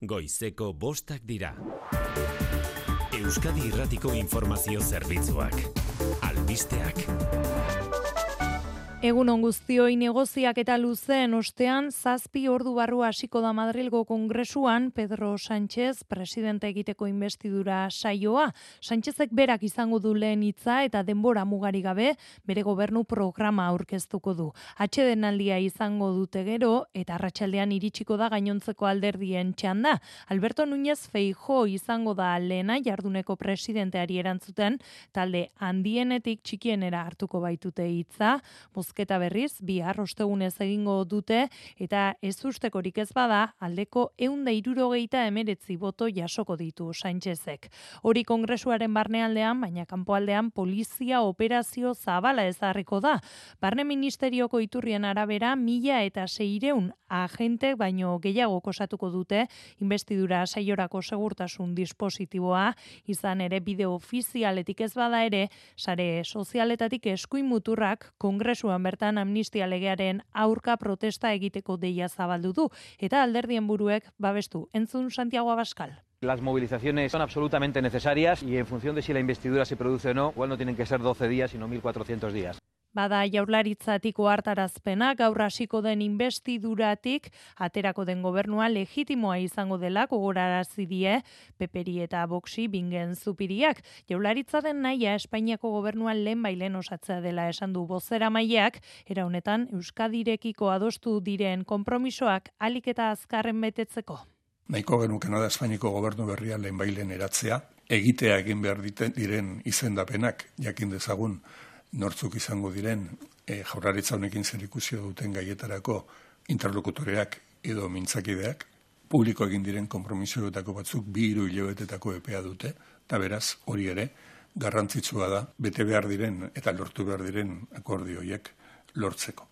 Goizeko bostak dira. Euskadi Irratiko Informazio Zerbitzuak. Albisteak. Egun on guztioi negoziak eta luzeen ostean zazpi ordu barru hasiko da Madrilgo Kongresuan Pedro Sánchez presidente egiteko investidura saioa. Sánchezek berak izango du lehen hitza eta denbora mugari gabe bere gobernu programa aurkeztuko du. Atxedenaldia izango dute gero eta arratsaldean iritsiko da gainontzeko alderdien txanda. Alberto Núñez Feijo izango da lehena jarduneko presidenteari erantzuten talde handienetik txikienera hartuko baitute hitza bozketa berriz, bi arrostegunez egingo dute, eta ez ustekorik ez bada, aldeko eunda irurogeita emeretzi boto jasoko ditu Sánchezek. Hori kongresuaren barnealdean, baina kanpoaldean polizia operazio zabala ezarriko da. Barne ministerioko iturrien arabera, mila eta seireun agente, baino gehiago kosatuko dute, investidura saiorako segurtasun dispositiboa, izan ere bideo ofizialetik ez bada ere, sare sozialetatik eskuin muturrak kongresuan bertan amnistia legearen aurka protesta egiteko deia zabaldu du eta alderdien buruek babestu. Entzun Santiago Abascal. Las movilizaciones son absolutamente necesarias y en función de si la investidura se produce o no, igual no tienen que ser 12 días, sino 1.400 días. Bada jaurlaritzatiko hartarazpena gaur hasiko den investiduratik aterako den gobernua legitimoa izango dela gogorarazi die Peperi eta Boxi bingen zupiriak. Jaurlaritzaren naia Espainiako gobernuan lehen bailen osatzea dela esan du bozera maileak, era honetan Euskadirekiko adostu diren konpromisoak alik eta azkarren betetzeko. Naiko genukena da Espainiako gobernu berria lehen bailen eratzea, egitea egin behar diren izendapenak jakin dezagun nortzuk izango diren e, jaurlaritza honekin zer duten gaietarako interlokutoreak edo mintzakideak, publiko egin diren kompromisoetako batzuk bi hiru hilabetetako epea dute, eta beraz hori ere garrantzitsua da bete behar diren eta lortu behar diren akordioiek lortzeko.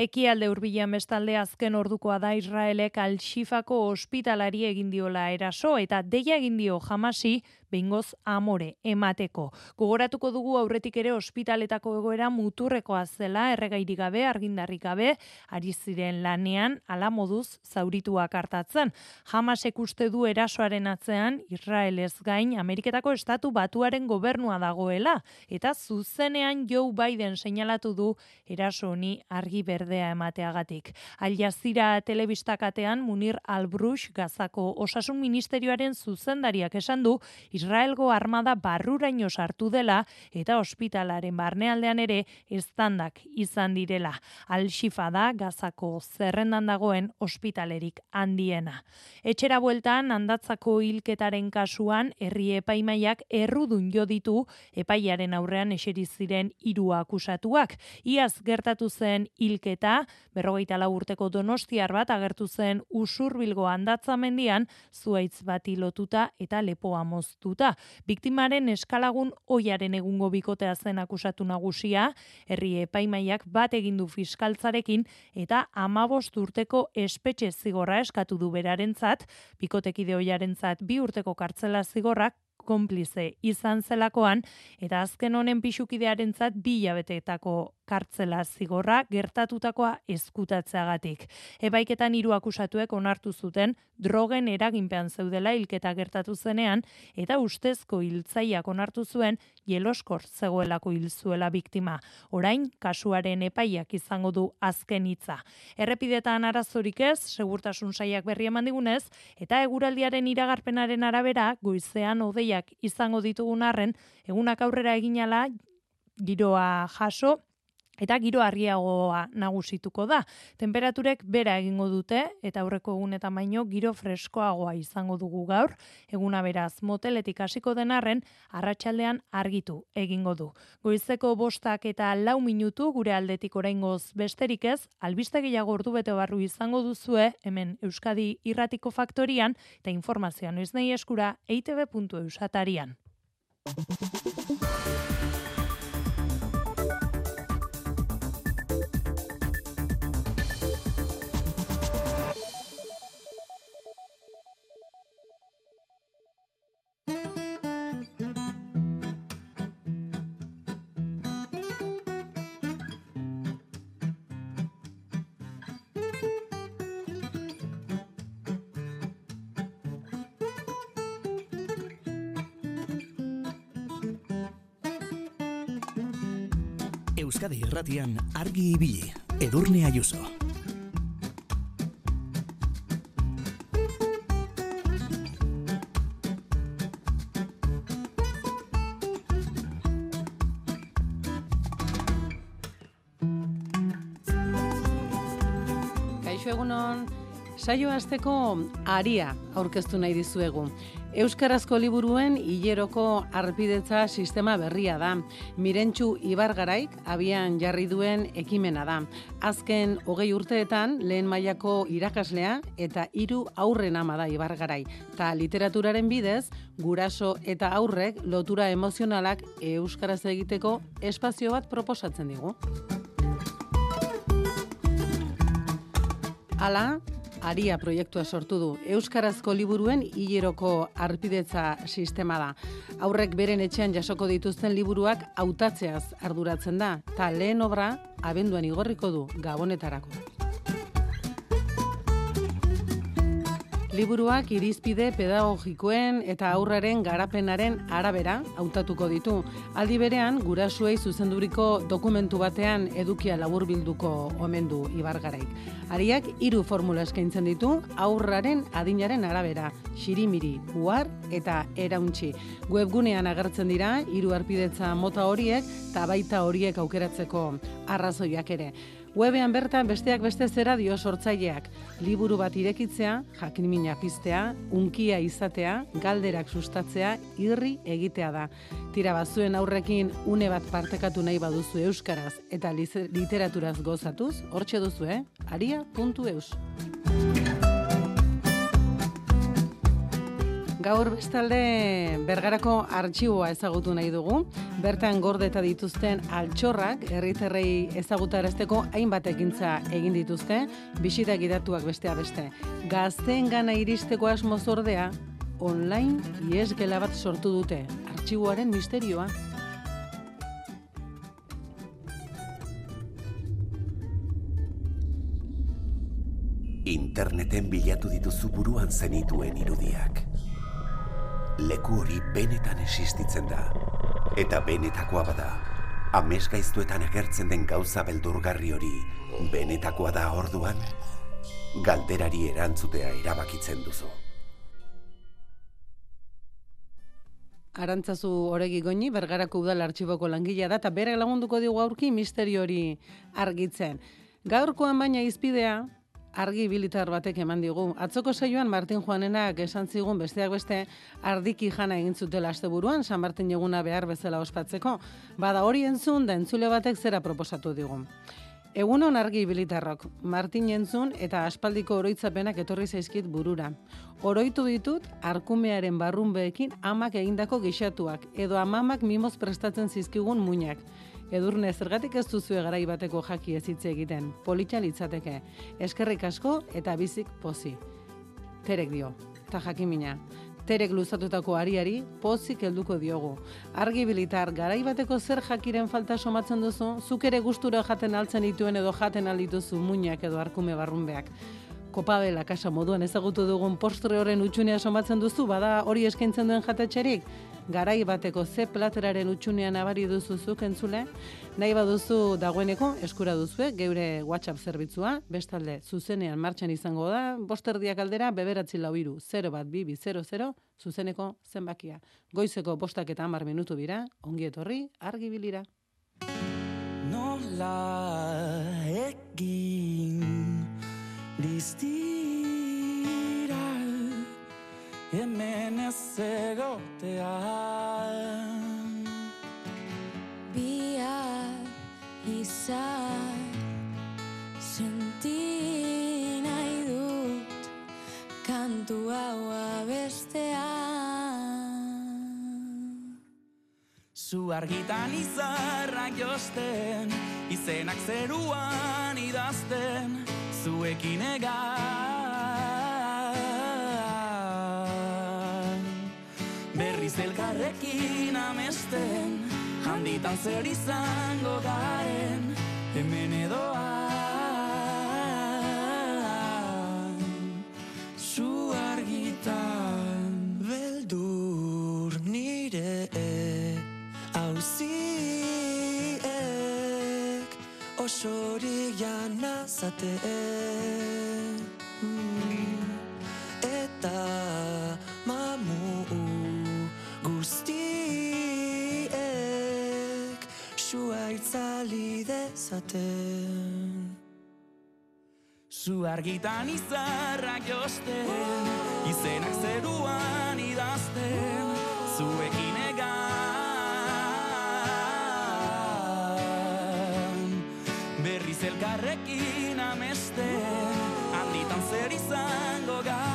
Ekialde hurbilan bestalde azken ordukoa da Israelek Al-Shifako ospitalari egin diola eraso eta deia egin dio jamasi behingoz amore emateko. Gogoratuko dugu aurretik ere ospitaletako egoera muturrekoa zela erregairi gabe, argindarrik gabe, ari ziren lanean ala moduz zaurituak hartatzen. Jamasek uste du erasoaren atzean Israelez gain Ameriketako estatu batuaren gobernua dagoela eta zuzenean Joe Biden seinalatu du eraso honi argi berdea emateagatik. Al Jazeera telebistakatean Munir Albrush Gazako Osasun Ministerioaren zuzendariak esan du Israelgo armada barruraino sartu dela eta ospitalaren barnealdean ere eztandak izan direla. Al-Shifa da gazako zerrendan dagoen ospitalerik handiena. Etxera bueltan handatzako hilketaren kasuan herri epaimaiak errudun jo ditu epaiaren aurrean eseri ziren hiru akusatuak. Iaz gertatu zen hilketa, berrogeita urteko donostiar bat agertu zen usurbilgo handatzamendian, zuaitz bati lotuta eta lepoa moztu akusatuta. Biktimaren eskalagun oiaren egungo bikotea zen akusatu nagusia, herri epaimaiak bat egindu fiskaltzarekin eta amabost urteko espetxe zigorra eskatu du berarentzat, bikotekide oiarentzat bi urteko kartzela zigorrak konplize izan zelakoan, eta azken honen pixukidearentzat bi jabeteetako kartzela zigorra gertatutakoa ezkutatzeagatik. Ebaiketan hiru akusatuek onartu zuten drogen eraginpean zeudela hilketa gertatu zenean eta ustezko hiltzaileak onartu zuen jeloskor zegoelako hil zuela biktima. Orain kasuaren epaiak izango du azken hitza. Errepidetan arazorik ez, segurtasun saiak berri eman digunez eta eguraldiaren iragarpenaren arabera goizean odeiak izango ditugun arren egunak aurrera eginala giroa jaso eta giro argiagoa nagusituko da. Temperaturek bera egingo dute eta aurreko egunetan baino giro freskoagoa izango dugu gaur. Eguna beraz moteletik hasiko denarren arratsaldean argitu egingo du. Goizeko bostak eta lau minutu gure aldetik oraingoz besterik ez, albiste gehiago ordu bete barru izango duzue hemen Euskadi Irratiko Faktorian eta informazioa noiz nahi eskura eitb.eusatarian. Euskadi Irratian argi ibili, Edurne Ayuso. Kaixo egunon, saio hasteko aria aurkeztu nahi dizuegu. Euskarazko liburuen hileroko arpidetza sistema berria da. Mirentxu Ibargaraik abian jarri duen ekimena da. Azken hogei urteetan lehen mailako irakaslea eta hiru aurren ama da Ibargarai. Ta literaturaren bidez, guraso eta aurrek lotura emozionalak euskaraz egiteko espazio bat proposatzen digu. Hala, Aria proiektua sortu du. Euskarazko liburuen hileroko arpidetza sistema da. Aurrek beren etxean jasoko dituzten liburuak hautatzeaz arduratzen da, ta lehen obra abenduan igorriko du gabonetarako. Liburuak irizpide pedagogikoen eta aurraren garapenaren arabera hautatuko ditu. Aldi berean, gurasuei zuzenduriko dokumentu batean edukia laburbilduko omen du Ibargaraik. Ariak hiru formula eskaintzen ditu aurraren adinaren arabera, xirimiri, uar eta erauntxi. Webgunean agertzen dira hiru arpidetza mota horiek eta baita horiek aukeratzeko arrazoiak ere. Webean bertan besteak beste zera dio sortzaileak. Liburu bat irekitzea, jakinmina piztea, unkia izatea, galderak sustatzea, irri egitea da. Tira bazuen aurrekin une bat partekatu nahi baduzu euskaraz eta literaturaz gozatuz, hortxe duzu, eh? aria.eus. Gaur bestalde bergarako artxiboa ezagutu nahi dugu. Bertan gordeta dituzten altxorrak herritarrei ezagutarazteko hainbat ekintza egin dituzte, bisita gidatuak bestea beste. Gazteen gana iristeko asmoz ordea, online ies gela bat sortu dute. Artxiboaren misterioa. Interneten bilatu dituzu buruan zenituen irudiak leku hori benetan existitzen da. Eta benetakoa bada, amez gaiztuetan agertzen den gauza beldurgarri hori benetakoa da orduan, galderari erantzutea erabakitzen duzu. Arantzazu oregi goini, bergarako udal artxiboko langilea da, eta bere lagunduko digu aurki misterio hori argitzen. Gaurkoan baina izpidea, argi bilitar batek eman digu. Atzoko saioan Martin Juanenak esan zigun besteak beste ardiki jana egin zutela asteburuan San Martin eguna behar bezala ospatzeko. Bada hori entzun da entzule batek zera proposatu digu. Egunon argi bilitarrok, Martin entzun eta aspaldiko oroitzapenak etorri zaizkit burura. Oroitu ditut, arkumearen barrunbeekin amak egindako gixatuak, edo amamak mimoz prestatzen zizkigun muinak. Edurne, zergatik ez duzu garai bateko jaki ez hitz egiten, politxa litzateke, eskerrik asko eta bizik pozi. Terek dio, eta jakimina. Terek luzatutako ariari pozik helduko diogu. Argi bilitar, garai bateko zer jakiren falta somatzen duzu, zuk ere gustura jaten altzen dituen edo jaten aldituzu muinak edo arkume barrunbeak. Kopabela kasa moduan ezagutu dugun postre horren utxunea somatzen duzu, bada hori eskaintzen duen jatetxerik? Garai bateko ze plateraren utxunean abari duzu zuk entzule, nahi baduzu dagoeneko eskura duzue geure WhatsApp zerbitzua, bestalde zuzenean martxan izango da, bosterdiak aldera, beberatzi lau iru, 0 bat, bibi, 0, zuzeneko zenbakia. Goizeko bostak eta amar minutu bira, ongi etorri, argi bilira. Nola egin hemen ez egotea Bia izan senti nahi dut kantu hau abestea Zu argitan izarrak josten izenak zeruan idazten zuekin egan elkarrekin amesten Handitan zer izango garen Hemen edoa Zu argitan Beldur nire Hauzi dezaten Mm. Eta itzali dezaten Zu argitan izarrak josten Izenak zeruan idazten Zuekin egan. Berriz elkarrekin amesten Handitan zer izango garen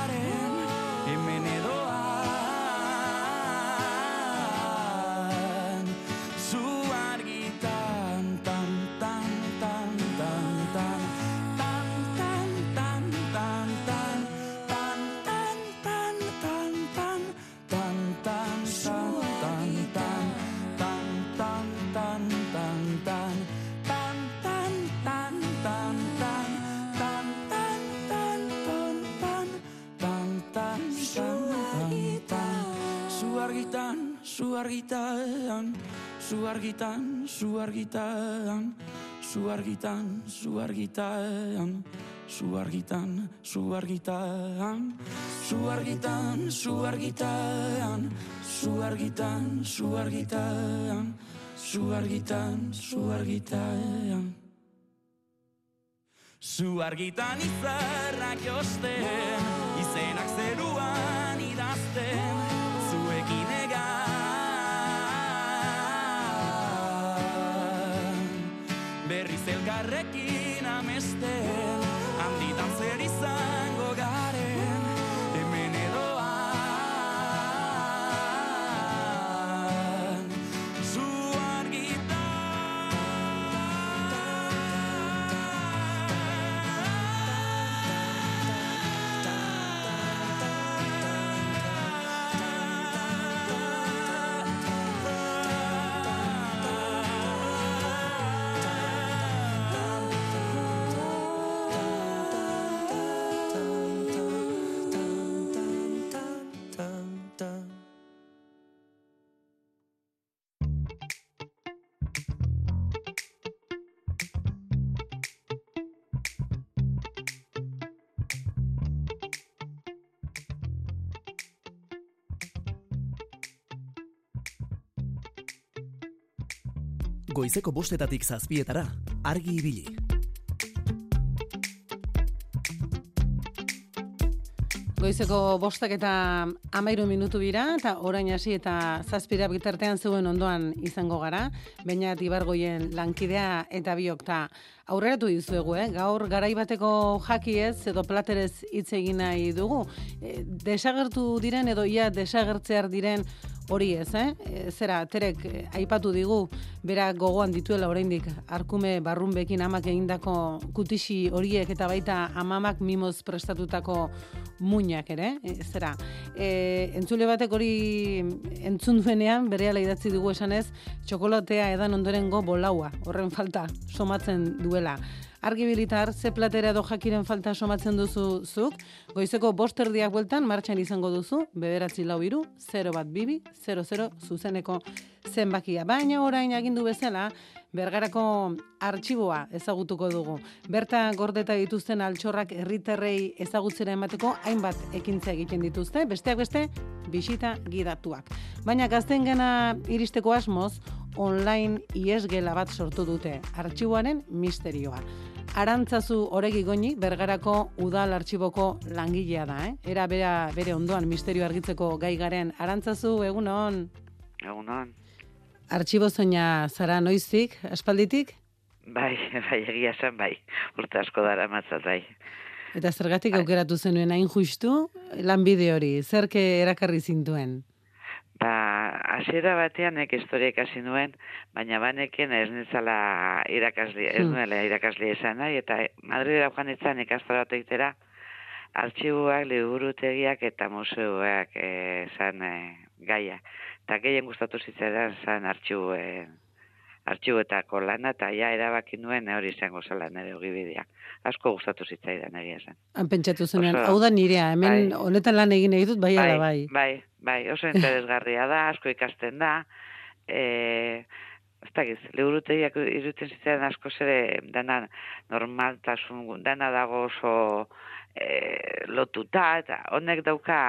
argitan, zu argitan, zu argitan, zu argitan, zu argitan, zu argitan, zu argitan, zu argitan, zu argitan, zu argitan, zu argitan, zu argitan, zu argitan, zu argitan. Zu argitan izarrak josten, izenak zeruan idazten, elkarrekin amesten Goizeko bostetatik zazpietara, argi ibili. Goizeko bostak eta amairu minutu bira, eta orain hasi eta zazpira bitartean zeuen ondoan izango gara, baina ibargoien lankidea eta biok ta aurreratu dizuegu, eh? gaur garaibateko jaki ez edo platerez hitz egin nahi dugu. E, desagertu diren edo ia desagertzear diren hori ez, eh? E, zera, terek eh, aipatu digu, bera gogoan dituela oraindik arkume barrunbekin amak egindako kutixi horiek eta baita amamak mimoz prestatutako muinak ere, e, zera. E, entzule batek hori entzun duenean, bere idatzi dugu esanez, txokolatea edan ondorengo bolaua, horren falta, somatzen duela. Argi bilitar, ze platera edo jakiren falta somatzen duzu zuk, goizeko bosterdiak bueltan martxan izango duzu, bederatzi lau iru, 0 bat bibi, 00 zuzeneko zenbakia. Baina orain agindu bezala, bergarako artxiboa ezagutuko dugu. Berta gordeta dituzten altxorrak herritarrei ezagutzera emateko hainbat ekintza egiten dituzte, besteak beste, bisita gidatuak. Baina gaztengena iristeko asmoz, online iesgela bat sortu dute, artxiboaren misterioa. Arantzazu oregi goini, bergarako udal artxiboko langilea da, eh? Era bera, bere ondoan misterio argitzeko gai garen. Arantzazu, egun hon? Egun hon. Artxibo zoina zara noizik, aspalditik? Bai, bai, egia zen, bai. Urte asko dara matzat, bai. Eta zergatik aukeratu zenuen hain justu, lanbide hori, zerke erakarri zintuen? Ba, hasiera batean nek historia ikasi nuen, baina baneken ez nintzala irakasle, ez Hmm. nuela irakasle izan nahi, eta Madrid joan itzan ikastora bat egitera, artxibuak, liburutegiak eta museuak eh, zan eh, gaia. Eta gehien gustatu zitzaidan zan artxibu, eh, artxibuetako lana, eta ja erabaki nuen hori izango zela nire ogibidea. Asko gustatu zitzaidan egia zen. Han pentsatu zenean, hau da nirea, hemen bai. honetan lan egin nahi dut, bai ala bai. Bai, bai, oso interesgarria da, asko ikasten da. E, ez dakiz, liburutegiak iruten zitzaidan asko zere dana normaltasun, dana dago oso e, lotuta, eta honek dauka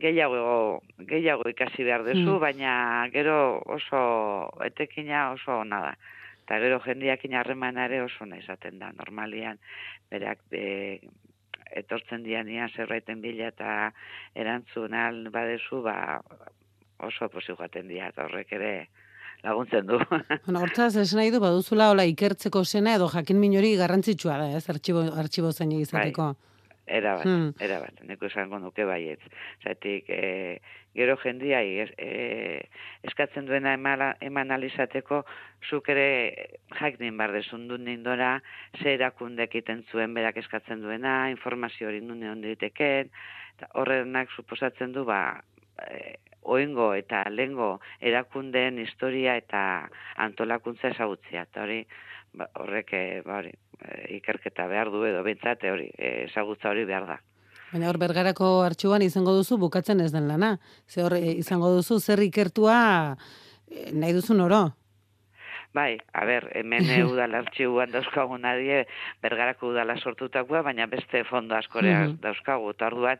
gehiago, gehiago ikasi behar dezu, Hmm. baina gero oso etekina oso ona da. Eta gero jendiakin harremana ere oso ona izaten da, normalian, berak e, etortzen dianian zerbaiten bila eta erantzun al badezu, ba, oso posi joaten dira, eta horrek ere laguntzen du. Bueno, hortzaz, esan nahi du, baduzula, hola, ikertzeko zena edo jakin minori garrantzitsua da, ez, artxibo, artxibo zain izateko. Era bat, Hmm. era bat, neko esango nuke baietz. Zaitik, e, gero jendia es, e, eskatzen duena emala, eman alizateko, zuk ere jakin bar dezun du nindora, ze erakundek iten zuen berak eskatzen duena, informazio hori nune onditeken, horrenak suposatzen du, ba, e, oingo eta lengo erakundeen historia eta antolakuntza ezagutzea. Eta hori, ba, horrek, ba, hori, ikerketa behar du edo bintzat, hori, e, ezagutza hori behar da. Baina hor bergarako artxiboan izango duzu bukatzen ez den lana. Ze hor izango duzu zer ikertua nahi duzun oro. Bai, a ber, hemen udal artxibuan dauzkagu nadie, bergarako udala sortutakoa, baina beste fondo askore Mhm. dauzkagu. Eta orduan,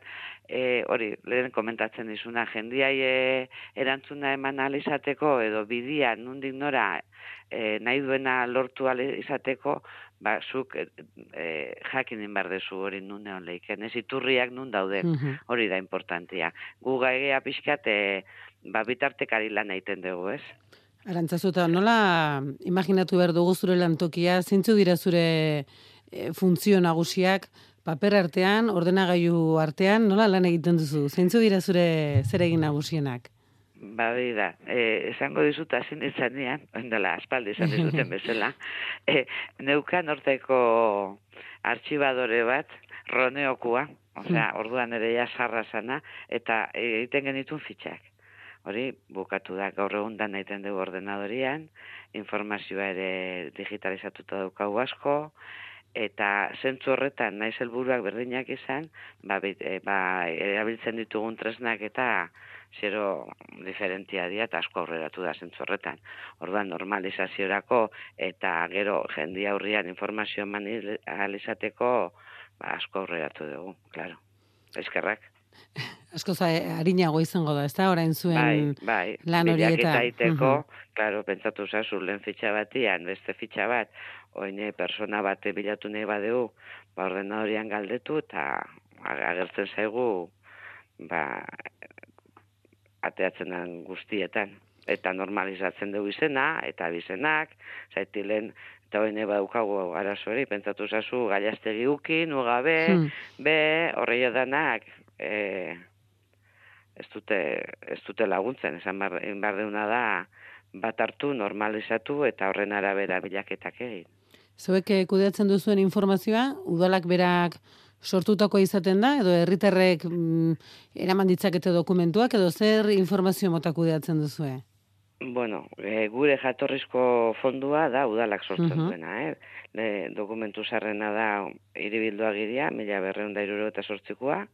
e, hori, lehen komentatzen dizuna, jendiai e, erantzuna eman ahal izateko, edo bidia nundik nora e, nahi duena lortu izateko, ba, zuk e, e, jakinin behar dezu hori nune hon leiken, ez iturriak nun dauden, Mhm. hori da importantia. Gu gaigea pixkat, e, ba, bitartekari lan egiten dugu, ez? Arantzazuta, nola imaginatu behar dugu zure lantokia, zeintzu dira zure e, funtzio nagusiak, paper artean, ordenagailu artean, nola lan egiten duzu? Zeintzu dira zure zeregin nagusienak? Ba, hori da, e, esango dizut hazin izanean, oindela, aspaldi esan dizuten bezala, e, neukan horteko artxibadore bat, roneokua, osea, orduan ere ja sarra sana, eta egiten genitun fitxak. Hori, bukatu da, gaur egun dan egiten dugu ordenadorian, informazioa ere digitalizatuta daukagu asko, eta zentzu horretan naiz helburuak berdinak izan, ba, e, ba, erabiltzen ditugun tresnak eta zero diferentia dira eta asko aurreratu da zentzu horretan. Orduan normalizaziorako eta gero jendia aurrian informazio eman il- ahal izateko ba, asko aurreratu dugu, claro. Eskerrak. Asko za, harinago izango da, ezta? Orain zuen bai, bai. lan hori eta... Iteko, Mhm. claro, pentsatu zazu, lehen fitxa batian, beste fitxa bat, oine persona bate bilatu nahi badeu, ba, ordenadorian galdetu, eta agertzen zaigu, ba, ateatzen den guztietan. Eta normalizatzen dugu izena, eta bizenak, zaitilen, eta hoine badaukagu arazo hori, pentsatu zazu, gaiastegi uki, nugabe, Hmm. be, horrei danak, e, ez dute, ez dute laguntzen, esan egin behar deuna da, bat hartu, normalizatu, eta horren arabera bilaketak egin. Zuek eh, kudeatzen duzuen informazioa, udalak berak sortutako izaten da, edo herritarrek mm, eraman ditzakete dokumentuak, edo zer informazio mota kudeatzen duzue? Bueno, e, gure jatorrizko fondua da udalak sortzen Mhm. duena, eh? Le, dokumentu zarrena da iribilduagiria, mila berreun da iruro eta sortzikoa,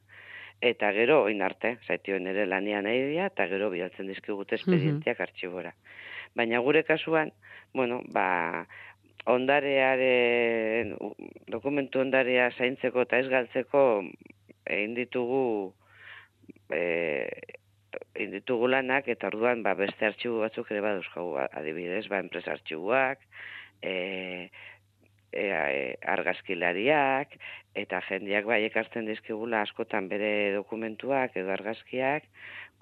eta gero oin arte, zaitioen ere lanian nahi dira, eta gero bidaltzen dizkigute espedienteak artxibora. Baina gure kasuan, bueno, ba, ondarearen, dokumentu ondarea zaintzeko eta ez galtzeko egin ditugu e, egin ditugu lanak eta orduan ba, beste artxibu batzuk ere baduzkagu adibidez, ba, enpresa artxibuak, e, e, e, argazkilariak, eta jendiak bai ekartzen dizkigula askotan bere dokumentuak edo argazkiak,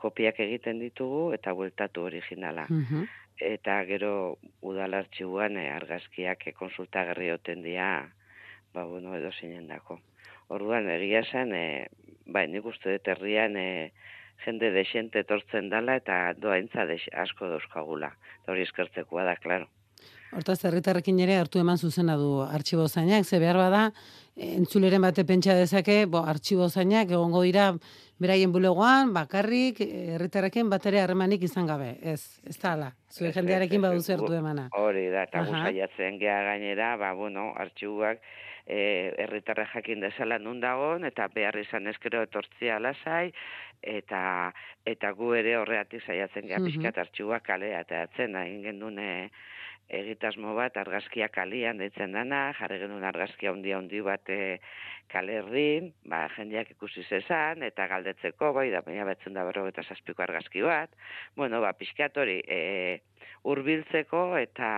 kopiak egiten ditugu eta bueltatu originala. Mhm. Eta gero udal artxibuan e, argazkiak e, konsultagarri oten dira, ba, bueno, edo dako. Orduan, egia esan, e, bai, nik uste dut herrian e, jende desente etortzen dala eta doaintza des, asko dauzkagula. Hori eskertzekoa da, klaro. Hortaz, herritarrekin ere hartu eman zuzena du artxibo zainak, ze behar bada, eh, entzuleren bate pentsa dezake, bo, artxibo zainak egongo dira beraien bulegoan, bakarrik, eh, herritarrekin bat ere harremanik izan gabe. Ez, ez da ala. Zue Ez, jendearekin baduzu hartu emana. Hori da, eta guzaiatzen gea gainera, ba, bueno, artxibuak e, herritarra jakin dezala nun dagon, eta behar izan eskero etortzia lasai, eta eta gu ere horreatik saiatzen gara Mhm. pixkat artxua kalea, eta atzen egin genuen e, egitasmo bat argazkia kalian deitzen dana, jarri genuen argazkia handi handi bat e, kale erdin, ba, jendeak ikusi zezan, eta galdetzeko, bai, da, baina betzen da berro eta zazpiko argazki bat, bueno, ba, pixkat hori, e, urbiltzeko eta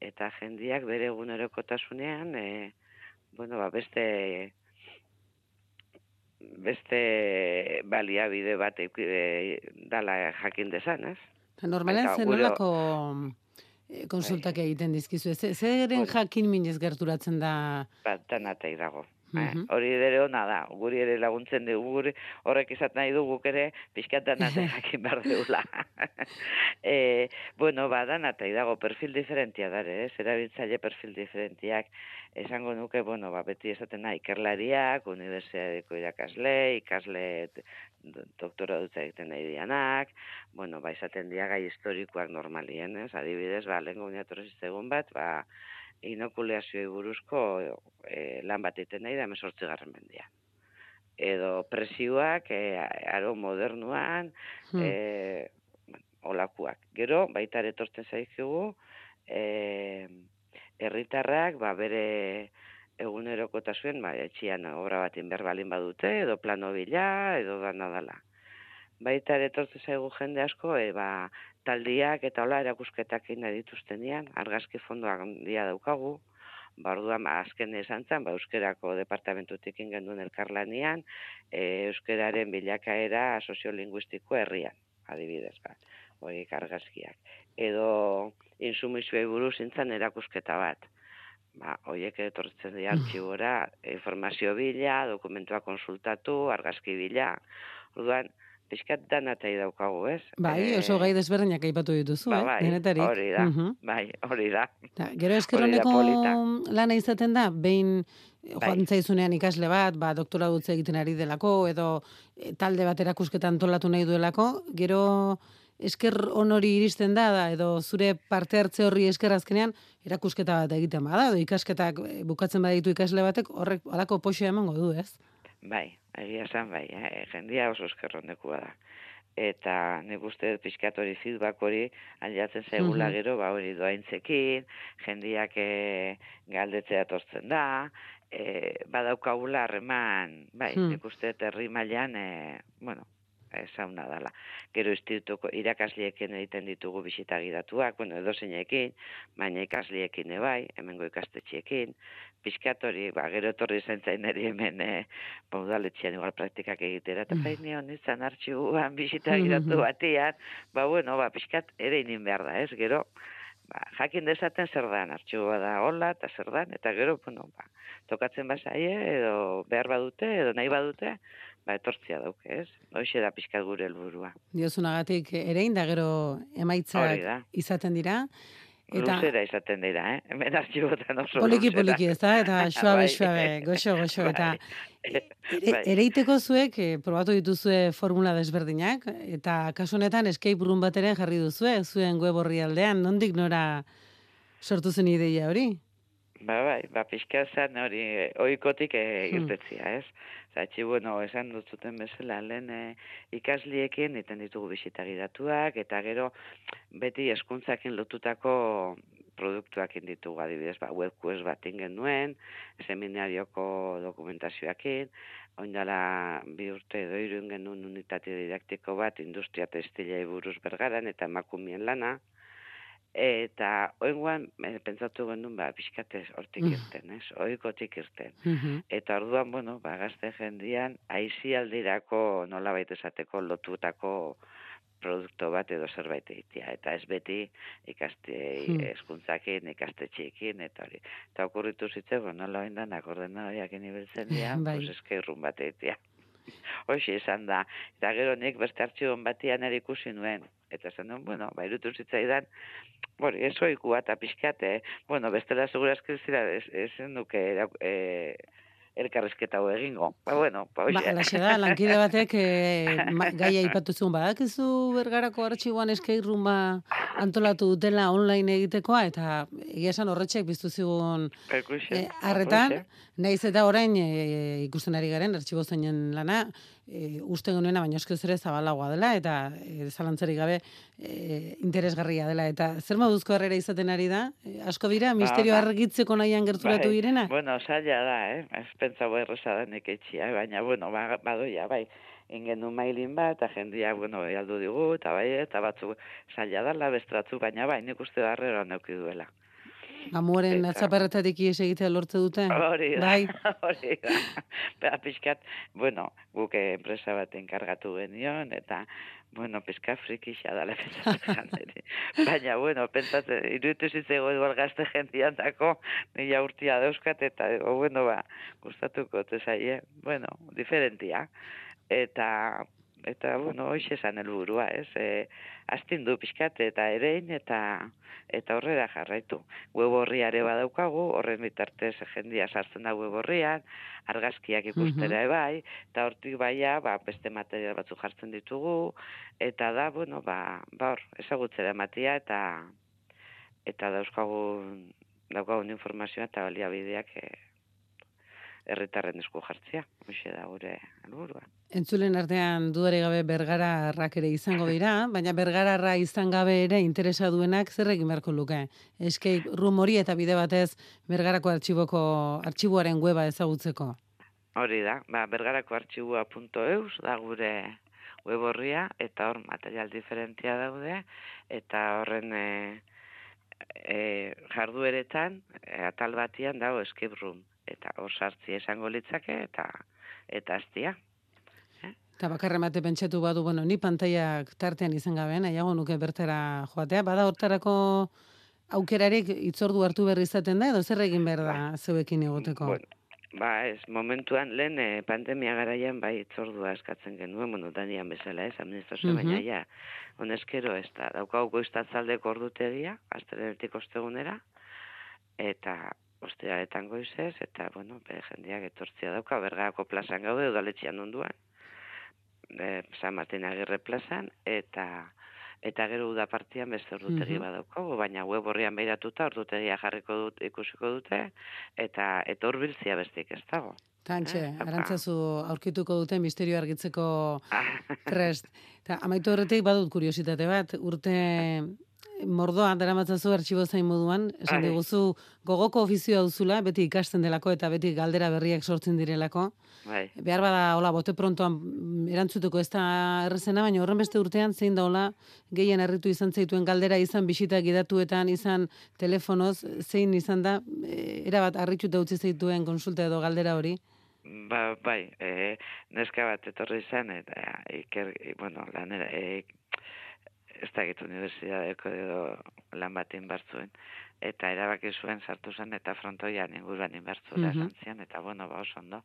eta jendiak bere egunerokotasunean, e, bueno, ba, beste beste baliabide bat e, dala jakin dezan, ez? Normalen zen gure- nolako eh, konsultak egiten dizkizu. Ze- Zeren jakin minez gerturatzen da... Bat, danatei dago. Eh, Mhm. hori ere ona da, guri ere laguntzen dugu, guri horrek izat nahi du guk ere pixkat danatei jakin behar deula. e, bueno, ba, danatei dago, perfil diferentia dare, ez? Erabiltzaile perfil diferentiak, esango nuke, bueno, ba, beti esaten nahi, ikerlariak, unibertsitateko irakasle, ikasle doktora dutza egiten nahi dianak, bueno, ba, izaten dia gai historikoak normalien, ez? Adibidez, ba, lehen gunean egun bat, ba, inokuleazioei buruzko e, lan bat egiten nahi da emezortzi garren mendia. Edo presioak e, aro modernuan, Hmm. e, olakuak. Gero, baita etortzen zaizkigu, e, herritarrak ba, bere egunerokotasuen, ba, etxian obra bat inber balin badute, edo plano bila, edo dana dala. Baita ere etortzen zaigu jende asko, e, ba, taldiak eta hola erakusketak nahi dituztenean, argazki fondoak handia daukagu, ba, orduan, ba, azken esan zen, ba, euskerako departamentutik genuen elkarlanean, e, euskeraren bilakaera soziolinguistiko herrian, adibidez, ba, horiek argazkiak. Edo insumizioei buruz zintzen erakusketa bat. Ba, horiek etortzen dira artxibora, informazio bila, dokumentua konsultatu, argazki bila. Orduan, pixkat danatai daukagu, ez? Bai, Eh, oso gai desberdinak aipatu dituzu, ba, eh? bai, Denetarik. hori da, Mhm. bai, hori da. Ta, gero esker Hori da honeko polita. lana izaten da, behin eh, Bai. joan zaizunean ikasle bat, ba, doktora dutze egiten ari delako, edo eh, talde bat erakusketa antolatu nahi duelako, gero esker honori iristen da, da, edo zure parte hartze horri esker azkenean, erakusketa bat egiten bada, edo ikasketak eh, bukatzen baditu ikasle batek, horrek alako poxo emango du, ez? Bai, egia esan bai, eh? jendia oso eskerrondekoa da. Eta nik uste pixkat hori feedback hori aliatzen zaigula Mhm. gero, ba hori doaintzekin, jendiak e, galdetzea etortzen da, e, badaukagula harreman, bai, Hmm. nik uste herri mailan, e, bueno, ezauna dala. Gero institutuko irakasliekin egiten ditugu bisita gidatuak, bueno, edozeinekin, baina ikasliekin ebai, hemengo ikastetxiekin, pixkat hori, ba, gero etorri zaintzain eri hemen e, ba, udaletxean igual praktikak egitera, eta bai nion izan artxibuan bisita gidatu batian, ba, bueno, ba, pixkat ere inin behar da, ez, gero, ba, jakin dezaten zer dan, artxibua da hola, eta zer dan, eta gero, bueno, ba, tokatzen bazaie, edo behar badute, edo nahi badute, ba, etortzia dauke, ez? Hoxe da pixkat gure helburua. Diozunagatik da gero emaitzak izaten dira. Eta Luzera izaten dira, eh? Hemen artxibotan oso poliki luzera. poliki, ez da? Eta suabe, Bai. suabe, goxo, goxo, eta Bai. ere, Bai. ereiteko zuek, eh, probatu dituzue formula desberdinak, eta kasu honetan escape room bat ere jarri duzue, zuen web horri aldean, nondik nora sortu zen ideia hori? Ba, bai, ba, pixka zen hori eh, ohikotik e, Hmm. irtetzia, ez? Zatxi, bueno, esan dut zuten bezala, lehen e, ikasliekin iten ditugu bisita gidatuak, eta gero beti eskuntzakin lotutako produktuak ditugu adibidez, ba, webquest bat ingen nuen, seminarioko dokumentazioakin, oindala bi urte edo hiru ingen nuen unitate didaktiko bat industria testilei buruz bergaran eta emakumien lana, eta oenguan e, pentsatu genuen ba pixkatez hortik Mm. irten, ez? Ohikotik irten. Mhm. Eta orduan, bueno, ba gazte jendian aisialdirako nolabait esateko lotutako produktu bat edo zerbait egitea. Eta ez beti ikaste Hmm. eskuntzakin, ikastetxeekin, eta hori. Eta okurritu zitze, bueno, nola oindan akordenadoriak inibiltzen dira, Bai. pues eskeirrun bat egitea. Hoxe esan da. Eta gero nik beste artxibon batian ere ikusi nuen. Eta esan nuen, bueno, ba, irutu zitzaidan, hori, ez oikua eta pixkat, eh? bueno, bestela segurazki zira, ez, ez nuke, era- eh, elkarrizketa hau egingo. Ba, bueno, ba, Ba, hoxe. alaxe da, lankide batek e, gaia ipatu zuen, badakizu bergarako artxiboan eskeirruma antolatu dutela online egitekoa, eta egia esan horretxek biztu zigun Ikusi, e, arretan, hoxe. naiz eta orain e, ikusten ari garen artxibo zeinen lana, e, uste genuena, baina eskez ere zabalagoa dela, eta e, zalantzarik gabe e, interesgarria dela. Eta zer moduzko harrera izaten ari da? E, asko dira, misterio ba. argitzeko nahian gerturatu Bai, direna? Bueno, zaila da, eh? Ez pentsa erresa da nik etxia, baina, bueno, ba, badoia, bai. Ingen du mailin bat, eta jendia, bueno, aldu digu, eta bai, eta batzu zaila dala bestratzu, baina bai, nik uste da harrera neuki duela. Amuaren atzaparretatik ies egitea lortze dute? Hori da, Bai, hori da. Ba, pixkat, bueno, guk enpresa bat enkargatu genion, eta, bueno, pixka frikixa dala pentsatzen niri. Baina, bueno, pentsatzen, iruditu zitzego igual gazte jendian dako, nila urtia dauzkat, eta, o, bueno, ba, gustatuko zaie, bueno, diferentia. Eta, eta, bueno, hoxe esan helburua, ez? E, astindu pixkat, eta erein, eta, eta horrera jarraitu. Web horriare badaukagu, horren bitartez jendia sartzen da web horrian, argazkiak ikustera bai, eta hortik baia, ba, beste material batzuk jartzen ditugu, eta da, bueno, ba, ba hor, ezagutzera ematia, eta eta dauzkagun daukagun informazioa eta baliabideak e, herritarren esku jartzea. Hoxe da gure helburua. entzulen artean dudari gabe bergararrak ere izango dira, baina bergararra izan gabe ere interesa duenak zer egin beharko luke. Escape room hori eta bide batez bergarako artxiboko artxiboaren weba ezagutzeko. Hori da, ba, bergarako artxibua.eus da gure web horria, eta hor material diferentia daude, eta horren e, e, jardueretan, e, atal batian dago escape room, eta hor sartzi esango litzake, eta eta aztia. Eta bakarra emate pentsatu badu, bueno, ni pantaiak tartean izan gabe, nahiago nuke bertara joatea, bada hortarako aukerarik itzordu hartu berri izaten da, edo zer egin behar da zeuekin egoteko? Bueno, ba, ez, momentuan lehen eh, pandemia garaian bai itzordua eskatzen genuen, bueno, danian bezala ez, administrazio, Mhm. baina ja, honezkero ez da, daukagu goiztatzaldeko ordutegia, astelenetik ostegunera, eta ostearetan goizez, eta, bueno, be, jendeak etortzia dauka, bergarako plazan gaude, udaletxean onduan, e, San Martin Agirre plazan, eta eta gero uda partian beste ordutegi Mhm. badaukagu, baina web horrian behiratuta ordutegia jarriko dut, ikusiko dute, eta hurbiltzia bestik ez dago. Tantxe, Eh, arantzazu aurkituko dute misterio argitzeko prest. Eta amaitu horretik badut kuriositate bat, urte mordoa daramatzazu artxibo zain moduan, esan Bai. diguzu gogoko ofizioa duzula, beti ikasten delako eta beti galdera berriak sortzen direlako. bai. Behar bada, hola, bote prontoan mm, erantzuteko ez da errezena, baina horren beste urtean zein da hola, gehien harritu izan zaituen galdera izan bisita gidatuetan, izan telefonoz, zein izan da, e, erabat harrituta utzi zaituen konsulta edo galdera hori. Ba, bai, e, neska bat etorri izan, eta iker, bueno, lanera, e, ez da gitu unibertsitateko edo lan bat inbartzuen, eta erabaki zuen sartu zen, eta frontoian inguruan inbartzuela Mhm. esan zian, eta bueno, ba oso ondo.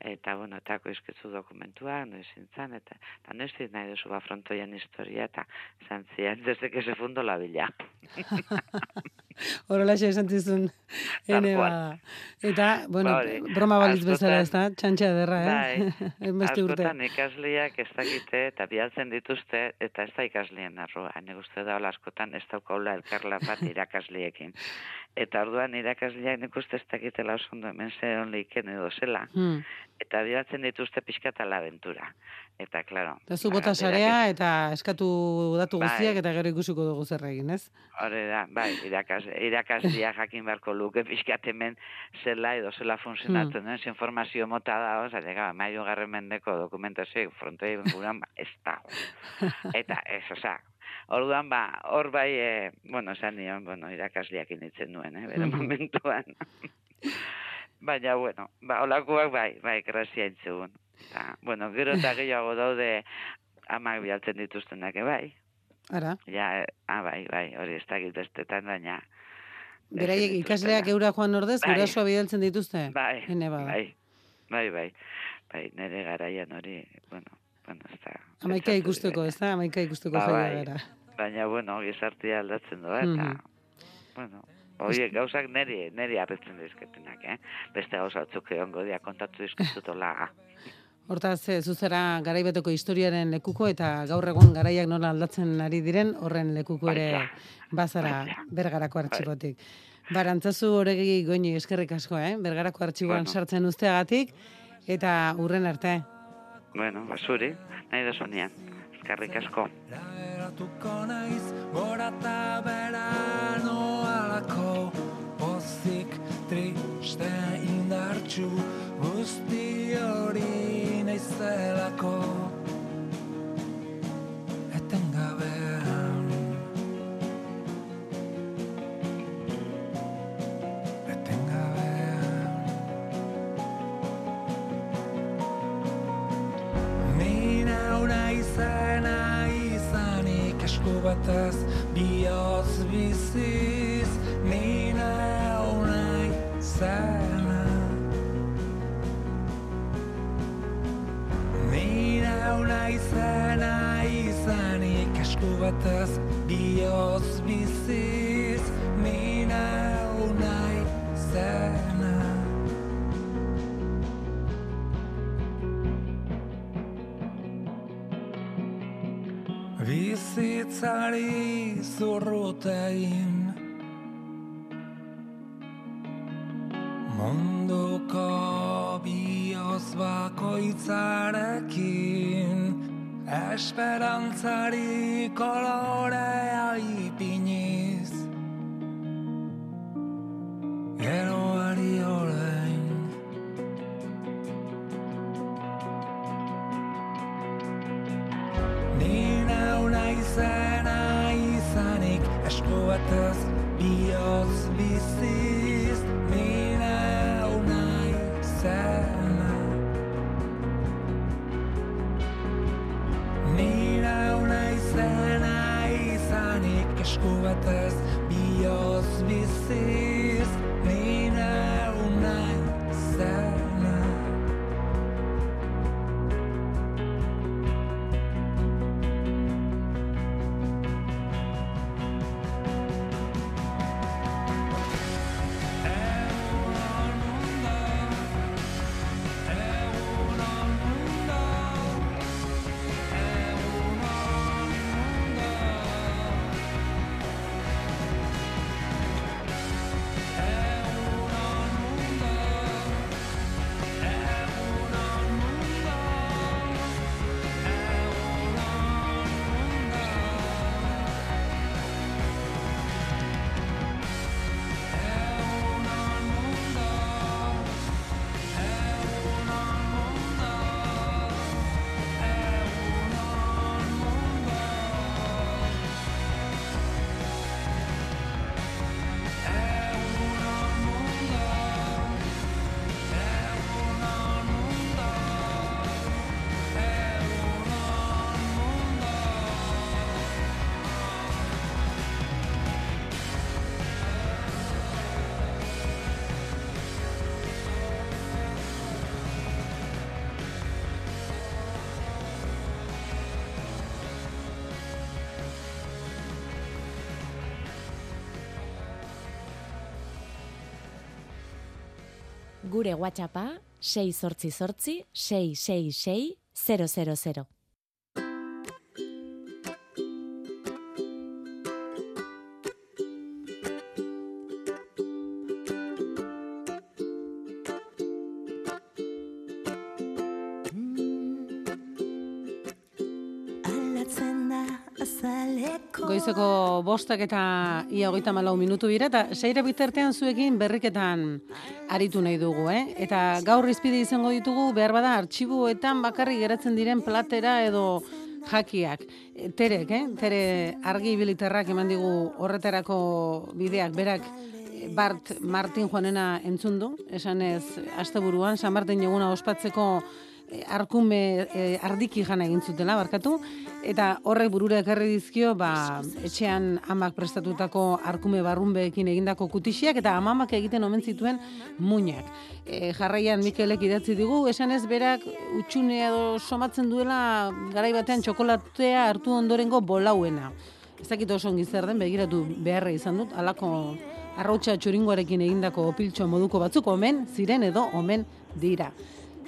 Eta, bueno, eta koizkitzu dokumentua, noiz zintzen, eta, eta noiz zit nahi duzu ba frontoian historia, eta esan zian, desde que se fundo la villa. Horrelaxe esan zizun, ene bada. Eta, bueno, Ba hori, broma balitz bezala ez da, txantxa derra, eh? Bai, Beste urte. ikasleak ez dakite eta bidaltzen dituzte eta ez da ikasleen arroa. Nik uste da askotan ez daukaula elkarla bat irakasleekin. Eta orduan irakasleak nik uste ez dakitela oso ondo hemen ze onleiken edo zela. Hmm. Eta bidaltzen dituzte pixkat ala aventura. Eta, klaro. Eta zu bota sarea eta eskatu datu Bai. guztiak eta gero ikusiko dugu zer egin, ez? Hore da, bai, irakas, irakaslia jakin beharko luke pixkat hemen zela edo zela funtzionatzen, hmm. informazio mota da, oza, lega, maio garren mendeko dokumentazioek frontoi benguran, ba, ez dago. Eta, ez, oza, orduan, ba, hor bai, e, bueno, esan nion, bueno, irakasliak initzen nuen, eh, bere Mhm. momentuan. Baina, bueno, ba, olakoak bai, bai, grazia intzegun. Eta, bueno, gero eta gehiago daude amak bialtzen dituztenak, e, bai. Ara, Ja, eh, ah, bai, bai, hori ez dakit bestetan, baina... beraiek ikasleak eura joan ordez, Bai. gurasoa bidaltzen dituzte? Bai, Ene bada. bai, bai, bai, bai, nire garaian hori, bueno, bueno, ez da... Amaika ikusteko, ez da? Amaika ikusteko Ba, bai. gara. Baina, bueno, gizartia aldatzen doa, eta, Mhm. bueno, Oie, gauzak neri, neri harritzen dizketenak, eh? Beste gauza batzuk egongo dia kontatu dizkizutola. Hortaz, e, zuzera garaibeteko historiaren lekuko eta gaur egun garaiak nola aldatzen ari diren horren lekuko ere bazara bergarako artxibotik. Barantzazu horregi goini eskerrik asko, eh? Bergarako artxiboan Bueno. sartzen usteagatik eta urren arte. Bueno, basuri, nahi da sonean. Eskarrik asko. Naiz gora eta bera noalako Pozik, triste, indartxu Guzti hori naizelako Etengabean Etengabean Ni nauna izena izanik esku batez bihotz nauna izena Ni nauna izena izanik esku batez bihotz biziz. Ni nauna izena. Bizitzari zurrutein Munduko Esperantzari kolorea ipiniz Gure WhatsAppa 688 666 000. Goizeko bostak eta ia hogeita malau minutu dira, eta seire bitartean zuekin berriketan aritu nahi dugu, eh? Eta gaur izpide izango ditugu, behar bada, artxibuetan bakarri geratzen diren platera edo jakiak. E, Terek, eh? Tere argi biliterrak eman digu horretarako bideak, berak e, Bart Martin Juanena entzun du, esanez asteburuan San Martin eguna ospatzeko arkume e, ardiki jana egin zutela barkatu eta horrek burura ekarri dizkio ba, etxean amak prestatutako arkume barrunbeekin egindako kutixiak eta amamak egiten omen zituen muinak. E, jarraian Mikelek idatzi digu, esan ez berak utxunea edo somatzen duela garai batean txokolatea hartu ondorengo bolauena. Ez dakit oso ongi zer den, begiratu beharra izan dut, alako arrautsa txuringoarekin egindako opiltxo moduko batzuk omen ziren edo omen dira.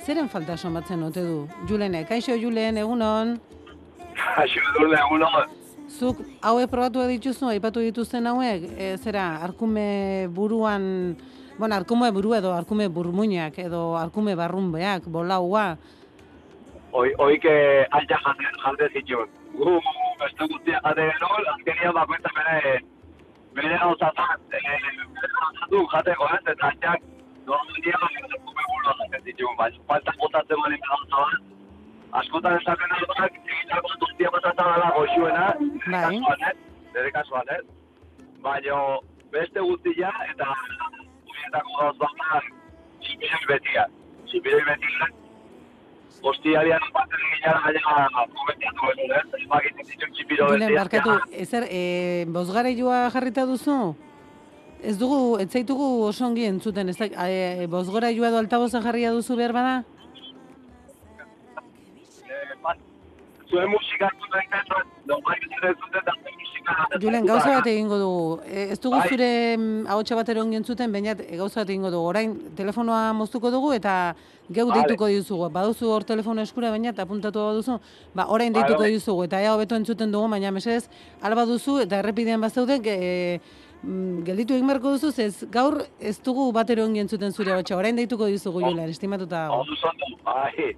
Zeren falta somatzen ote du? Julene, kaixo Julen, egunon? Kaixo Edurne, egunon? Zuk hauek probatu dituzu, aipatu dituzten hauek, e, zera, arkume buruan, bueno, arkume buru edo arkume burmuinak edo arkume barrunbeak, bolaua. Hoi, hoi que altxa jante, jante zituen. Gu, beste guztia jate genuen, azkenia bakoitza bere, bere gauzatan, e, bere gauzatu jateko, ez, eta altxak, normalia, arkume burua jate zituen, bai, falta botatzen bali gauza bat, askotan esaten alduak, egitako guztia botatzen dela goxuena, Bai. kasuan, ez, nire kasuan, ez, baina beste guztia, eta horietako gauz bat, txipiroi betia, txipiroi betia, Ostialian batzen ginara gaina komentatu ez, ez? Bakitzen zituen txipiro betia. barkatu, ezer, e, bozgareilua jarrita duzu? Ez dugu, ez zaitugu oso ongi entzuten, ez da, e, edo jarria duzu behar bada? Eh, bat, Zuen musika zuten zentzen, no, bai zuten zuten, da zuen musika. Julen, gauza bat egingo dugu. E, ez dugu Bai. zure mm, ahotsa bat ongi entzuten, bainat e, gauza bat egingo dugu. Orain telefonoa moztuko dugu eta geu Vale. deituko dizugu. Baduzu hor telefono eskura bainat apuntatu baduzu, ba orain deituko bai. dizugu eta ea hobeto entzuten dugu, baina mesedez alba duzu eta errepidean bazaude e, mm, gelditu egin beharko duzu, ez gaur ez dugu batero ongi entzuten zure ahotsa. Orain deituko dizugu Julen, estimatuta zondo, bai.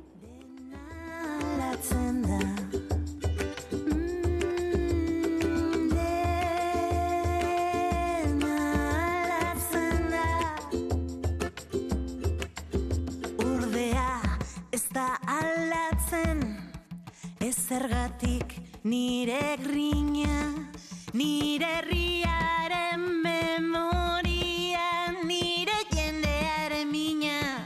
Urdea ez da aldatzen. Ez zergatik nire grina Nire herriaren memoria Nire jendearen mina.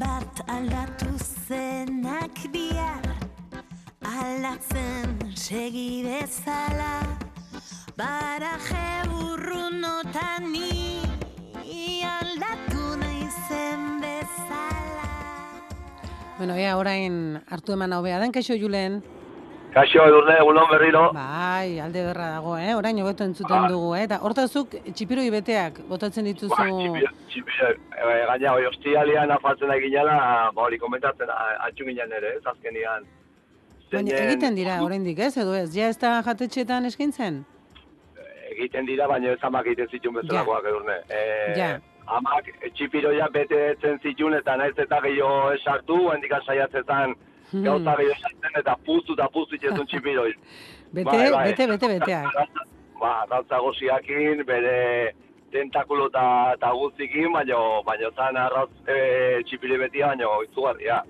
Bat aldatu zenak bihar Aldatzen segi bezala. Baraje burrunotan ni Aldatu naizen bezala. Bueno, ea orain hartu eman hobea den, kaixo Julen? Kaixo edurne, egunon berriro. Bai, alde berra dago, eh? Orain hobeto entzuten Bai. dugu, eh? Eta hortazuk txipiroi beteak botatzen dituzu... Bai, txipiro, txipiro, e, gaina, hoi, ostialian afaltzen da ginela, ba, hori komentatzen, a- atxu ginen ere, ez, azkenian. Baina egiten dira oraindik, ez? Edo ez? Ja ez da jatetxeetan eskaintzen? egiten dira, baina ez amak egiten zituen bezalakoak edurne. E, Ja. Amak txipiroia betetzen zituen eta naiz eta gehiago esartu, hendik saiatzetan Hmm. gauza gehiago esartzen eta puztu eta puztu itxezun txipiroi. Bete, Bai, bai. bete, bete, beteak. Ba, galtza goziakin, bere tentakulo eta ta guztikin, baina baina zan arrauz e, txipiri betia, baina izugarria.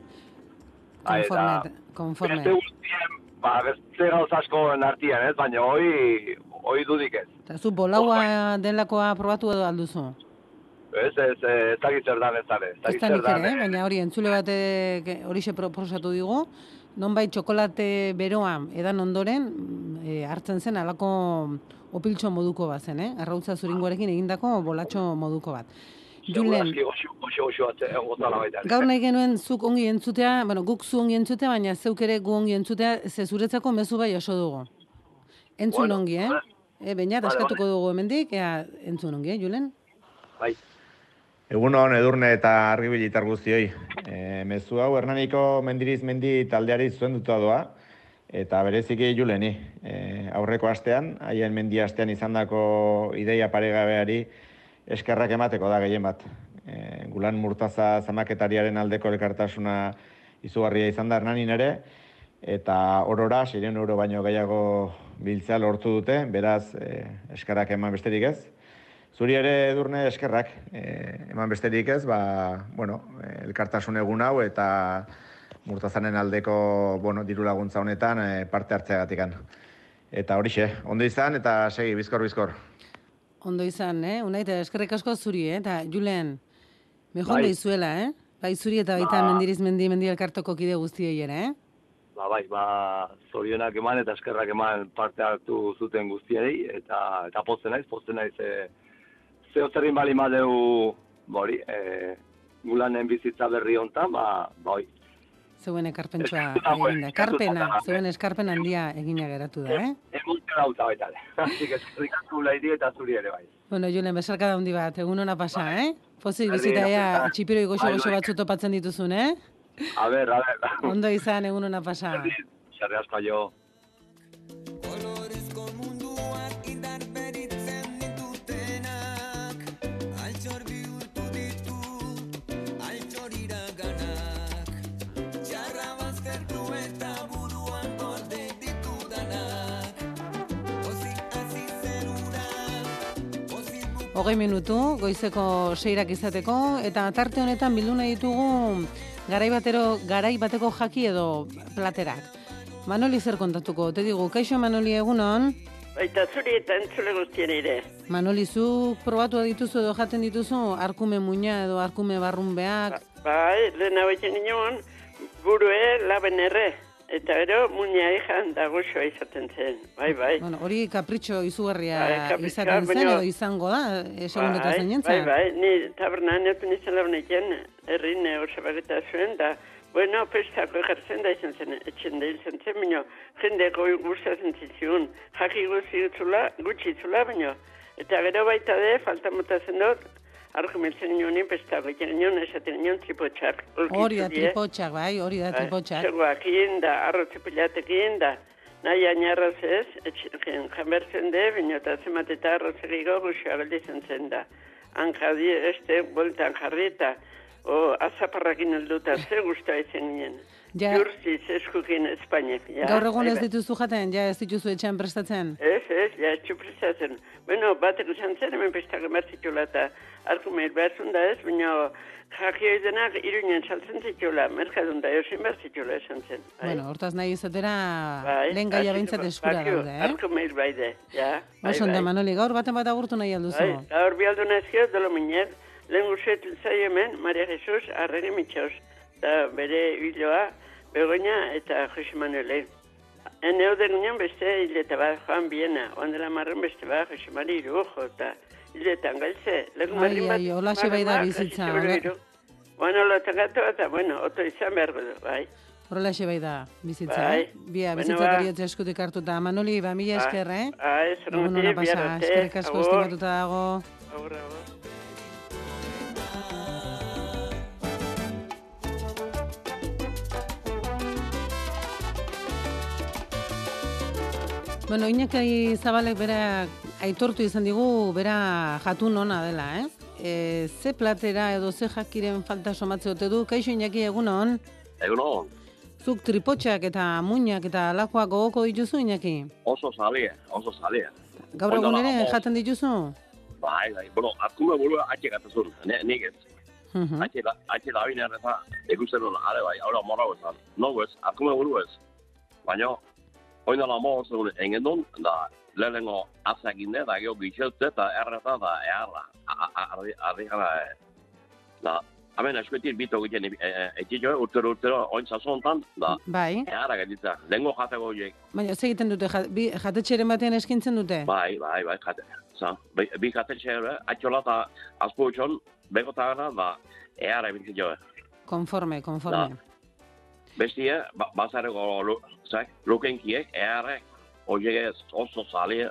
Konforme, konforme. Beste guztien, ba, beste gauza asko artian, ez? Baina hoi, hoi dudik ez. Eta zu bolaua delakoa probatu edo alduzu? Ez, ez, ez ez dara. Ez Ez dakit da zer nik dan. ere, eh? baina hori entzule batek horixe proposatu digu, nonbait txokolate beroa edan ondoren e, hartzen zen alako opiltxo moduko bat zen, eh? Arrautza zuringoarekin egindako bolatxo moduko bat. Julen, gaur nahi genuen zuk ongi entzutea, bueno, guk zu ongi entzutea, baina zeuk ere gu ongi entzutea, ze zuretzako mezu bai oso dugu. Entzun Bueno, ongi, eh? E, baina, Vale, askatuko dugu hemendik, ea entzun ongi, eh, Julen? Bai. Egun hon, edurne eta argibilitar guztioi. E, mezu hau, Hernaniko mendiriz mendi taldeari zuen dutua doa, eta bereziki juleni. E, aurreko astean, haien mendi astean izandako ideia paregabeari eskerrak emateko da gehien bat. E, gulan murtaza zamaketariaren aldeko elkartasuna izugarria izan da Hernanin ere, eta orora, 600 euro baino gehiago biltzea lortu dute, beraz, e, eskerrak eman besterik ez. Zuri ere edurne eskerrak, e, eman besterik ez, ba, bueno, eh, elkartasun egun hau eta murtazanen aldeko, bueno, diru laguntza honetan e, parte hartzeagatikan. Eta horixe, ondo izan eta segi, bizkor, bizkor. Ondo izan, eh? Unai, eta eskerrik asko zuri, eh? Eta Julen, mejor Bai. izuela, eh? Bai zuri eta baita Ba. mendiriz mendi mendi elkartoko kide guztiei ere, eh? Ba, bai, ba, zorionak eman eta eskerrak eman parte hartu zuten guztiei, eta, eta pozten naiz, pozten naiz, e, zeo zerrin bali madeu, bori, e, gulanen bizitza berri hontan, ba, ba, oi. Zeuen ekarpentsua eginda. eskertuta Ekarpena, da, zeuen eskarpen handia egina geratu da, eh? Emote dauta baita. Así que eskerrik asko lairi eta zuri ere bai. Bueno, Julen, besarka da hundi bat, egun hona pasa, eh? Pozik bizita ea, bai, txipiroi goxo bai, bai. batzu topatzen dituzun, eh? A ber, a ber. Ondo izan, egun hona pasa. Zerri asko jo. Hogei minutu, goizeko seirak izateko, eta tarte honetan bildu nahi ditugu garai batero, garai bateko jaki edo platerak. Manoli zer kontatuko, te digu, kaixo Manoli egunon, Baita zuri eta entzule guztien ere. Manoli zuk probatu dituzu edo jaten dituzu, arkume muina edo arkume barrunbeak, Bai, lehen hau egin ginen, burue laben erre. Eta gero, muña ijan da izaten zen. Bai, bai. bueno, hori kapritxo izugarria Bai, kapritxoa, izaten zen edo izango da, eh, segun eta bai, zein bai, bai, ni tabernan netu nizan lagunekin, errin osabageta zuen, da, bueno, pestako ejertzen da izan zen, etxen da izan zen, baina jende goi gustatzen zitziun, jaki guzti utzula, gutxi utzula, baina, eta gero baita de, falta motatzen dut, argumentzen nioen, pestako egin nioen, esaten nioen tripotxak. hori da tripotxak, bai, hori da tripotxak. Zegoak da, arrotze pilatekin da, nahi ainarraz ez, etxen jamertzen de, baina eta zemat eta arrotze gehiago guzia gelditzen zen da. Hankadi, este, boltan jarri eta, o, azaparrakin helduta, ze guztua izan ginen. Ja. Jurtziz eskukin Espainek. Ja, Gaur egun ez bai, dituzu jaten, ja ez dituzu etxean prestatzen. Ez, ez, ja, txuprizatzen. Bueno, batek izan zen, hemen pestak emartzitula eta argumeir behar da ez, baina jaki denak iruinen saltzen zitula, merkadun da josin behar zitula esan zen. Bai. Bueno, hortaz nahi izatera Bai, lehen gaia behintzat eskura daude, eh? Argumeir bai de, ja. bai, Oso ondo, bai. Manoli, gaur baten bat agurtu nahi alduzu. Bai, gaur bialdu nazio, dolo miner, lehen guzet zai hemen, Maria Jesus, arregi mitxaus, da bere hiloa, begoina eta Jose Manuele. Ene hau ginen beste hileta bat joan biena, ondela marren beste bat Jose Mari irujo, eta hiletan galtze. Lehen Ai, ai, holaxe bai da bizitza, hola- Bueno, lotan gato eta, bueno, oto izan behar du, bai. Horrela bai da bizitza, Bai. eh? Bia, Bueno, bizitza ba. horiotze eskutik hartuta. Manoli, ba, mila Bai. esker, eh? Ona pasa, bihar arte, eskerrik asko estimatuta dago. Agur, agur. Bueno, Iñaki Zabalek bera aitortu izan digu, bera jatun ona dela, eh? E, ze platera edo ze jakiren falta somatze ote du, kaixo Iñaki egunon, Egun hon, zuk tripotxak eta muinak eta lakoak gogoko dituzu Iñaki? oso zalie, oso zalie. Gaur egun ere jaten dituzu? Bai, bai, bueno, azkume burua atxe gatazun, ne, nik ez. Mhm. Atxe da, atxe da bine erreza, ikusten duen, are bai, ahora morau ezan. No ez, azkume buru ez. Baina, oin dela mo oso engen duen, da, lehenengo atzak inde, da gero gitxeutze, eta erreza, da, eharra, ardi jana, da, hemen eskuetik bito egiten etxitxo, urtero urtero, oin sazontan, da, Bai, eharra getitza, lehengo jateko horiek, baina ze egiten dute, bi- jatetxeren batean eskintzen dute? Bai, bai, bai, jate. Za, bi, bi jatetxe ere, atxola eta azputxon, begota gara, da, eara ebitzen joe. Konforme, konforme. Bestie, ba, bazareko, lu, zak, lukenkiek, earek, oiek ez oso zalie,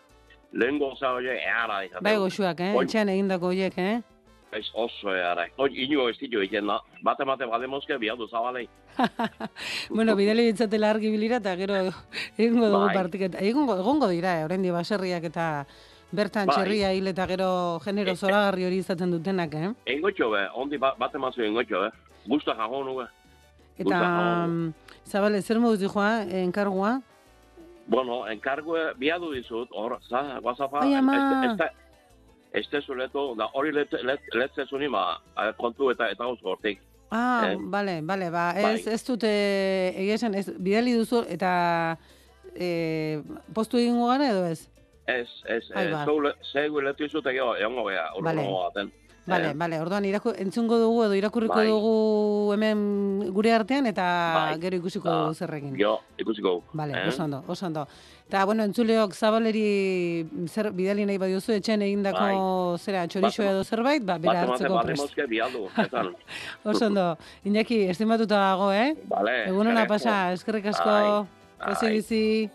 lehen goza oiek eara. Bai goxuak, eh? Oin, Etxean egindako horiek, eh? ez oso earek. Oin, inigo ez ditu egiten da. Bate bate bademozke, bialdu zabalei. Bueno, bidele ditzatela argi bilira eta gero egingo dugu Bai. partiketa. Egongo, egongo dira, eh, orain baserriak eta bertan Bai. txerria hil eta gero genero zoragarri hori izaten dutenak, eh? Engotxo be, ondi ba, bate mazu engotxo be. Gusta jagon nuke. Eta, mm, zabale, zer moduz dijoa, enkargua? Bueno, enkargue biadu dizut, hor, za, ama. ez, ez, ez tezu leto, da hori letzezuni, ma, eh, kontu eta eta gauz gortik. Ah, Eh? bale, bale, ba, Bai. ez, ez dute, egia esan, ez, bidali duzu eta e, postu egingo gara edo ez? Ez, ez, eh, ba. zeu le- zeu letu izut egongo gea, Bale. urrungo baten. Bale, Eh? bale, orduan iraku, entzungo dugu edo irakurriko Bai. dugu hemen gure artean eta Bai. gero ikusiko dugu zerrekin. Jo, ikusiko. Bale, eh? oso ondo, oso ondo. Eta, bueno, entzuleok zabaleri zer bidali nahi badiozu etxen egindako zera txorixo edo zerbait, ba, bera hartzeko prest. Oso ondo. Iñaki, estimatuta dago, eh? Bale. Egun ona pasa, eskerrik asko. Bai, bai. bizi.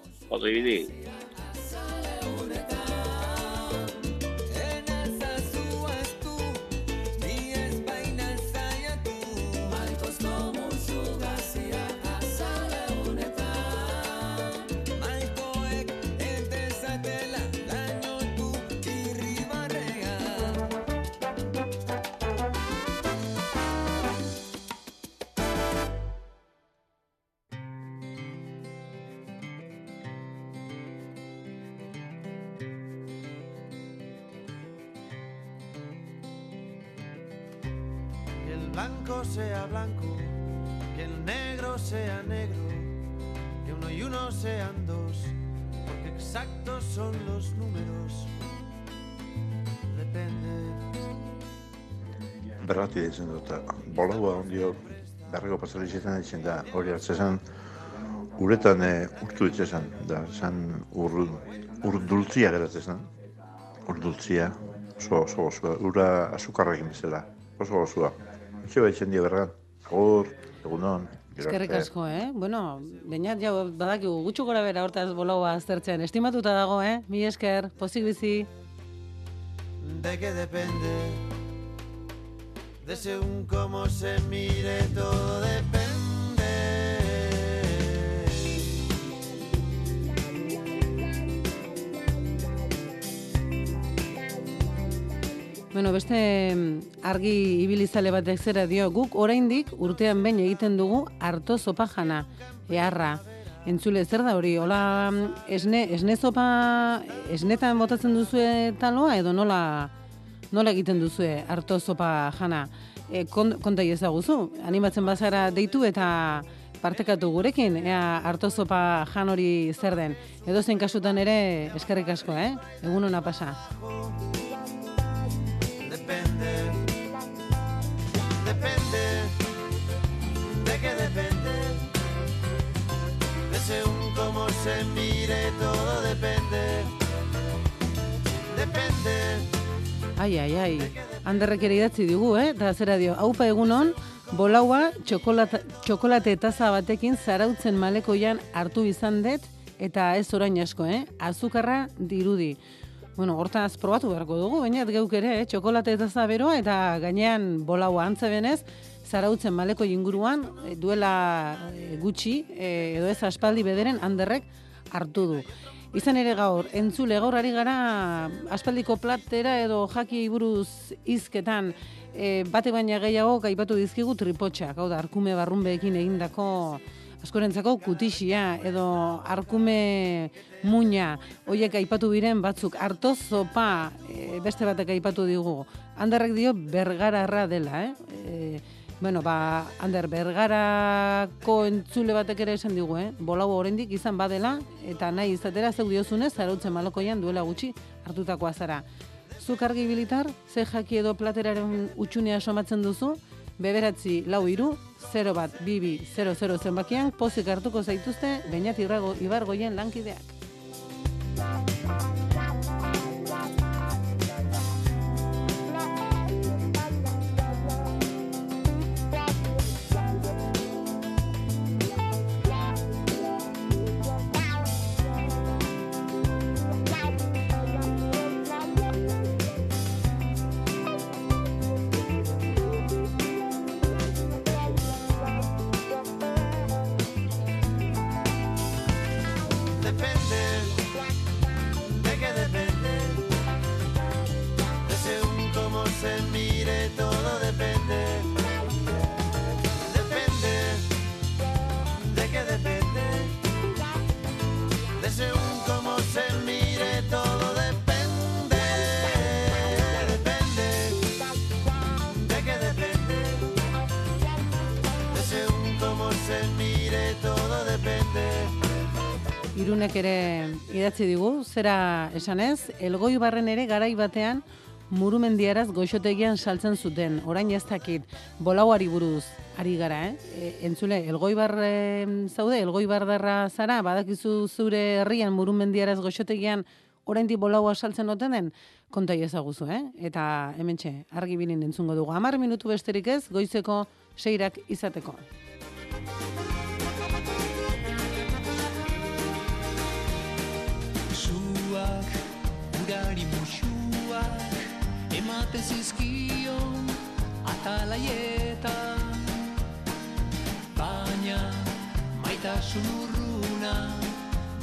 Blanco sea blanco, que el negro sea negro, que uno y uno sean dos, porque exactos son los números. Depende. berrati ditzen dut. Bolaua ondio berrego pasalizetan ditzen da hori hartzesan uretan e, urtu ditzesan, da, zan ur, urdultzia geratzen Urdultzia, oso, oso, oso, ura azukarrekin bezala, oso, oso. Etxe baitzen dio berran, agur, egunon. Eskerrik asko, eh? Bueno, bainat jau badakigu gutxu gora bera hortaz bolaua aztertzen. Estimatuta dago, eh? Mi esker, pozik bizi. ¿De qué depende? De según cómo se mire, todo depende. Bueno, beste mm, argi ibilizale batek zera dio, guk oraindik urtean behin egiten dugu harto zopa jana, eharra. Entzule, zer da hori? Hola, mm, esne, esne zopa, esnetan botatzen duzue taloa edo nola, nola egiten duzue harto zopa jana? E, kont, konta ezaguzu, animatzen bazara deitu eta partekatu gurekin, ea harto zopa jan hori zer den. Edo zein kasutan ere eskerrik asko, eh? Egun ona pasa. Se mire, todo depende. Depende. Ai, ai, ai. Anderrek ere idatzi digu, eh? Eta zera dio, haupa egunon, bolaua txokolata, txokolate taza batekin zarautzen malekoian hartu izan dut, eta ez orain asko, eh? Azukarra dirudi. Bueno, hortaz probatu beharko dugu, baina geuk ere, eh? txokolate taza beroa, eta gainean bolaua antzebenez, zarautzen maleko inguruan, eh, duela eh, gutxi, eh, edo ez aspaldi bederen, handerrek hartu du. Izan ere gaur, entzule gaur ari gara aspaldiko platera edo jaki buruz izketan e, bate baina gehiago gaipatu dizkigu tripotxak, hau da, arkume barrunbeekin egindako askorentzako kutixia edo arkume muina, hoiek aipatu biren batzuk, harto zopa e, beste batek aipatu digu. Handarrek dio bergararra dela, eh? E, Bueno, ba, Ander, bergarako entzule batek ere esan digu, eh? Bolau oraindik izan badela, eta nahi izatera zeu diozunez, zarautzen malokoian duela gutxi hartutakoa zara. Zuk argi bilitar, ze jaki edo plateraren utxunea somatzen duzu, beberatzi lau iru, 0 bat, bibi, 00 zenbakian, pozik hartuko zaituzte, bainat irrago ibargoien lankideak. Irunek ere idatzi digu, zera esanez, elgoi barren ere garai batean murumendiaraz goixotegian saltzen zuten. Orain ez dakit, bolauari buruz ari gara, eh? E, entzule, elgoi zaude, elgoi bardarra zara, badakizu zure herrian murumendiaraz goixotegian oraindik bolaua saltzen oten den, konta ezaguzu, eh? Eta hementxe, argi bilin entzungo dugu. Hamar minutu besterik ez, goizeko seirak izateko. Urari musuak, ematen zizkio, atalaietan. Baina, maitasun urruna,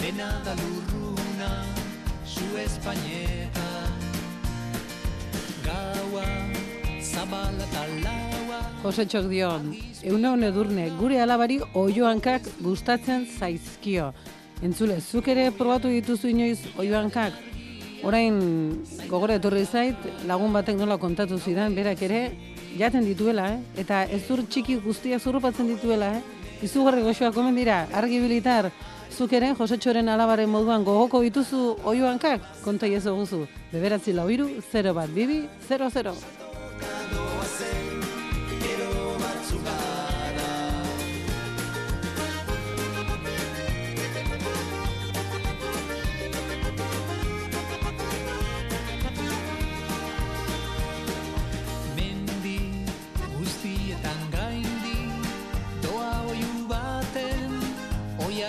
dena da lurruna, zu espainetan. Gaua, zabala eta laua, Josetxok dio, euna edurne, gure alabari oioankak gustatzen zaizkio. Entzule, zuk ere probatu dituzu inoiz oioankak? Orain gogora etorri zait, lagun batek nola kontatu zidan, berak ere jaten dituela, eh? eta ezur txiki guztiak zurrupatzen dituela, eh? izugarri goxoak komen dira, argi bilitar, zuk ere, Josetxoren alabaren moduan gogoko dituzu oioankak, konta iezo guzu, beberatzi lau iru, 0 bat, bibi, 0,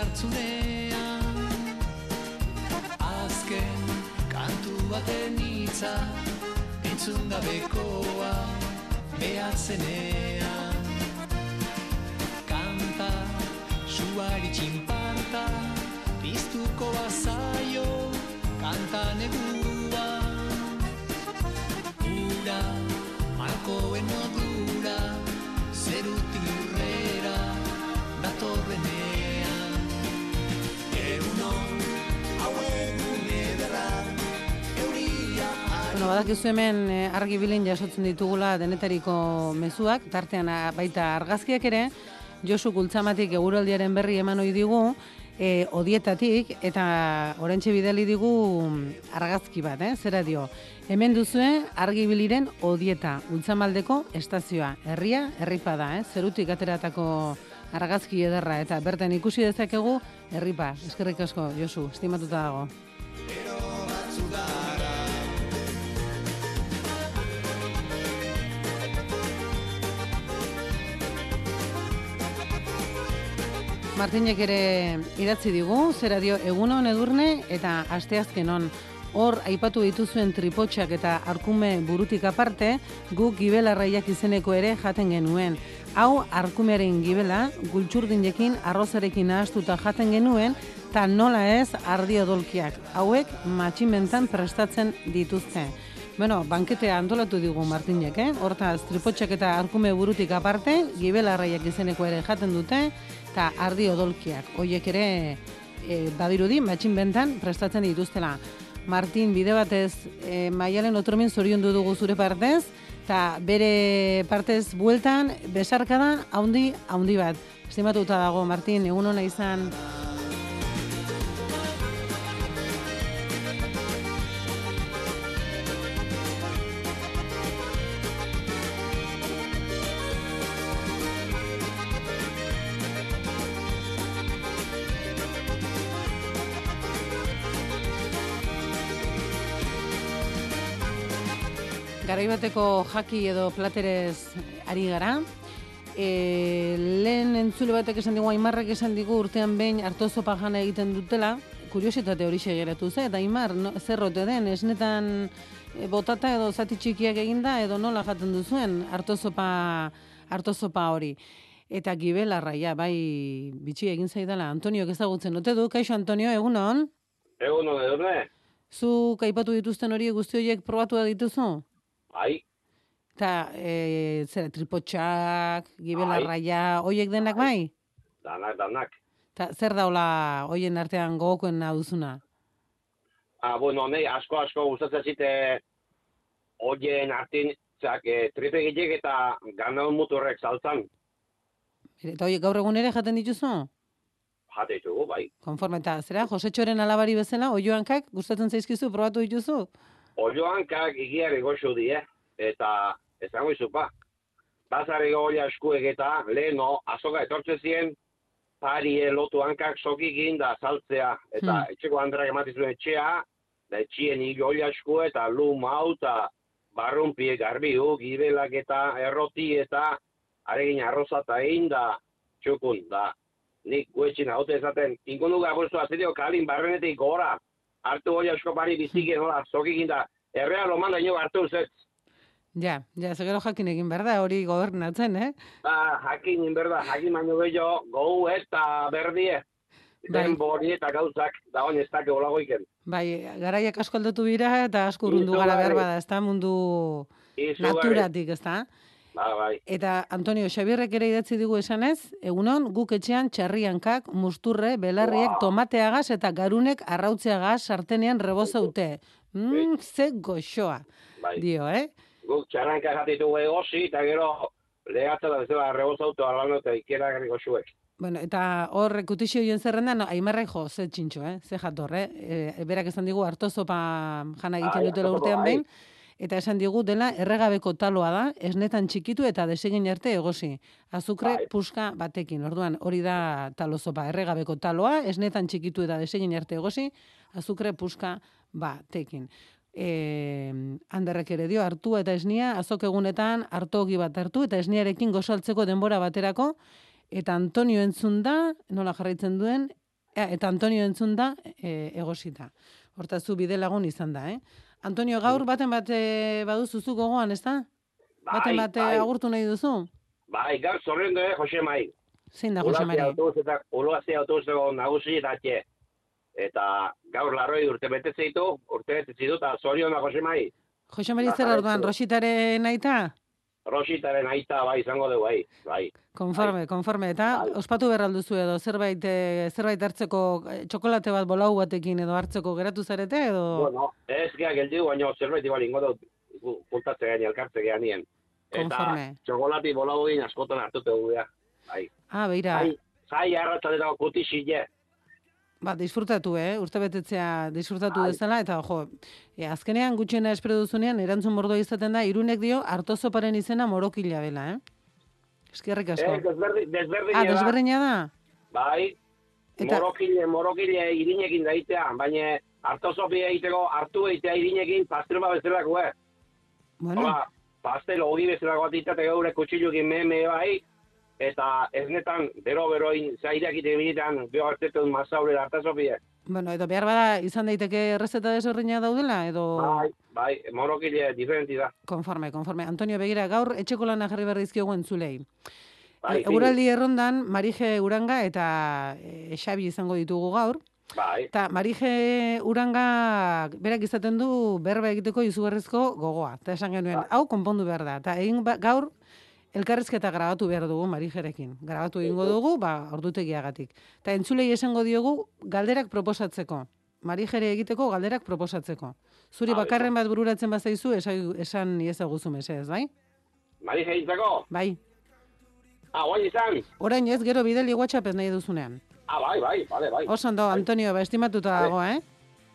hartzunean Azken kantu baten hitza Entzun gabekoa behar zenean. Kanta, suari txinparta Piztuko bazaio, kanta negua Ura, malkoen modura Zerutik lurrera, datorrenean Bueno, badakizu hemen eh, argi bilin jasotzen ditugula denetariko mezuak, tartean ah, baita argazkiak ere, Josu Kultzamatik eguraldiaren berri eman ohi digu, e, odietatik, eta orentxe bidali digu mm, argazki bat, eh? zera dio. Hemen duzue argi biliren odieta, ultzamaldeko estazioa. Herria, herripa da, eh? zerutik ateratako argazki ederra, eta bertan ikusi dezakegu herripa. Eskerrik asko, Josu, estimatuta dago. batzu Martinek ere idatzi digu, zera dio egunon edurne eta asteazkenon. Hor, aipatu dituzuen tripotxak eta arkume burutik aparte, guk gibelarraiak izeneko ere jaten genuen. Hau, arkumearen gibela, gultxurdinekin arrozarekin nahastuta jaten genuen, eta nola ez ardi odolkiak. Hauek matximentan prestatzen dituzte. Bueno, banketea antolatu digu Martinek, eh? Hortaz, tripotxak eta arkume burutik aparte, gibelarraiak izeneko ere jaten dute, eta ardi odolkiak. Hoiek ere e, badirudi matxin bentan prestatzen dituztela. Martin, bide batez, e, maialen otromin zoriondu dugu zure partez, eta bere partez bueltan, besarkada, haundi, haundi bat. Estimatuta dago, Martin, egun hona izan. Garaibateko jaki edo platerez ari gara. E, lehen entzule batek esan digu, Aimarrek esan digu urtean behin hartozopa jana egiten dutela, kuriositate hori geratu ze, eta Aimar, no, zerrote den, esnetan e, botata edo zati txikiak eginda, edo nola jaten duzuen hartozopa, hartozopa hori. Eta gibelarra, ja, bai, bitxi egin zaidala. Antonio, ezagutzen ote du, kaixo Antonio, egunon? Egun hon edurne? Zu kaipatu dituzten hori guzti horiek probatu da dituzu? Bai, Eta, e, zera, tripotxak, gibelarraia, hoiek denak bai? danak, danak. Ta, zer daula hoien artean gogokoen duzuna? Ah, bueno, nei asko asko gustatzen zite oien artin, zak, e, tripe gilek eta ganaun muturrek saltzan. Eta hoiek gaur egun ere jaten dituzu? Jate ditugu, bai. Konforme eta, zera, Josetxoren alabari bezala, oioankak gustatzen zaizkizu, probatu dituzu? Oioankak igiari goxu die, eta ez dago izupa. Bazari goia eskuek eta leheno azoka etortze zien, parie lotu hankak sokikin da saltzea, eta Hmm. etxeko andrak ematizuen etxea, da etxien igoia esku eta lu mau eta barrunpie garbiu, gibelak eta erroti eta aregin arroza eta egin da txukun, da nik guetxin haute esaten, inkundu gabuztu azidio kalin barrenetik gora, hartu goia esko pari bizikin, hola, sokikin da, errea loman da ino hartu zet, Ja, ja, zegero jakin egin behar da, hori gobernatzen, eh? Ba, jakin, inberda, jakin baino gehiago, gau eta berdie. Bai. Denbori eta gauzak, da oin ez dake olagoiken. Bai, garaiak asko aldatu dira eta asko urrundu gara behar bada, ez da, mundu Izugarri. naturatik, ez da? Ba, bai. Eta Antonio Xabierrek ere idatzi digu esanez, egunon guk etxean txarriankak, musturre, belarriek, tomateagaz eta garunek arrautzeagaz sartenean rebozaute. Mm, ze goxoa, Bai. dio, eh? guk txarranka jatitugu egosi, eta gero lehatzen da bezala rebozautu alano eta ikera garriko zuek. Bueno, eta hor kutixio joan zerrendan, no, aimarrek jo, ze txintxo, eh? ze jator, eh? E, berak esan digu hartozopa jana egiten Bai, dutela urtean behin, eta esan digu dela erregabeko taloa da, esnetan txikitu eta desegin arte egosi. Azukre Bai. puska batekin, orduan hori da talozopa, erregabeko taloa, esnetan txikitu eta desegin arte egosi, azukre puska batekin. E, handerrek ere dio, hartu eta esnia, azok egunetan hartogi bat hartu eta esniarekin gozaltzeko denbora baterako, eta Antonio entzun da, nola jarraitzen duen, eta Antonio entzun da e, egosita. Hortaz zu bide lagun izan da, eh? Antonio, gaur baten bate baduzu zu gogoan, ez da? Baten Bai, bate bai. agurtu nahi duzu? Bai, gaur zorrendu, eh, Jose Mai. Zein da, Jose Mari? Uloazia autobuseko nagusi eta atxe. Eta gaur larroi urte bete zeitu, urte bete zeitu, eta zoriona Jose Mai. Jose Mari zer orduan, Rositaren aita? Rositaren aita bai izango dugu, bai. bai. Konforme, konforme. Eta ospatu berralduzu edo zerbait, eh, zerbait hartzeko eh, txokolate bat bolau batekin edo hartzeko geratu zarete edo... Bueno, ez gea geldiu, baina zerbait igual ingo dut puntatze gaini, elkartze geanien. Eta txokolati bolau egin askotan hartute dugu, ja. Bai. Ah, beira, Zai, zai arratzatetako kutixile. Ba, disfrutatu, eh? Urte betetzea disfrutatu Bai. dezala, eta jo, e, azkenean gutxiena espero duzunean, erantzun mordoa izaten da, irunek dio, hartozoparen izena morokila bela, eh? Eskerrik asko. Eh, desberdin, desberdina ah, da. desberdina da? Bai, Eta- morokile, morokile irinekin daitea, baina hartozopi egiteko hartu egitea irinekin pastelma bezalako, eh? Bueno, Hola, pastel ogi bezalako atita eta gaur kutxilukin meme bai, eta ez netan, bero-beroin, zairak ite binetan, bio hartetun mazaure hartazopie. bueno, edo behar bada izan daiteke errezeta desberdina daudela, edo... Bai, bai, morokile diferenti da. Konforme, konforme. Antonio, begira, gaur etxeko lana jarri behar dizkiogu entzulei. Bai, E, Eguraldi errondan, Marije Uranga eta e, Xabi izango ditugu gaur. Bai, Eta Marije Uranga berak izaten du berba egiteko izugarrizko gogoa. Eta esan genuen, Bai. hau konpondu behar da. Eta egin ba, gaur elkarrizketa grabatu behar dugu Marijerekin. Grabatu egingo dugu, ba, ordutegiagatik. Eta entzulei esango diogu galderak proposatzeko. Marijere egiteko galderak proposatzeko. Zuri Ah, bakarren bat bururatzen bazaizu, esan, esan iezaguzu mesedez, bai? mari gehitzako? Bai. Ah, guai izan? Orain ez, gero bideli WhatsApp nahi duzunean. Ah, bai, bai, bale, bai. Oso ondo, Antonio, ba, estimatuta Vale. dago, eh?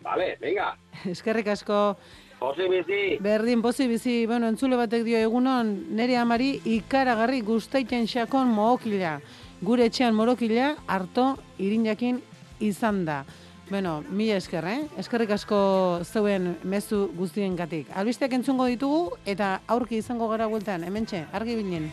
Bale, venga, Eskerrik asko. Jose bizi. Berdin, pozi bizi, bueno, entzule batek dio egunon, nere amari ikaragarri guztaiten xakon mookila. Gure etxean morokila, harto irinakin izan da. Bueno, mila esker, eh? Eskerrik asko zeuen mezu guztien gatik. Albisteak entzungo ditugu, eta aurki izango gara bueltan, hementxe, argi binen.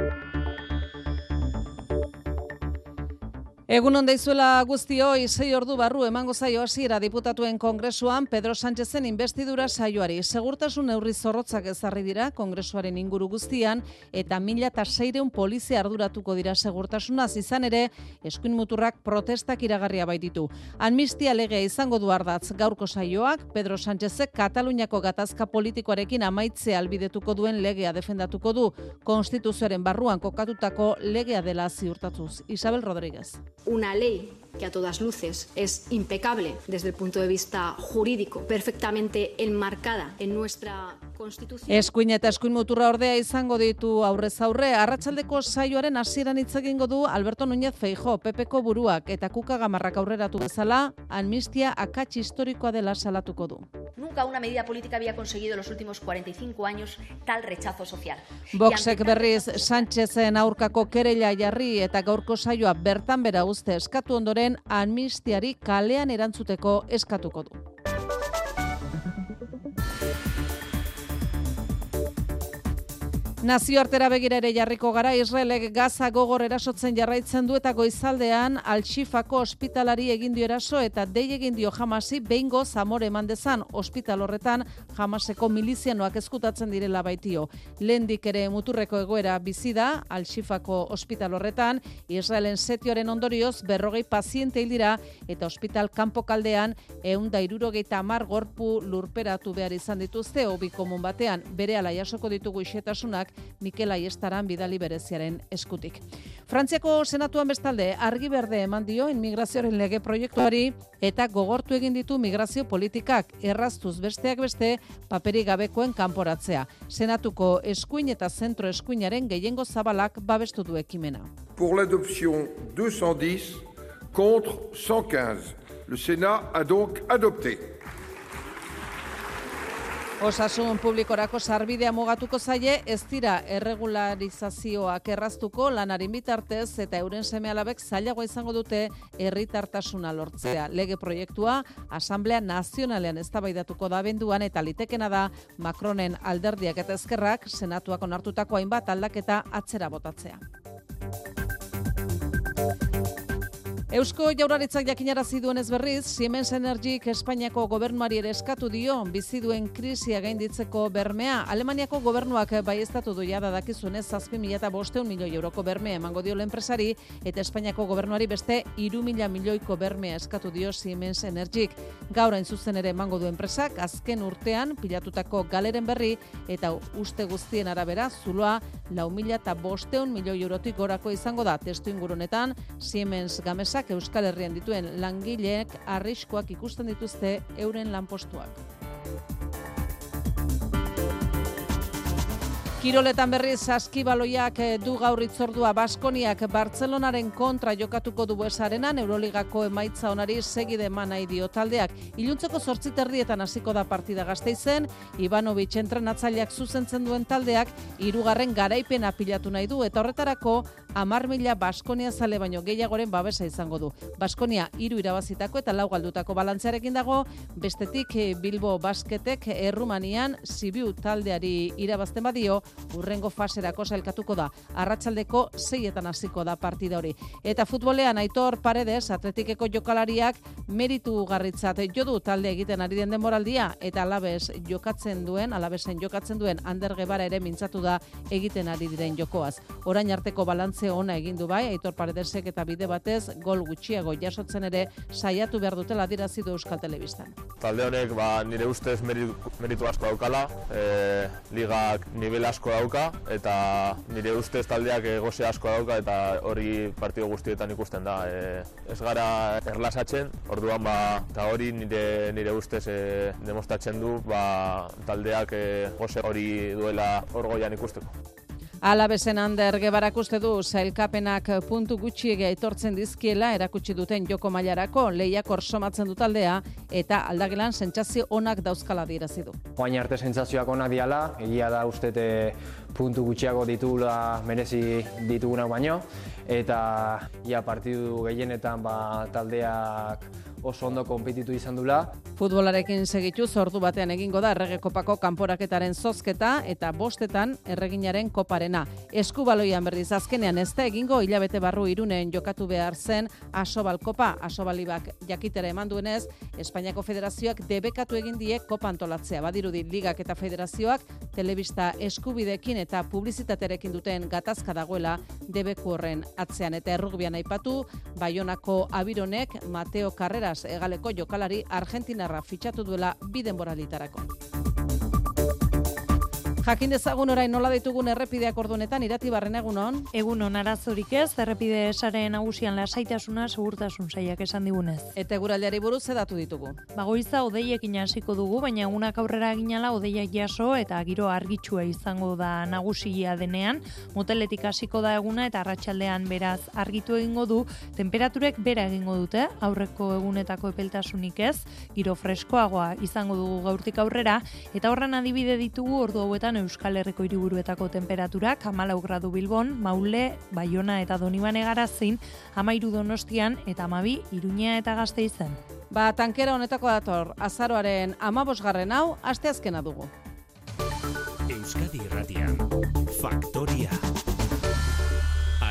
Thank you. Egun onda izuela guztioi, sei ordu barru emango zaio hasiera diputatuen kongresuan Pedro Sánchezen investidura saioari. Segurtasun neurri zorrotzak ezarri dira kongresuaren inguru guztian eta mila eta seireun polizia arduratuko dira segurtasunaz izan ere eskuin muturrak protestak iragarria baititu. Amnistia legea izango du ardatz gaurko saioak Pedro Sánchezek Kataluniako gatazka politikoarekin amaitzea albidetuko duen legea defendatuko du konstituzioaren barruan kokatutako legea dela ziurtatuz. Isabel Rodríguez. Una ley que a todas luces es impecable desde el punto de vista jurídico, perfectamente enmarcada en nuestra. Eskuin eta eskuin muturra ordea izango ditu aurrez aurre, arratsaldeko saioaren hasieran hitz egingo du Alberto Núñez Feijo, PPko buruak eta Kuka Gamarrak aurreratu bezala, amnistia akats historikoa dela salatuko du. Nunca una medida política había conseguido en los últimos 45 años tal rechazo social. Boxek berriz Sánchezen aurkako kereila jarri eta gaurko saioa bertan bera uste eskatu ondoren amnistiari kalean erantzuteko eskatuko du. Nazioartera begira ere jarriko gara Israelek Gaza gogor erasotzen jarraitzen du eta goizaldean Al-Shifako ospitalari egin dio eraso eta dei egin dio Hamasi behingo zamore eman dezan. Ospital horretan Hamaseko milizianoak eskutatzen direla baitio. Lehendik ere muturreko egoera bizi da Al-Shifako ospital horretan. Israelen setioren ondorioz berrogei paziente dira eta ospital kanpo kaldean ehun da hirurogeita hamar gorpu lurperatu behar izan dituzte hobi komun batean. Bere ala jasoko ditugu isetasunak Mikel Aiestaran bidali bereziaren eskutik. Frantziako senatuan bestalde argi berde eman dio inmigrazioaren lege proiektuari eta gogortu egin ditu migrazio politikak erraztuz besteak beste paperi gabekoen kanporatzea. Senatuko eskuin eta zentro eskuinaren gehiengo zabalak babestu du ekimena. Pour l'adoption 210 contre 115. Le Sénat a donc adopté. Osasun publikorako sarbidea mugatuko zaie, ez dira erregularizazioak erraztuko lanaren bitartez eta euren semealabek zailagoa izango dute herritartasuna lortzea. Lege proiektua Asamblea Nazionalean eztabaidatuko da benduan eta litekena da Macronen alderdiak eta ezkerrak senatuak onartutako hainbat aldaketa atzera botatzea. Eusko Jaurlaritzak jakinarazi duenez berriz, Siemens Energik Espainiako gobernuari ere eskatu dio bizi duen krisia gainditzeko bermea. Alemaniako gobernuak baiestatu du jada dakizunez 7500 milioi euroko bermea emango dio enpresari eta Espainiako gobernuari beste 3000 milioiko bermea eskatu dio Siemens Energik. Gaur hain zuzen ere emango du enpresak azken urtean pilatutako galeren berri eta uste guztien arabera zuloa 4500 milioi eurotik gorako izango da testu ingurunetan Siemens Gamesa Euskal Herrian dituen langileek arriskoak ikusten dituzte euren lanpostuak. Kiroletan berriz saskibaloiak eh, du gaur itzordua Baskoniak Bartzelonaren kontra jokatuko du buesarenan Euroligako emaitza onari segide eman nahi dio taldeak. Iluntzeko zortzi terdietan hasiko da partida gazteizen, Ivanovic entrenatzaileak zuzentzen duen taldeak hirugarren garaipena pilatu nahi du eta horretarako amar mila Baskonia zale baino gehiagoren babesa izango du. Baskonia hiru irabazitako eta lau galdutako balantzearekin dago, bestetik eh, Bilbo Basketek Errumanian Sibiu taldeari irabazten badio, urrengo faserako sailkatuko da. Arratsaldeko seietan hasiko da partida hori. Eta futbolean Aitor Paredes atletikeko jokalariak meritu garritzat jo du talde egiten ari den denboraldia eta alabez jokatzen duen, alabesen jokatzen duen Ander Gebara ere mintzatu da egiten ari diren jokoaz. Orain arteko balantze ona egin du bai Aitor Paredesek eta bide batez gol gutxiago jasotzen ere saiatu behar dutela dirazi du Euskal Telebistan. Talde honek ba, nire ustez meritu, meritu asko daukala, e, ligak nivel asko dauka eta nire ustez taldeak gose asko dauka eta hori partido guztietan ikusten da. E, ez gara erlasatzen, orduan ba, eta hori nire, nire ustez e, demostratzen du ba, taldeak e, gose hori duela orgoian ikusteko. Alabesen Ander Gebarak uste du sailkapenak puntu gutxiege aitortzen dizkiela erakutsi duten joko mailarako lehiak somatzen du taldea eta aldagelan sentsazio onak dauzkala dirazi du. Oain arte sentsazioak onak diala, egia da ustete puntu gutxiago ditugula merezi ditugunak baino eta ia partidu gehienetan ba, taldeak oso ondo konpetitu izan dula. Futbolarekin segitu zordu batean egingo da errege kopako kanporaketaren zozketa eta bostetan erreginaren koparena. Eskubaloian berriz azkenean ez da egingo hilabete barru irunen jokatu behar zen asobal kopa. Asobalibak jakitere eman duenez, Espainiako federazioak debekatu egin die kopa antolatzea. Badirudi ligak eta federazioak telebista eskubidekin eta publizitaterekin duten gatazka dagoela debeku horren atzean eta errugbian aipatu, Baionako abironek Mateo Carreras egaleko jokalari Argentinarra fitxatu duela biden boralitarako. Jakin dezagun orain nola ditugun errepideak ordunetan irati barren egunon. Egunon arazorik ez, errepide esaren nagusian lasaitasuna segurtasun saiak esan digunez. Eta eguraldiari buruz edatu ditugu. Bagoiza odeiekin hasiko dugu, baina egunak aurrera ginala odeiak jaso eta giro argitsua izango da nagusia denean. Moteletik hasiko da eguna eta arratsaldean beraz argitu egingo du, temperaturek bera egingo dute, aurreko egunetako epeltasunik ez, giro freskoagoa izango dugu gaurtik aurrera, eta horren adibide ditugu ordu hauetan Euskal Herriko hiriburuetako temperaturak, amalau gradu Bilbon, Maule, Baiona eta Donibane garazin, amairu donostian eta amabi Iruña eta Gasteizen. Ba, tankera honetako dator, azaroaren amabosgarren hau, asteazkena dugu. Euskadi Irratian. Faktoria.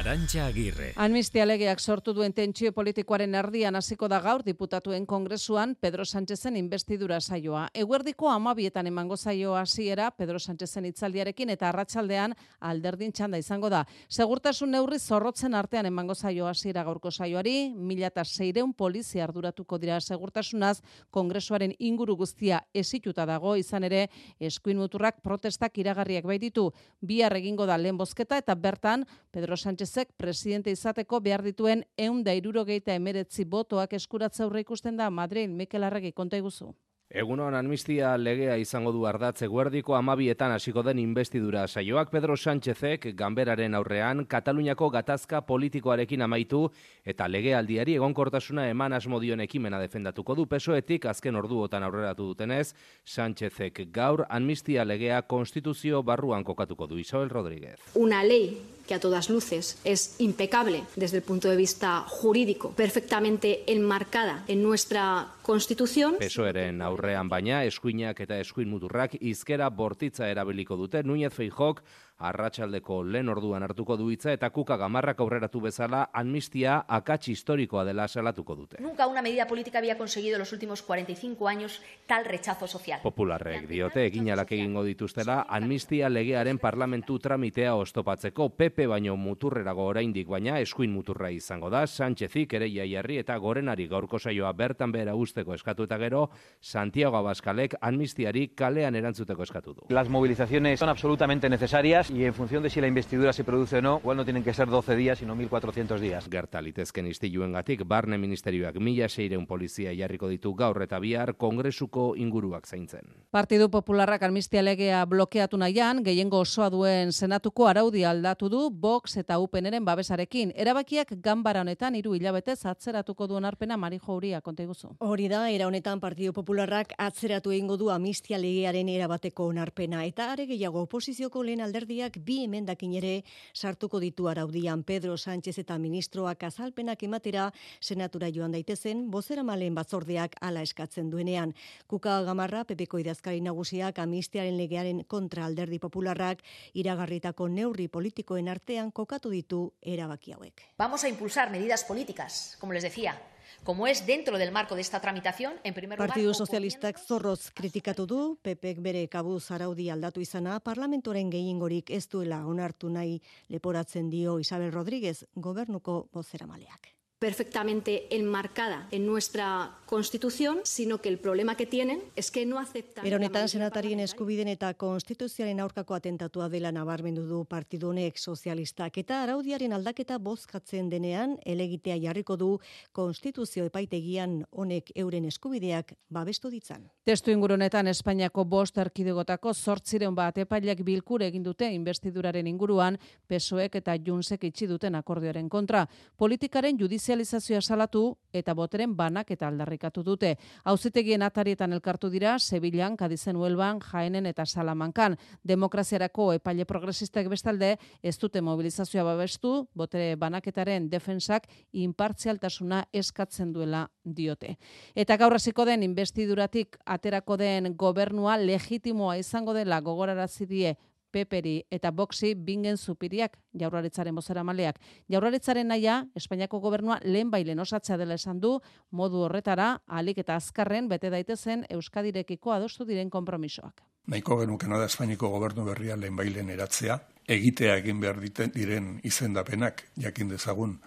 Arantxa Agirre. Amnistia legeak sortu duen tentsio politikoaren erdian hasiko da gaur diputatuen kongresuan Pedro Sánchezen investidura saioa. Eguerdiko amabietan emango saioa hasiera Pedro Sánchezen itzaldiarekin eta arratsaldean alderdin txanda izango da. Segurtasun neurri zorrotzen artean emango saioa hasiera gaurko saioari, mila eta seireun polizia arduratuko dira segurtasunaz kongresuaren inguru guztia esituta dago izan ere eskuin muturrak protestak iragarriak baititu. Bihar egingo da lehen bozketa eta bertan Pedro Sánchezek presidente izateko behar dituen eun da irurogeita emeretzi botoak eskuratza aurre ikusten da Madrid Mikel Arregi konta iguzu. Egunon amnistia legea izango du ardatze guerdiko amabietan hasiko den investidura saioak Pedro Sánchezek ganberaren aurrean Kataluniako gatazka politikoarekin amaitu eta legealdiari egonkortasuna eman asmodion ekimena defendatuko du pesoetik azken orduotan aurreratu dutenez Sánchezek gaur amnistia legea konstituzio barruan kokatuko du Isabel Rodríguez. Una ley que a todas luces es impecable desde el punto de vista jurídico, perfectamente enmarcada en nuestra Constitución. Pesoeren aurrean baina eskuinak eta eskuin muturrak izkera bortitza erabiliko dute. Núñez Feijok arratsaldeko lehen orduan hartuko du hitza eta kuka gamarrak aurreratu bezala amnistia akats historikoa dela salatuko dute. Nunca una medida política había conseguido en los últimos 45 años tal rechazo social. Popularrek diote eginalak egingo dituztela amnistia legearen parlamentu tramitea ostopatzeko PP baino muturrerago oraindik baina eskuin muturra izango da Sánchezik ere jaiarri eta gorenari gaurko saioa bertan behera usteko eskatu eta gero Santiago Abaskalek amnistiari kalean erantzuteko eskatu du. Las movilizaciones son absolutamente necesarias y en función de si la investidura se produce o no, igual no tienen que ser 12 días, sino 1400 días. Gerta litezken istiluengatik barne ministerioak mila seireun polizia jarriko ditu gaur eta bihar kongresuko inguruak zaintzen. Partidu Popularrak amnistia legea blokeatu nahian, gehiengo osoa duen senatuko araudi aldatu du Vox eta UPNren babesarekin. Erabakiak ganbara honetan hiru hilabetez atzeratuko duen arpena Marijo Uria konta iguzu. Hori da, era honetan Partidu Popularrak atzeratu egingo du amnistia legearen erabateko onarpena eta are gehiago oposizioko lehen alderdiak bi emendakin ere sartuko ditu araudian Pedro Sánchez eta ministroak azalpenak ematera senatura joan daitezen bozeramalen batzordeak hala eskatzen duenean. Kuka Gamarra Pepeko idazkari nagusiak amnistiaren legearen kontra alderdi popularrak iragarritako neurri politikoen artean kokatu ditu erabaki hauek. Vamos a impulsar medidas políticas, como les decía, como es dentro del marco de esta tramitación, en primer lugar... Partidu Sozialistak zorroz kritikatu du, PPek bere kabuz araudi aldatu izana, parlamentoren gehiengorik ez duela onartu nahi leporatzen dio Isabel Rodríguez, gobernuko bozeramaleak perfectamente enmarcada en nuestra Constitución, sino que el problema que tienen es que no aceptan... Era honetan senatarien eskubiden eta konstituzioaren aurkako atentatua dela nabarmendu du partidu honek sozialistak eta araudiaren aldaketa bozkatzen denean elegitea jarriko du konstituzio epaitegian honek euren eskubideak babestu ditzan. Testu ingurunetan Espainiako bost erkidegotako zortziren bat epailak bilkure egin dute investiduraren inguruan pesoek eta junsek itxi duten akordioaren kontra. Politikaren judizi judizializazioa salatu eta boteren banak eta aldarrikatu dute. Auzitegien atarietan elkartu dira Sevillan, Kadizen Huelban, Jaenen eta Salamankan. Demokraziarako epaile progresistek bestalde ez dute mobilizazioa babestu, botere banaketaren defensak inpartzialtasuna eskatzen duela diote. Eta gaur hasiko den investiduratik aterako den gobernua legitimoa izango dela gogorarazi die Peperi eta Boxi bingen zupiriak jaurlaritzaren bozera maleak. Jaurlaritzaren naia, Espainiako gobernua lehen bailen osatzea dela esan du, modu horretara, alik eta azkarren bete daitezen Euskadirekiko adostu diren konpromisoak. Nahiko genukena da Espainiako gobernu berria lehen bailen eratzea, egitea egin behar diren izendapenak, jakin dezagun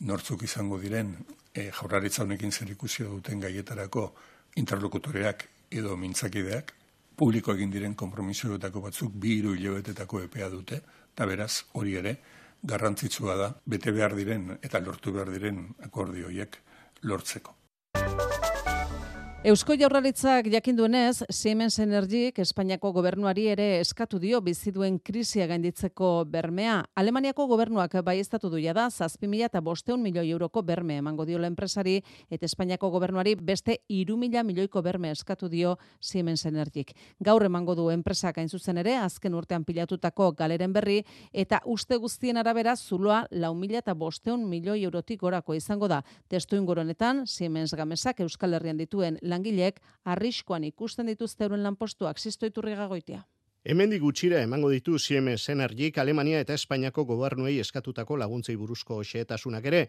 nortzuk izango diren e, jaurlaritza honekin zer ikusio duten gaietarako interlokutoreak edo mintzakideak, publiko egin diren konpromisoetako batzuk bi hiru hilabetetako epea dute, eta beraz hori ere garrantzitsua da bete behar diren eta lortu behar diren akordioiek lortzeko. Eusko Jaurlaritzak jakin duenez, Siemens Energik Espainiako gobernuari ere eskatu dio bizi duen krisia gainditzeko bermea. Alemaniako gobernuak baiestatu du da 7500 milioi euroko berme emango dio enpresari eta Espainiako gobernuari beste 3000 milioiko berme eskatu dio Siemens Energik. Gaur emango du enpresak hain zuzen ere azken urtean pilatutako galeren berri eta uste guztien arabera zuloa 4500 milioi eurotik gorako izango da. Testu honetan Siemens Gamesak Euskal Herrian dituen langilek arriskoan ikusten dituzte euren lanpostuak zistoiturri gagoitia. Hemendik gutxira emango ditu Siemens Energik Alemania eta Espainiako gobernuei eskatutako laguntzei buruzko xehetasunak ere,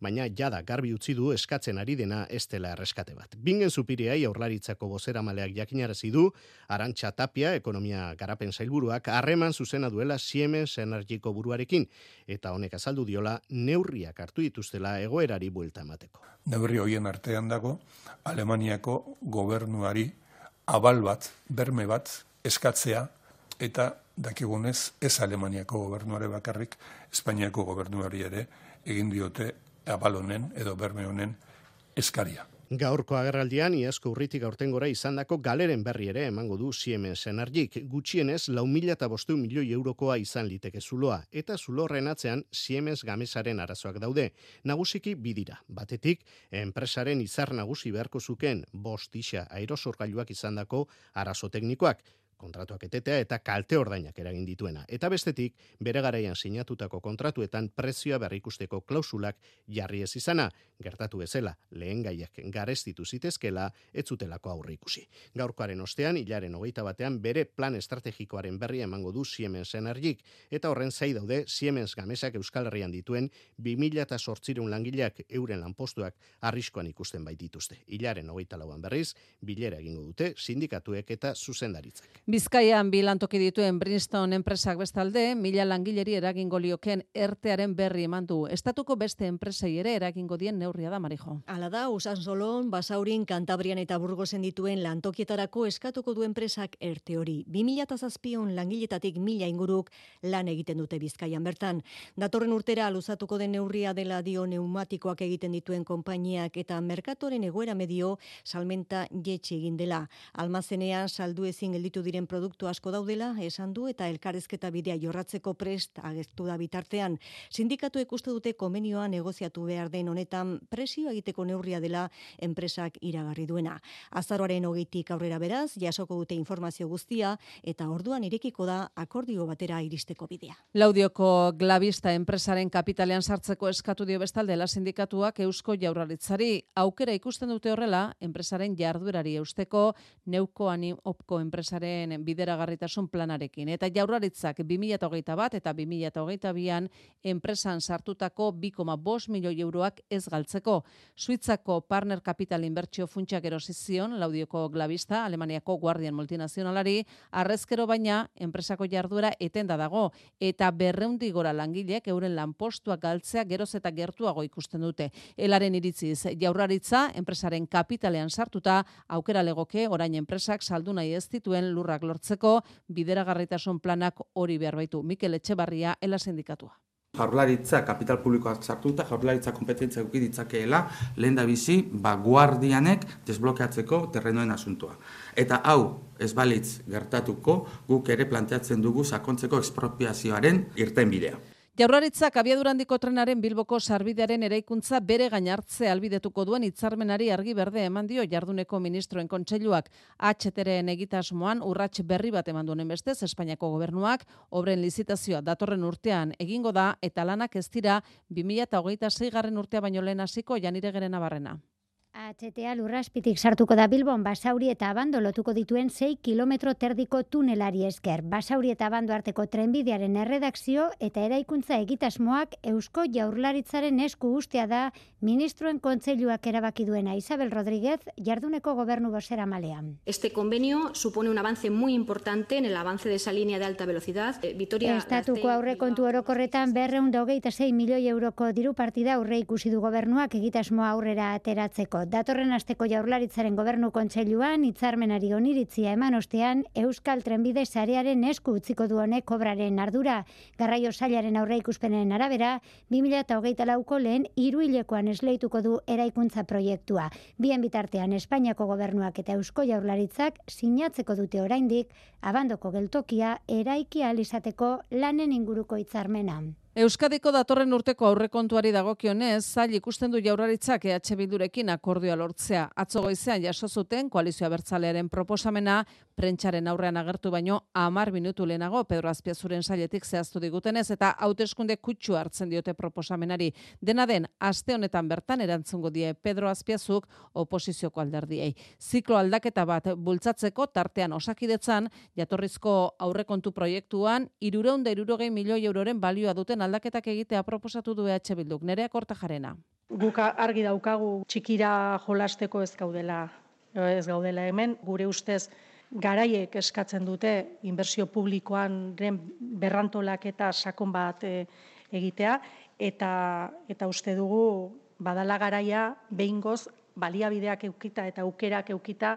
baina jada garbi utzi du eskatzen ari dena ez dela erreskate bat. Bingen supiriai aurlaritzako bozera maleak jakinarazi du, Arantxa Tapia, ekonomia garapen zailburuak, harreman zuzena duela Siemens Energiko buruarekin, eta honek azaldu diola neurriak hartu dituztela egoerari buelta emateko. Neurri hoien artean dago, Alemaniako gobernuari abal bat, berme bat, eskatzea eta dakigunez ez Alemaniako gobernuare bakarrik, Espainiako gobernuari ere egin diote abalonen edo berme honen eskaria. Gaurko agerraldian, iazko urritik aurtengora izandako galeren berri ere emango du Siemens Energik. Gutxienez, lau mila eta bostu milioi eurokoa izan liteke zuloa. Eta zulo horren atzean Siemens gamesaren arazoak daude. Nagusiki bidira. Batetik, enpresaren izar nagusi beharko zuken bost isa aerosorgailuak izandako arazo teknikoak kontratuak etetea eta kalte ordainak eragin dituena. Eta bestetik, bere garaian sinatutako kontratuetan prezioa berrikusteko klausulak jarri ez izana, gertatu bezala, lehen gaiak garestitu zitezkela, ez zutelako aurre ikusi. Gaurkoaren ostean, hilaren hogeita batean, bere plan estrategikoaren berria emango du Siemens Energik, eta horren zai daude Siemens Gamesak Euskal Herrian dituen 2000 eta sortzirun langileak euren lanpostuak arriskoan ikusten baitituzte. Hilaren hogeita lauan berriz, bilera egingo dute sindikatuek eta zuzendaritzak. Bizkaian bilantoki dituen Bridgestone enpresak bestalde, mila langileri eragingo lioken ertearen berri eman du. Estatuko beste enpresei ere eragingo dien neurria da, Marijo. Ala da, Usan Solon, Basaurin, Kantabrian eta Burgosen dituen lantokietarako eskatuko du enpresak erte hori. 2007 langiletatik mila inguruk lan egiten dute Bizkaian bertan. Datorren urtera luzatuko den neurria dela dio neumatikoak egiten dituen konpainiak eta merkatoren egoera medio salmenta jetxe egin dela. Almazenean saldu ezin gelditu diren produktu asko daudela, esan du eta elkarrezketa bidea jorratzeko prest agertu da bitartean. Sindikatu ikuste dute komenioa negoziatu behar den honetan presio egiteko neurria dela enpresak iragarri duena. Azaroaren hogeitik aurrera beraz, jasoko dute informazio guztia eta orduan irekiko da akordio batera iristeko bidea. Laudioko Glavista enpresaren kapitalean sartzeko eskatu dio bestalde la sindikatuak Eusko Jaurlaritzari aukera ikusten dute horrela enpresaren jarduerari eusteko Neuko Opko enpresaren bideragarritasun planarekin eta Jaurlaritzak 2021 bat eta 2022an enpresan sartutako 2,5 milioi euroak ez galtzeko. Suitzako Partner Capital Inbertsio funtsak erosi zion Laudioko Glavista Alemaniako Guardian multinazionalari arrezkero baina enpresako jarduera etenda dago eta berreundi gora langileek euren lanpostuak galtzea geroz eta gertuago ikusten dute. Elaren iritziz, jaurlaritza enpresaren kapitalean sartuta aukera legoke orain enpresak saldu nahi ez dituen lurrak lortzeko bideragarritasun planak hori behar baitu. Mikel Etxebarria, ela sindikatua. jaurlaritza kapital publikoak sartuta jaurlaritza kompetentzia eduki ditzakeela lehen da bizi ba guardianek desblokeatzeko terrenoen asuntoa. Eta hau ez balitz gertatuko guk ere planteatzen dugu sakontzeko ekspropiazioaren irtenbidea. Jaurlaritzak abiadurandiko trenaren Bilboko sarbidearen eraikuntza bere gainartze albidetuko duen hitzarmenari argi berde eman dio jarduneko ministroen kontseiluak HTren egitasmoan urrats berri bat eman duen bestez Espainiako gobernuak obren lizitazioa datorren urtean egingo da eta lanak ez dira 2026 garren urtea baino lehen hasiko janire geren abarrena. HTA lurraspitik sartuko da Bilbon Basauri eta Abando lotuko dituen 6 kilometro terdiko tunelari esker. Basauri eta Abando arteko trenbidearen erredakzio eta eraikuntza egitasmoak Eusko Jaurlaritzaren esku ustea da ministroen kontseiluak erabaki duena Isabel Rodríguez jarduneko gobernu bosera malean. Este convenio supone un avance muy importante en el avance de esa línea de alta velocidad. Eh, Vitoria Estatuko aurrekontu orokorretan berreun da hogeita sei milioi euroko diru partida aurre ikusi du gobernuak egitasmoa aurrera ateratzeko. Datorren asteko jaurlaritzaren gobernu kontseiluan hitzarmenari oniritzia eman ostean Euskal Trenbide sarearen esku utziko du honek obraren ardura. Garraio sailaren aurre ikuspenen arabera, 2008 lauko lehen hiruhilekoan esleituko du eraikuntza proiektua. Bien bitartean Espainiako gobernuak eta Eusko Jaurlaritzak sinatzeko dute oraindik abandoko geltokia eraiki ahal izateko lanen inguruko hitzarmena. Euskadiko datorren urteko aurrekontuari dagokionez, zail ikusten du jaurlaritzak EH Bildurekin akordioa lortzea. Atzo goizean jaso zuten koalizio abertzalearen proposamena prentsaren aurrean agertu baino 10 minutu lehenago Pedro Azpiazuren sailetik zehaztu digutenez eta hauteskunde kutsu hartzen diote proposamenari. Dena den aste honetan bertan erantzungo die Pedro Azpiazuk oposizioko alderdiei. Ziklo aldaketa bat bultzatzeko tartean osakidetzan jatorrizko aurrekontu proiektuan 360 milioi euroren balioa duten aldaketak egitea proposatu du EH Bilduk. Nerea Kortajarena. Guk argi daukagu txikira jolasteko ez gaudela ez gaudela hemen gure ustez garaiek eskatzen dute inbertsio publikoan berrantolaketa sakon bat e, egitea eta eta uste dugu badala garaia behingoz baliabideak eukita eta aukerak eukita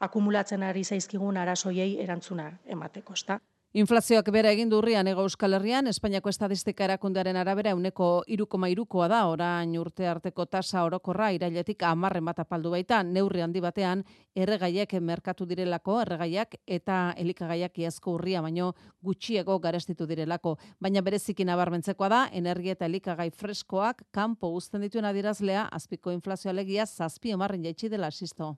akumulatzen ari zaizkigun arazoiei erantzuna emateko, ezta? Inflazioak bera egin durrian ego Euskal Herrian, Espainiako Estadistika Erakundearen arabera uneko irukoma irukoa da, orain urte arteko tasa orokorra irailetik amarren bat apaldu baita, neurri handi batean, erregaiak merkatu direlako, erregaiak eta elikagaiak iazko urria, baino gutxiego garestitu direlako. Baina berezikin abarmentzekoa da, energia eta elikagai freskoak kanpo uzten dituen adirazlea, azpiko inflazio alegia zazpi omarren jaitsi dela asisto.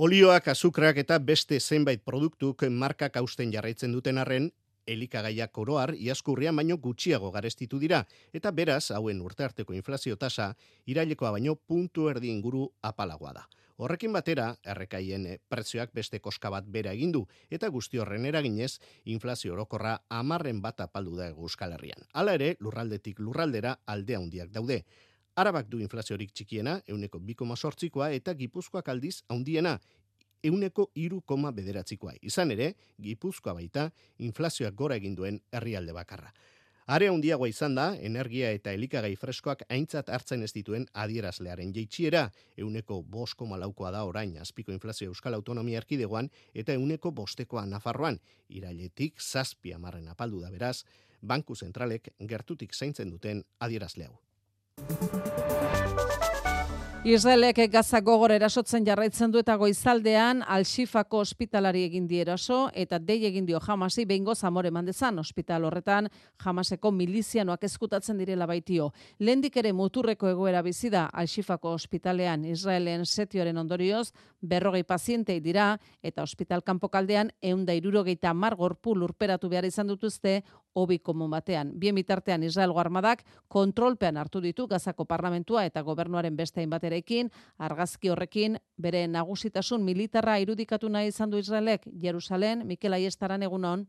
Olioak, azukrak eta beste zenbait produktuk markak hausten jarraitzen duten arren, elikagaiak oroar iaskurrian baino gutxiago garestitu dira, eta beraz, hauen urtearteko inflazio tasa, irailekoa baino puntu erdi inguru apalagoa da. Horrekin batera, errekaien prezioak beste koska bat bera egindu, eta guzti horren eraginez, inflazio orokorra amarren bat apaldu da Euskal Herrian. Hala ere, lurraldetik lurraldera aldea handiak daude. Arabak du inflaziorik txikiena, euneko 2,sortzikoa, eta gipuzkoak aldiz handiena, euneko iru koma bederatzikoa. Izan ere, gipuzkoa baita, inflazioak gora egin duen herrialde bakarra. Are handiagoa izan da, energia eta elikagai freskoak aintzat hartzen ez dituen adierazlearen jeitsiera, euneko bost koma laukoa da orain azpiko inflazio Euskal Autonomia Erkidegoan eta euneko bostekoa Nafarroan, irailetik zazpi amarren apaldu da beraz, Banku Zentralek gertutik zaintzen duten adierazle hau. Israelek gaza gogor erasotzen jarraitzen du eta goizaldean Al-Shifako ospitalari egin di eraso eta dei egin dio Hamasi behingo zamore mandezan ospital horretan Hamaseko milizianoak eskutatzen direla baitio. Lendik ere muturreko egoera bizi da Al-Shifako ospitalean Israelen setioren ondorioz berrogei pazientei dira eta ospital kanpokaldean eunda irurogeita mar gorpu lurperatu behar izan dutuzte hobi komun batean. Bien bitartean Israelgo armadak kontrolpean hartu ditu gazako parlamentua eta gobernuaren beste hainbat erekin, argazki horrekin bere nagusitasun militarra irudikatu nahi izan du Israelek Jerusalen, Mikel Aiestaran egunon.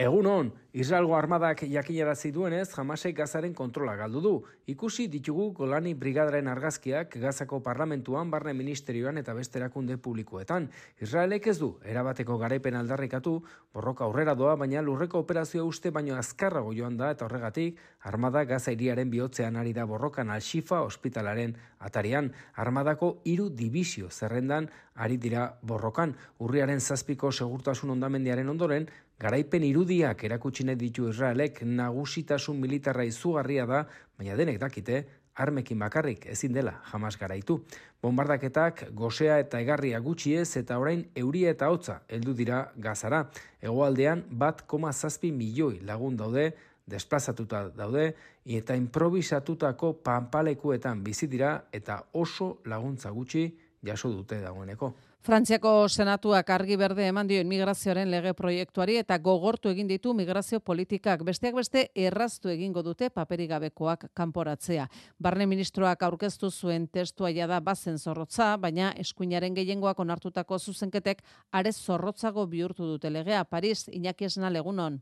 Egun hon, Israelgo armadak jakinarazi duenez, jamasek gazaren kontrola galdu du. Ikusi ditugu Golani Brigadaren argazkiak gazako parlamentuan, barne ministerioan eta beste erakunde publikoetan. Israelek ez du, erabateko garaipen aldarrikatu, borroka aurrera doa, baina lurreko operazioa uste baino azkarrago joan da eta horregatik, armada gaza bihotzean ari da borrokan al-Shifa ospitalaren atarian. Armadako hiru dibizio zerrendan ari dira borrokan. Urriaren zazpiko segurtasun ondamendiaren ondoren, Garaipen irudiak erakutsi nahi ditu Israelek nagusitasun militarra izugarria da, baina denek dakite, armekin bakarrik ezin dela jamas garaitu. Bombardaketak gosea eta egarria gutxiez eta orain euria eta hotza heldu dira gazara. Hegoaldean bat koma zazpi milioi lagun daude desplazatuta daude eta improvisatutako panpalekuetan bizi dira eta oso laguntza gutxi jaso dute dagoeneko. Frantziako senatuak argi berde eman dio migrazioaren lege proiektuari eta gogortu egin ditu migrazio politikak. Besteak beste erraztu egingo dute paperigabekoak kanporatzea. Barne ministroak aurkeztu zuen testua jada bazen zorrotza, baina eskuinaren gehiengoak onartutako zuzenketek arez zorrotzago bihurtu dute legea. Paris, Iñaki Esnal egunon.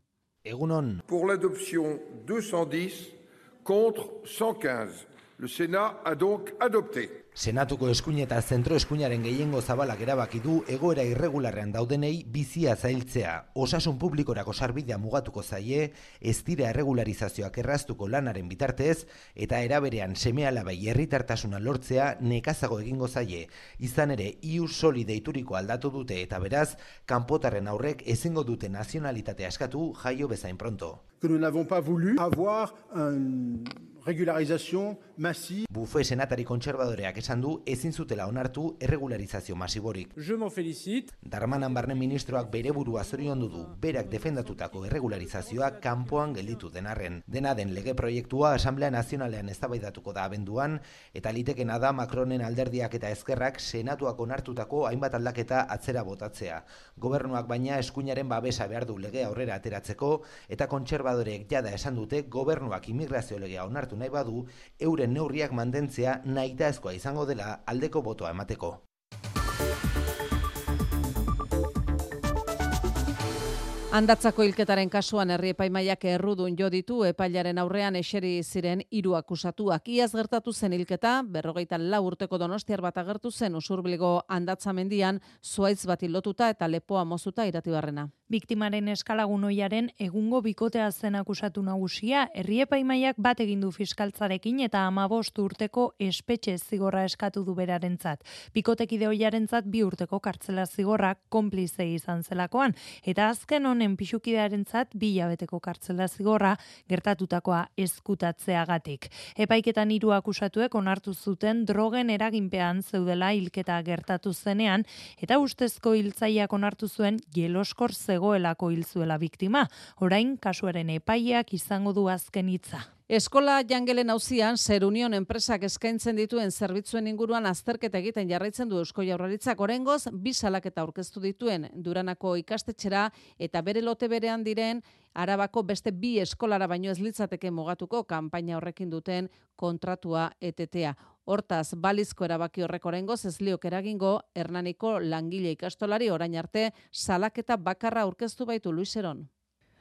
Pour l'adoption 210 contre 115. Le Sénat a donc adopté. Senatuko eskuin eta zentro eskuinaren gehiengo zabalak erabaki du egoera irregularrean daudenei bizia zailtzea. Osasun publikorako sarbidea mugatuko zaie, ez dira erregularizazioak erraztuko lanaren bitartez, eta eraberean seme alabai herritartasuna lortzea nekazago egingo zaie. Izan ere, iu soli deituriko aldatu dute eta beraz, kanpotarren aurrek ezingo dute nazionalitatea eskatu jaio bezain pronto. que nous n'avons pas voulu avoir une régularisation massive. Bufe senatari kontserbadoreak esan du ezin zutela onartu erregularizazio masiborik. Je m'en félicite. Darmanan barne ministroak bere burua zoriondu du, berak defendatutako erregularizazioa kanpoan gelditu denarren. Dena den lege proiektua Asamblea Nazionalean eztabaidatuko da abenduan, eta litekena da Macronen alderdiak eta ezkerrak senatuak onartutako hainbat aldaketa atzera botatzea. Gobernuak baina eskuinaren babesa behar du legea aurrera ateratzeko, eta kontserbadoreek jada esan dute gobernuak immigrazio legea onartu nahi badu, euren neurriak mantentzea nahitaezkoa izango dela aldeko botoa emateko. Handatzako hilketaren kasuan herri epaimaiak errudun jo ditu epailaren aurrean eseri ziren hiru akusatuak. Iaz gertatu zen hilketa, berrogeita lau urteko donostiar bat agertu zen usurbilgo handatzamendian, zuaitz bat lotuta eta lepoa mozuta iratibarrena. Biktimaren eskalagun oiaren egungo bikotea zen akusatu nagusia, herri epaimaiak bat egin du fiskaltzarekin eta amabost urteko espetxe zigorra eskatu du berarentzat. Bikotekide oiarentzat bi urteko kartzela zigorra konplize izan zelakoan, eta azken honen pixukidearentzat bi hilabeteko kartzela zigorra gertatutakoa ezkutatzeagatik. Epaiketan hiru akusatuek onartu zuten drogen eraginpean zeudela hilketa gertatu zenean, eta ustezko hiltzaileak onartu zuen jeloskor zegoelako hil zuela biktima. Orain kasuaren epaileak izango du azken hitza. Eskola jangelen auzian Zer Union enpresak eskaintzen dituen zerbitzuen inguruan azterketa egiten jarraitzen du Eusko Jaurlaritzak orengoz bi salaketa aurkeztu dituen Duranako ikastetxera eta bere lote berean diren Arabako beste bi eskolara baino ez litzateke mugatuko kanpaina horrekin duten kontratua etetea. Hortaz, balizko erabaki horrek orengoz ez liok eragingo Hernaniko langile ikastolari orain arte salaketa bakarra aurkeztu baitu Luiseron.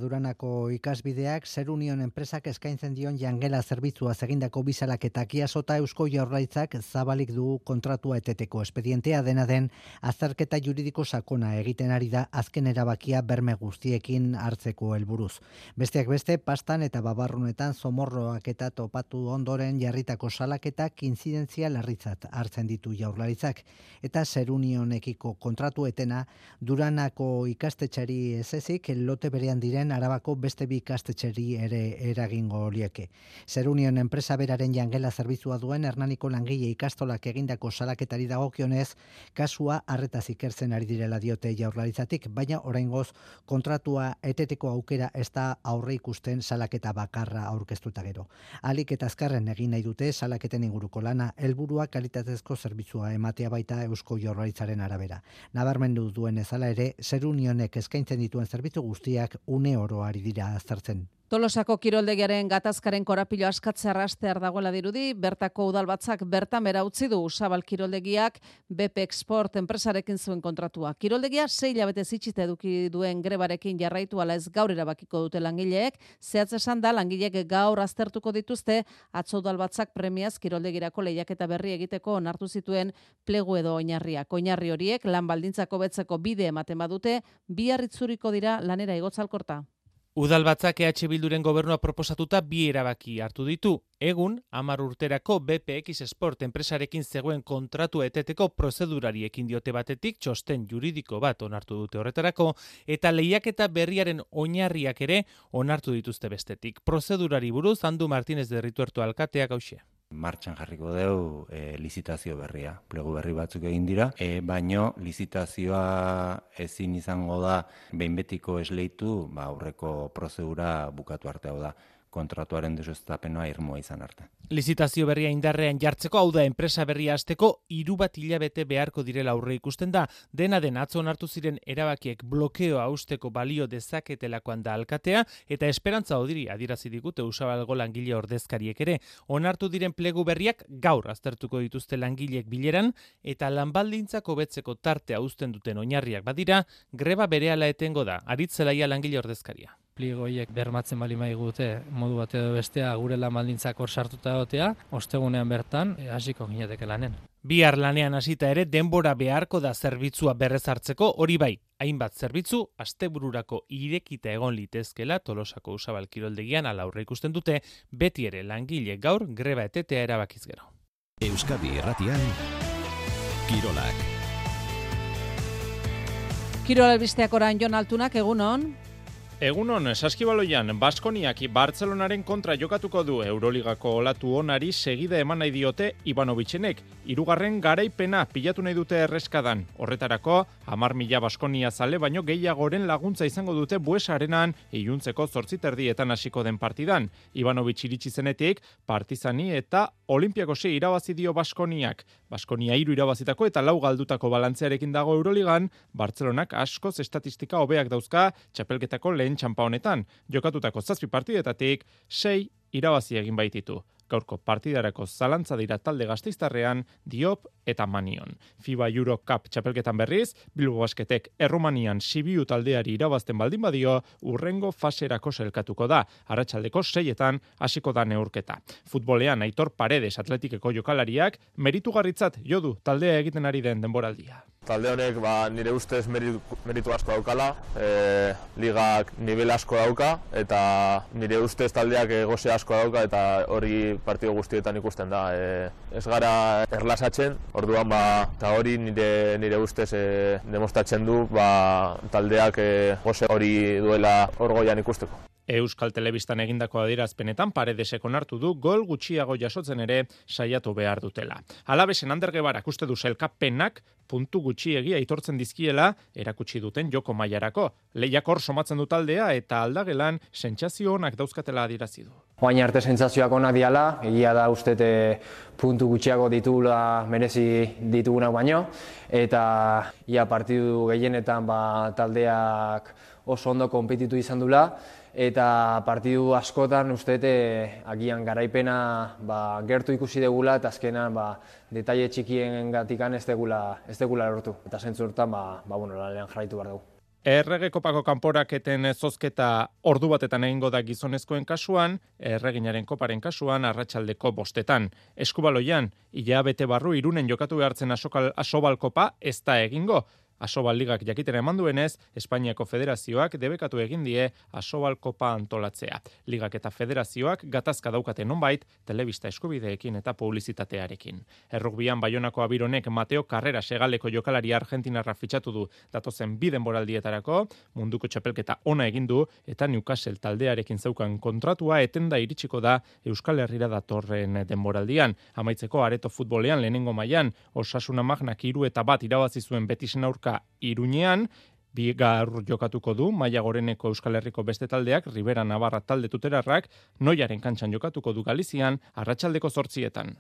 Duranako ikasbideak Zer Union enpresak eskaintzen dion jangela zerbitzua egindako bizalak eta kiasota Eusko Jaurlaritzak zabalik du kontratua eteteko espedientea dena den azterketa juridiko sakona egiten ari da azken erabakia berme guztiekin hartzeko helburuz. Besteak beste pastan eta babarrunetan zomorroak eta topatu ondoren jarritako salaketak inzidentzia larritzat hartzen ditu Jaurlaritzak eta Zer Unionekiko kontratu etena Duranako ikastetxari ez ezik lote berean diren arabako beste bi ikastetxeri ere eragingo lieke. Zer Union enpresa beraren jangela zerbitzua duen Hernaniko langile ikastolak egindako salaketari dagokionez, kasua harretaz ikertzen ari direla diote jaurlaritzatik, baina oraingoz kontratua eteteko aukera ez da aurre ikusten salaketa bakarra aurkeztuta gero. Alik eta azkarren egin nahi dute salaketen inguruko lana, helburua kalitatezko zerbitzua ematea baita Eusko Jaurlaritzaren arabera. Nabarmendu duen ezala ere, Zer Unionek eskaintzen dituen zerbitzu guztiak une oro ari dira aztertzen. Tolosako kiroldegiaren gatazkaren korapilo askatzea rastear dagoela dirudi, bertako udalbatzak bertan bera utzi du Zabal kiroldegiak BP Export enpresarekin zuen kontratua. Kiroldegia sei labete zitxite eduki duen grebarekin jarraitu ala ez gaur erabakiko dute langileek, zehatz esan da langileek gaur aztertuko dituzte atzo udalbatzak premiaz kiroldegirako lehiaketa berri egiteko onartu zituen plegu edo oinarriak. Oinarri horiek lan baldintzako betzeko bide ematen badute, bi harritzuriko dira lanera igotzalkorta. Udalbatzak EH Bilduren gobernua proposatuta bi erabaki hartu ditu. Egun, amar urterako BPX Sport enpresarekin zegoen kontratu eteteko prozedurari ekin diote batetik txosten juridiko bat onartu dute horretarako eta lehiaketa berriaren oinarriak ere onartu dituzte bestetik. Prozedurari buruz Andu Martinez de Rituerto alkateak hauxe. Martxan jarriko deu e, lizitazio berria. Plegu berri batzuk egin dira, e, baino lizitazioa ezin izango da behin betiko esleitu ba, aurreko prozedura bukatu arte hau da kontratuaren desustapenoa irmoa izan arte. Lizitazio berria indarrean jartzeko hau da enpresa berria hasteko hiru bat hilabete beharko direla aurre ikusten da. Dena den atzo onartu ziren erabakiek blokeoa usteko balio dezaketelakoan da alkatea eta esperantza odiri adierazi digute usabalgo langile ordezkariek ere. Onartu diren plegu berriak gaur aztertuko dituzte langileek bileran eta lanbaldintzak hobetzeko tartea uzten duten oinarriak badira greba berehala etengo da. Aritzelaia langile ordezkaria pligoiek bermatzen bali maigute modu bat edo bestea gure lan baldintzak hor sartuta egotea, ostegunean bertan e, hasiko gineteke lanen. Bihar lanean hasita ere denbora beharko da zerbitzua berrez hartzeko hori bai, hainbat zerbitzu astebururako irekita egon litezkela Tolosako Usabal kiroldegian ala aurre ikusten dute, beti ere langile gaur greba etetea erabakiz gero. Euskadi Erratian Kirolak. Kirola albisteak orain Jon Altunak egunon. Egunon, saskibaloian, Baskoniak Bartzelonaren kontra jokatuko du Euroligako olatu onari segida eman nahi diote Ivanovitzenek. Hirugarren garaipena pilatu nahi dute erreskadan. Horretarako, amar mila Baskonia zale, baino gehiagoren laguntza izango dute buesarenan iluntzeko zortziterdietan hasiko den partidan. Ivanovitz iritsi zenetik, partizani eta olimpiakosi irabazi dio Baskoniak. Baskonia hiru irabazitako eta lau galdutako balantzearekin dago Euroligan, Bartzelonak askoz estatistika hobeak dauzka, txapelketako lehen txampa honetan, jokatutako zazpi partidetatik, sei irabazi egin baititu. Gaurko partidarako zalantza dira talde gazteiztarrean Diop eta Manion. FIBA Euro Cup txapelketan berriz, Bilbo Basketek Erromanian Sibiu taldeari irabazten baldin badio, urrengo faserako selkatuko da. Arratxaldeko seietan hasiko da neurketa. Futbolean Aitor Paredes atletikeko jokalariak meritu garritzat jodu taldea egiten ari den denboraldia. Talde honek ba, nire ustez meritu, meritu asko daukala, e, ligak nivel asko dauka, eta nire ustez taldeak goze asko dauka, eta hori partido guztietan ikusten da. E, ez gara erlasatzen, orduan ba, eta hori nire, nire ustez e, demostratzen du ba, taldeak e, goze hori duela orgoian ikusteko. Euskal Telebistan egindako adierazpenetan paredesek onartu du gol gutxiago jasotzen ere saiatu behar dutela. Alabesen andergebarak uste du selkapenak puntu gutxiegia aitortzen dizkiela erakutsi duten joko mailarako. Lehiak hor somatzen du taldea eta aldagelan sentsazio onak dauzkatela adierazi du. Oain arte sentsazioak onak diala, egia da ustete puntu gutxiago ditula merezi dituguna baino eta ia partidu gehienetan ba, taldeak oso ondo konpetitu izan dula eta partidu askotan ustete agian garaipena ba, gertu ikusi degula eta azkenan ba, detaile txikien gatikan ez degula, ez degula lortu. Eta zentzurtan, ba, ba, bueno, lalean jarraitu behar dugu. Errege kopako kanporaketen zozketa ordu batetan egingo da gizonezkoen kasuan, erreginaren koparen kasuan arratsaldeko bostetan. Eskubaloian, hilabete barru irunen jokatu behartzen asobal kopa ez da egingo. Asobal Ligak jakitera eman duenez, Espainiako federazioak debekatu egin die Asobal Kopa antolatzea. Ligak eta federazioak gatazka daukate nonbait, telebista eskubideekin eta publizitatearekin. Errugbian Baionako abironek Mateo Carrera segaleko jokalari argentinarra fitxatu du datozen biden boraldietarako, munduko txapelketa ona egin du eta Newcastle taldearekin zeukan kontratua etenda iritsiko da Euskal Herrira datorren denboraldian. Amaitzeko areto futbolean lehenengo mailan osasuna magnak iru eta bat irabazi zuen betisen aurka Iruñean, bigar jokatuko du Maia Goreneko Euskal Herriko beste taldeak Ribera Navarra talde tuterarrak noiaren kantxan jokatuko du Galizian arratsaldeko zortzietan.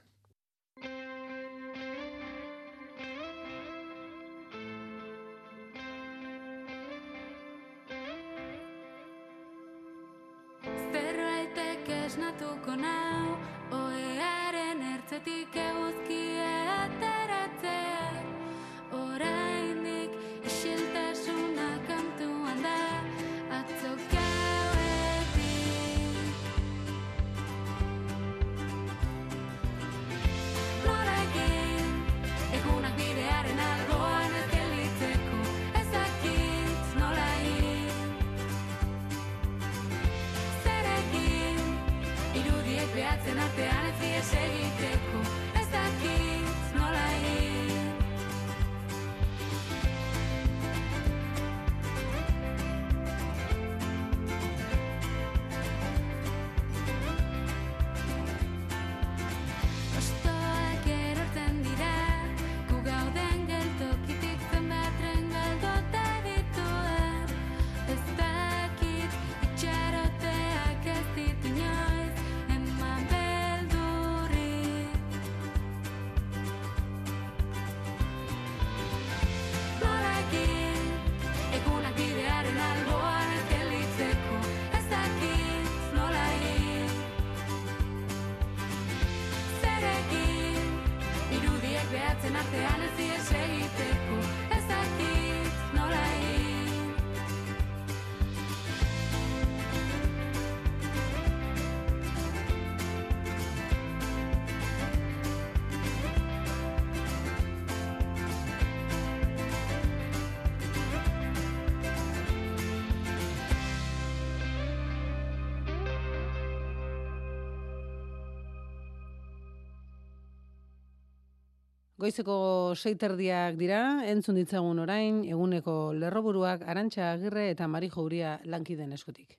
Goizeko seiterdiak dira, entzun ditzagun orain, eguneko lerroburuak Arantxa Agirre eta Mari Jouria lankiden eskutik.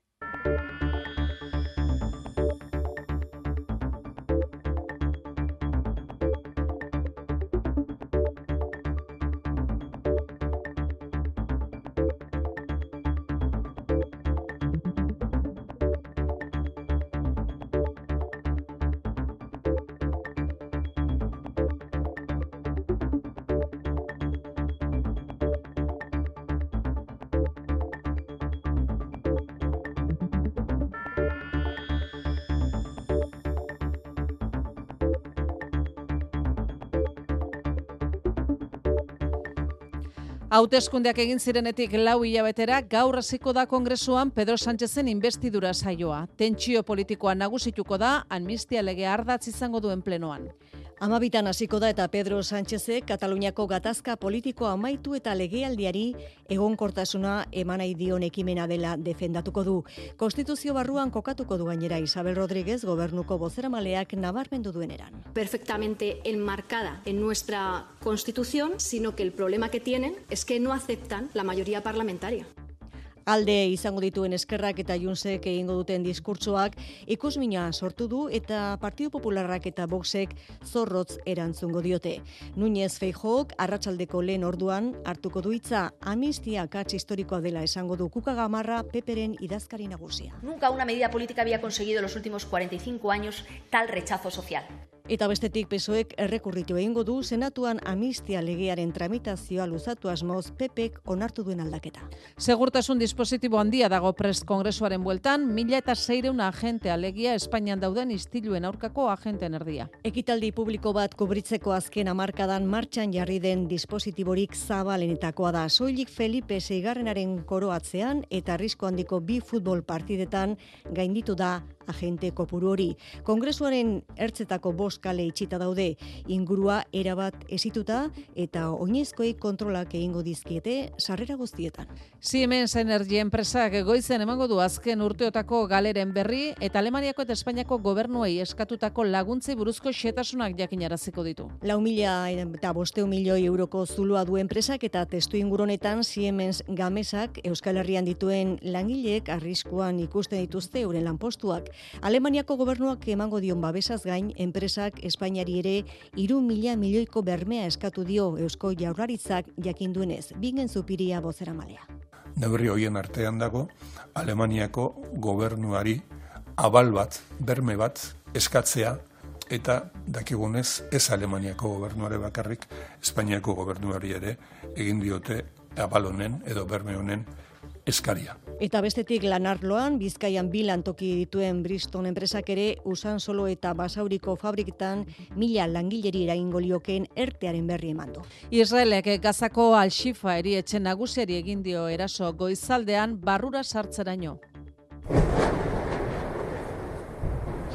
Hauteskundeak egin zirenetik lau hilabetera, gaur hasiko da kongresuan Pedro Sánchezen investidura saioa. Tentsio politikoa nagusituko da, amnistia legea ardatz izango duen plenoan. Amabitan hasiko da eta Pedro Sánchezek Kataluniako gatazka politiko amaitu eta legealdiari egonkortasuna emanai dion ekimena dela defendatuko du. Konstituzio barruan kokatuko du gainera Isabel Rodríguez gobernuko bozeramaleak nabarmendu dueneran. perfectamente enmarcada en nuestra Constitución, sino que el problema que tienen es que no aceptan la mayoría parlamentaria. Alde izango dituen eskerrak eta junsek egingo duten diskurtsoak ikusmina sortu du eta Partido Popularrak eta Voxek zorrotz erantzungo diote. Núñez Feijóok arratsaldeko lehen orduan hartuko du hitza amnistia kats historikoa dela esango du Kuka Gamarra Peperen idazkari nagusia. Nunca una medida política había conseguido los últimos 45 años tal rechazo social. Eta bestetik pesoek errekurritu egingo du senatuan amnistia legearen tramitazioa luzatu asmoz PPek onartu duen aldaketa. Segurtasun dispositibo handia dago prest kongresuaren bueltan, mila eta seireun agente alegia Espainian dauden istiluen aurkako agenten erdia. Ekitaldi publiko bat kubritzeko azken hamarkadan martxan jarri den dispositiborik zabalenetakoa da. Soilik Felipe Seigarrenaren koroatzean eta arrisko handiko bi futbol partidetan gainditu da agente kopuru hori. Kongresuaren ertzetako bost kale itxita daude, ingurua erabat esituta eta oinezkoei kontrolak egingo dizkiete sarrera guztietan. Siemens Energy enpresak goizen emango du azken urteotako galeren berri eta Alemaniako eta Espainiako gobernuei eskatutako laguntzei buruzko xetasunak jakinaraziko ditu. Lau mila eta bosteu milioi euroko zulua du enpresak eta testu inguronetan Siemens Gamesak Euskal Herrian dituen langileek arriskuan ikusten dituzte euren lanpostuak. Alemaniako gobernuak emango dion babesaz gain, enpresak Espainiari ere iru mila milioiko bermea eskatu dio Eusko Jaurlaritzak jakinduenez, bingen zupiria bozera malea. neurri hoien artean dago Alemaniako gobernuari abal bat, berme bat eskatzea eta dakigunez ez Alemaniako gobernuare bakarrik Espainiako gobernuari ere egin diote abal honen edo berme honen eskaria. Eta bestetik lanarloan, Bizkaian bi lantoki dituen Bristol enpresak ere usan solo eta basauriko fabriketan mila langileri eragingo liokeen ertearen berri eman du. Israelek Gazako Al-Shifa erietxe nagusiari egin dio eraso goizaldean barrura sartzeraino.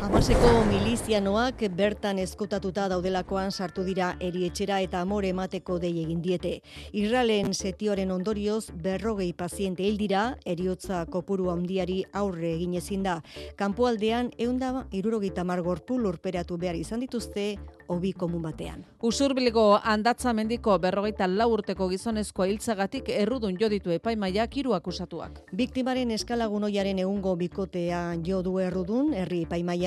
Hamaseko milizianoak bertan eskutatuta daudelakoan sartu dira erietxera eta amore emateko dei egin diete. Israelen setioaren ondorioz berrogei paziente hil dira, eriotza kopuru handiari aurre egin ezin da. Kanpoaldean eunda irurogeita margorpu lurperatu behar izan dituzte hobi komun batean. Usurbilgo handatza mendiko berrogeita lau urteko gizonezkoa hiltzagatik errudun jo ditu epaimaiak hiru akusatuak. Biktimaren eskalagunoiaren egungo bikotea jo du errudun, herri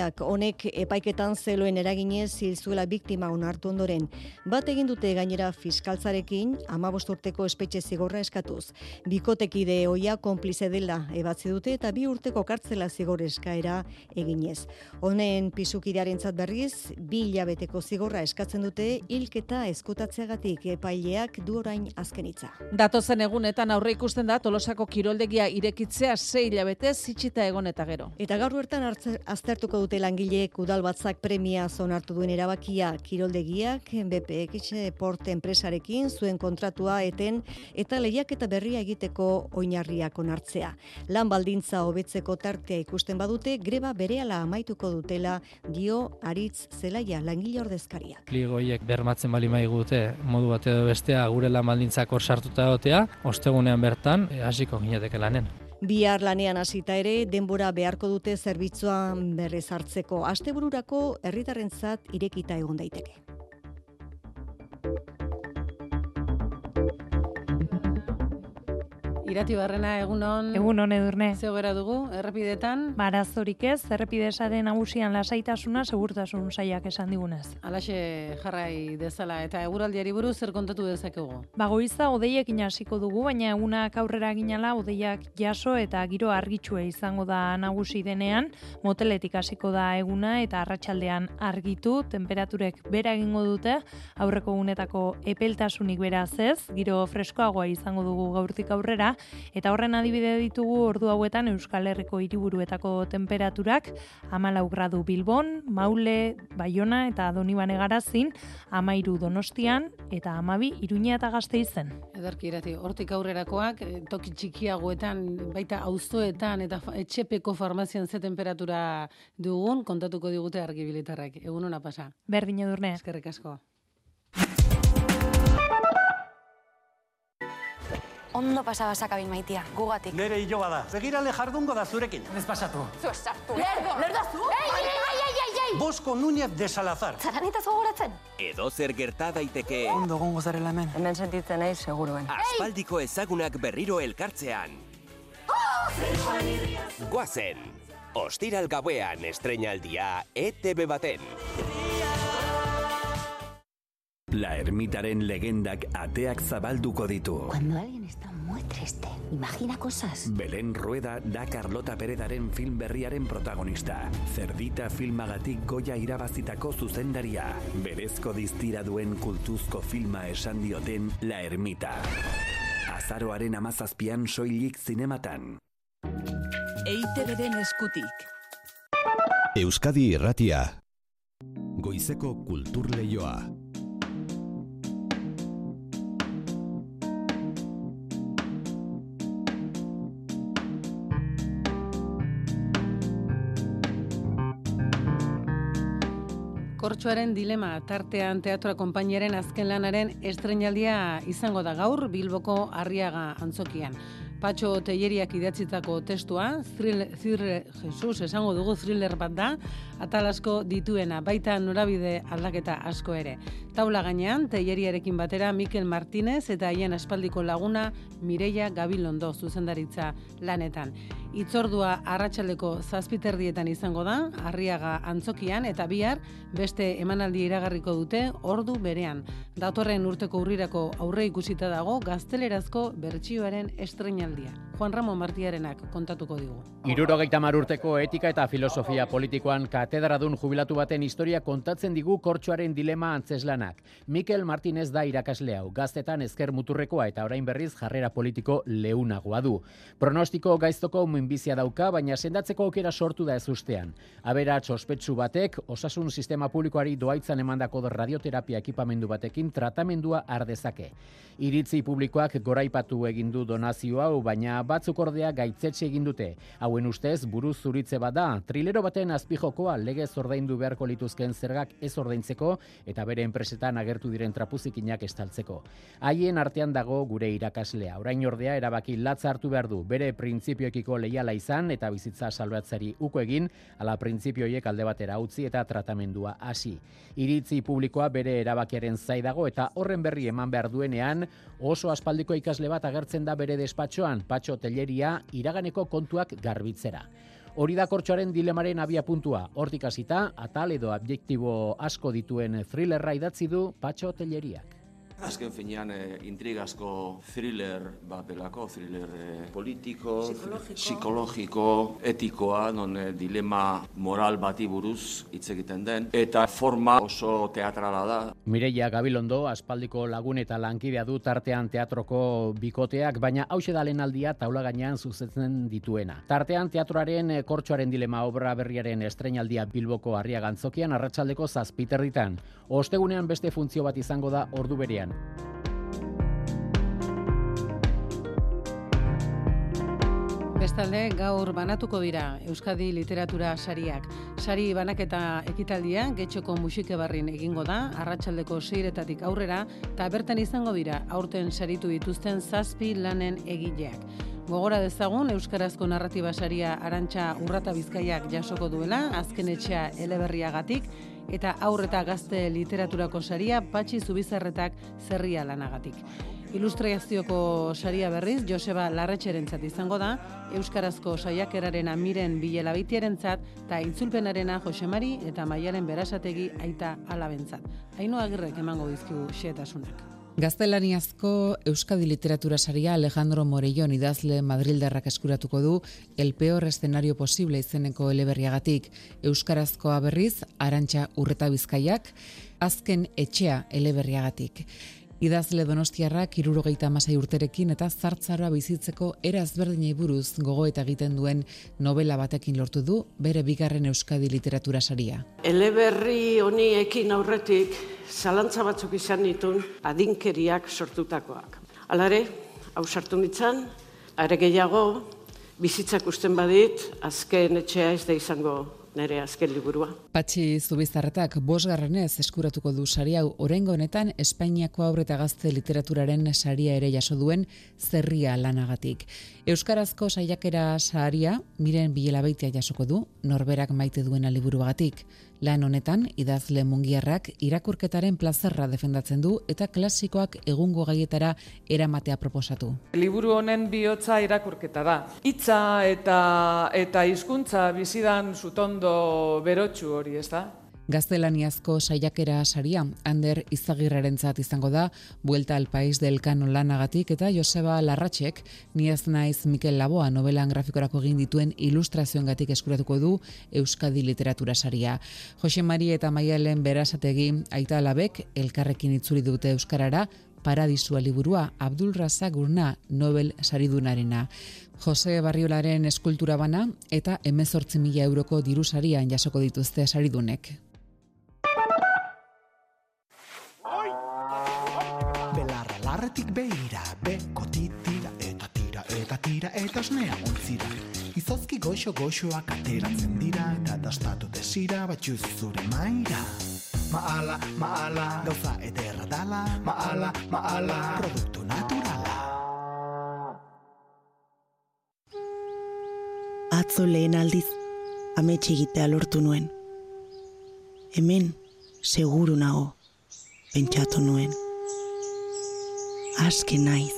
epaimaiak honek epaiketan zeloen eraginez zilzuela biktima onartu ondoren. Bat egin dute gainera fiskaltzarekin amabost urteko espetxe zigorra eskatuz. Bikotekide oia konplize dela ebatzi dute eta bi urteko kartzela zigor eskaera eginez. Honen pisukidearentzat berriz, bi hilabeteko zigorra eskatzen dute hilketa eskutatzeagatik epaileak du orain azken hitza. Datozen egunetan aurre ikusten da Tolosako kiroldegia irekitzea sei hilabete zitxita egon eta gero. Eta gaur bertan hartze- aztertuko dute langileek udal batzak premia zonartu duen erabakia kiroldegiak BPX Port enpresarekin zuen kontratua eten eta lehiak eta berria egiteko oinarriak onartzea. Lan baldintza hobetzeko tartea ikusten badute greba berehala amaituko dutela dio Aritz Zelaia langile ordezkariak. Ligoiek bermatzen bali maigute modu bat edo bestea gure lan baldintzak hor sartuta egotea, ostegunean bertan hasiko ginateke lanen. Bihar lanean hasita ere denbora beharko dute zerbitzuan berrez hartzeko astebururako herritarrentzat irekita egon daiteke. Irati barrena egunon. Egunon edurne. Zeo gera dugu, errepidetan. Barazorik ez, errepidesaren nagusian lasaitasuna segurtasun saiak esan digunez. Alaxe jarrai dezala eta eguraldiari buruz zer kontatu dezakegu. Bagoiza odeiekin hasiko dugu, baina egunak aurrera ginala odeiak jaso eta giro argitsue izango da nagusi denean, moteletik hasiko da eguna eta arratsaldean argitu, temperaturek bera egingo dute, aurreko egunetako epeltasunik beraz ez, giro freskoagoa izango dugu gaurtik aurrera, eta horren adibide ditugu ordu hauetan Euskal Herriko hiriburuetako temperaturak, amalau gradu Bilbon, Maule, Baiona eta Donibane garazin, amairu Donostian eta amabi Iruña eta Gasteizen. Ederki irati, hortik aurrerakoak, eh, toki txikiagoetan, baita auzoetan eta etxepeko farmazian ze temperatura dugun, kontatuko digute argibilitarrak. Egun hona pasa. Berdin edurne. Eskerrik asko. Ondo pasaba sakabin maitia, gugatik. Nere hilo bada. Begirale jardungo da zurekin. Ez pasatu. Zu esartu. Lerdo, lerdo zu. Ei, ei, ei, ei, ei, ei. Bosco Núñez de Salazar. Zaranita zogoratzen? Edo zer gerta daiteke Ondo gongo zarela hemen. Hemen sentitzen naiz, seguruen. aspaldiko ezagunak berriro elkartzean. Goazen, ostiral gauean estreinaldia ETV baten. La ermitaren legendak ateak zabalduko ditu. Cuando alguien está muy triste, imagina cosas. Belen Rueda da Carlota Perezaren film berriaren protagonista. Zerdita filmagatik goia irabazitako zuzendaria. Berezko diztira duen kultuzko filma esan dioten La Ermita. Azaroaren amazazpian soilik zinematan. EITB-den eskutik. Euskadi Irratia. Goizeko kultur leioa. Kortxoaren dilema tartean teatroa konpainiaren azken lanaren estrenaldia izango da gaur Bilboko Arriaga antzokian. Patxo Telleriak idatzitako testua, thriller, thriller, Jesus, esango dugu thriller bat da, atal asko dituena, baita norabide aldaketa asko ere. Taula gainean, Telleriarekin batera Mikel Martinez eta haien aspaldiko laguna Mireia Gabilondo zuzendaritza lanetan. Itzordua arratsaldeko zazpiterdietan izango da, Arriaga antzokian, eta bihar beste emanaldi iragarriko dute ordu berean. Datorren urteko urrirako aurre ikusita dago gaztelerazko bertsioaren estrenaldia. Juan Ramon Martiarenak kontatuko digu. Irurogeita mar urteko etika eta filosofia politikoan katedradun jubilatu baten historia kontatzen digu kortxoaren dilema antzeslanak. Mikel Martinez da irakasle hau, gaztetan ezker muturrekoa eta orain berriz jarrera politiko leunagoa du. Pronostiko gaiztoko minbizia dauka, baina sendatzeko aukera sortu da ez ustean. Aberats ospetsu batek, osasun sistema publikoari doaitzan emandako radioterapia ekipamendu batekin tratamendua ardezake. Iritzi publikoak goraipatu egin du donazio hau, baina batzuk ordea gaitzetxe egin dute. Hauen ustez, buruz zuritze bada, trilero baten azpijokoa legez ordaindu beharko lituzken zergak ez ordaintzeko eta bere enpresetan agertu diren trapuzikinak estaltzeko. Haien artean dago gure irakaslea. Orain ordea erabaki latza hartu behar du, bere printzipioekiko leiala izan eta bizitza salbatzari uko egin, ala printzipioiek alde batera utzi eta tratamendua hasi. Iritzi publikoa bere erabakiaren zai dago eta horren berri eman behar duenean, oso aspaldiko ikasle bat agertzen da bere despatxoan, patxo telleria iraganeko kontuak garbitzera. Hori da kortxoaren dilemaren abia puntua. Hortik hasita, atal edo objektibo asko dituen thrillerra idatzi du patxo telleriak. Azken finean eh, intrigazko thriller bat delako, thriller eh, politiko, Psikologiko. psikologiko, etikoa, non eh, dilema moral bati buruz hitz egiten den, eta forma oso teatrala da. Mireia Gabilondo aspaldiko lagun eta lankidea du tartean teatroko bikoteak, baina hause da aldia taula gainean zuzetzen dituena. Tartean teatroaren eh, kortxoaren dilema obra berriaren estrenaldia Bilboko harria gantzokian arratsaldeko zazpiterritan. Ostegunean beste funtzio bat izango da ordu berean. Bestalde, gaur banatuko dira Euskadi Literatura Sariak. Sari banaketa ekitaldia getxoko musike barrin egingo da, arratsaldeko seiretatik aurrera, eta bertan izango dira aurten saritu dituzten zazpi lanen egileak. Gogora dezagun, Euskarazko narratiba saria arantxa urrata bizkaiak jasoko duela, azken etxea eleberriagatik, eta aur eta gazte literaturako saria patxi zubizarretak zerria lanagatik. Ilustrazioko saria berriz, Joseba Larretxerentzat izango da, Euskarazko saiakeraren amiren bilelabitiarentzat, eta itzulpenarena Josemari eta Maialen Berasategi aita alabentzat. Haino agirrek emango dizkigu xeetasunak. Gaztelaniazko Euskadi Literatura Saria Alejandro Morellón idazle Madrildarrak eskuratuko du El peor escenario posible izeneko eleberriagatik Euskarazkoa berriz Arantxa Urreta Bizkaiak azken etxea eleberriagatik. Idazle Donostiarrak irurogeita amasei urterekin eta zartzaroa bizitzeko era ezberdinei buruz gogo eta egiten duen novela batekin lortu du bere bigarren Euskadi Literatura Saria. Eleberri honi ekin aurretik zalantza batzuk izan ditun adinkeriak sortutakoak. Alare, hau sartu nitzan, are gehiago, bizitzak usten badit, azken etxea ez da izango nire azken liburua. Patxi Zubizarretak bosgarrenez eskuratuko du sari hau orengo honetan Espainiako aurre eta gazte literaturaren saria ere jaso duen zerria lanagatik. Euskarazko saiakera saria miren bilelabeitia jasoko du norberak maite duena liburuagatik. Lan honetan, idazle mungiarrak irakurketaren plazerra defendatzen du eta klasikoak egungo gaietara eramatea proposatu. Liburu honen bihotza irakurketa da. Hitza eta eta hizkuntza bizidan sutondo berotsu hori, ez da? Gaztelaniazko saiakera saria, Ander Izagirrerentzat izango da, Buelta al País del Cano lanagatik eta Joseba Larratxek, Niaz naiz Mikel Laboa novelan grafikorako egin dituen ilustrazioengatik eskuratuko du Euskadi Literatura saria. Jose Mari eta Maialen Berasategi aita alabek elkarrekin itzuli dute euskarara Paradisua liburua Abdul Gurna Nobel saridunarena. Jose Barriolaren eskultura bana eta 18.000 euroko diru sarian jasoko dituzte saridunek. Belarra larretik beira, beko titira eta tira eta tira eta osnea ontzira. Izozki goxo goxoak ateratzen dira eta dastatu desira batxuz zure maira. Maala, maala, gauza ederra dala, maala, maala, produktu naturala. Atzo lehen aldiz, ametxe egitea lortu nuen. Hemen, seguru nago, pentsatu nuen. Aske naiz.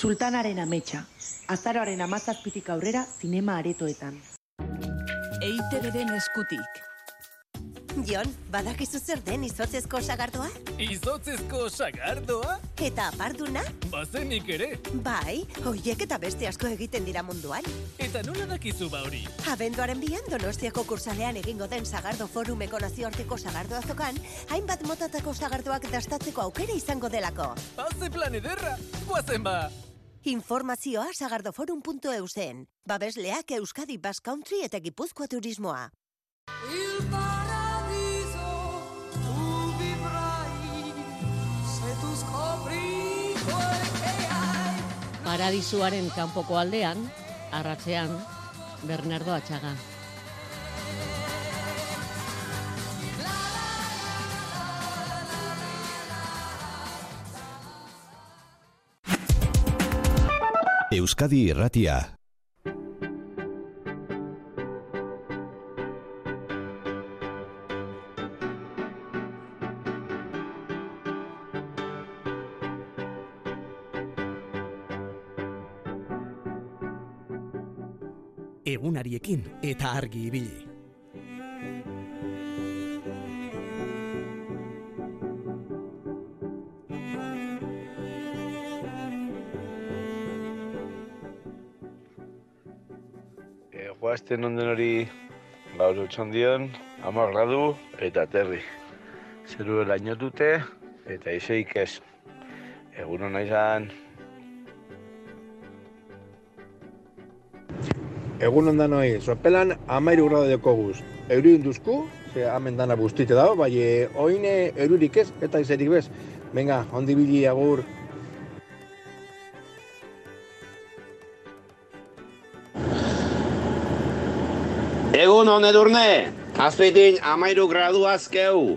Sultanaren ametsa, azaroaren amazazpitik aurrera zinema aretoetan. EITB-den eskutik. Jon, badakizu zer den izotzezko sagardoa? Izotzezko sagardoa? Eta aparduna? Bazenik ere. Bai, hoiek eta beste asko egiten dira munduan. Eta nola dakizu ba hori? Abenduaren bian Donostiako kursalean egingo den Sagardo Forumeko nazioarteko sagardo azokan, hainbat motatako sagardoak dastatzeko aukera izango delako. Haze plan ederra, guazen ba! Informazioa sagardoforum.eusen. Babesleak Euskadi Basque Country eta Gipuzkoa Turismoa. Il paradiso tu vivrai se tu scopri quel. Paradisuaren kanpoko aldean, arratzean, Bernardo Atxaga. Euskadi Irratia. Egunariekin eta argi ibili. Guazten onden hori gaur otxondion, ama gradu eta terri. Zeru lainotute eta izeik ez. Egun hona izan. Egun ondan hoi, sopelan amairu grado deko guz. Euri induzku, ze hamen dana bustite dago, bai oine erurik ez, eta izerik bez. Venga, ondi bili agur. Egun hon edurne, azpeitin amairu gradu azkeu.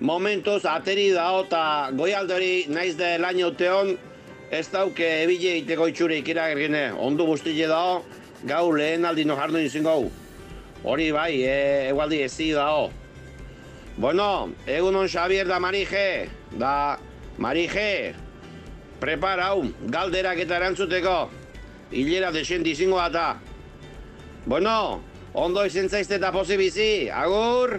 Momentuz ateri dao eta goialdori naiz de laino teon, ez dauke ebile iteko itxurik iragergine. Ondu guztile dao, gau lehen aldi no jardu izingo. Hori bai, e, egualdi ezi dao. Bueno, egun hon Xavier da Marije, da Marije, preparau, galderak eta erantzuteko. Hilera desent izingo eta. Bueno, ondo izen zaizte eta pozi bizi, agur!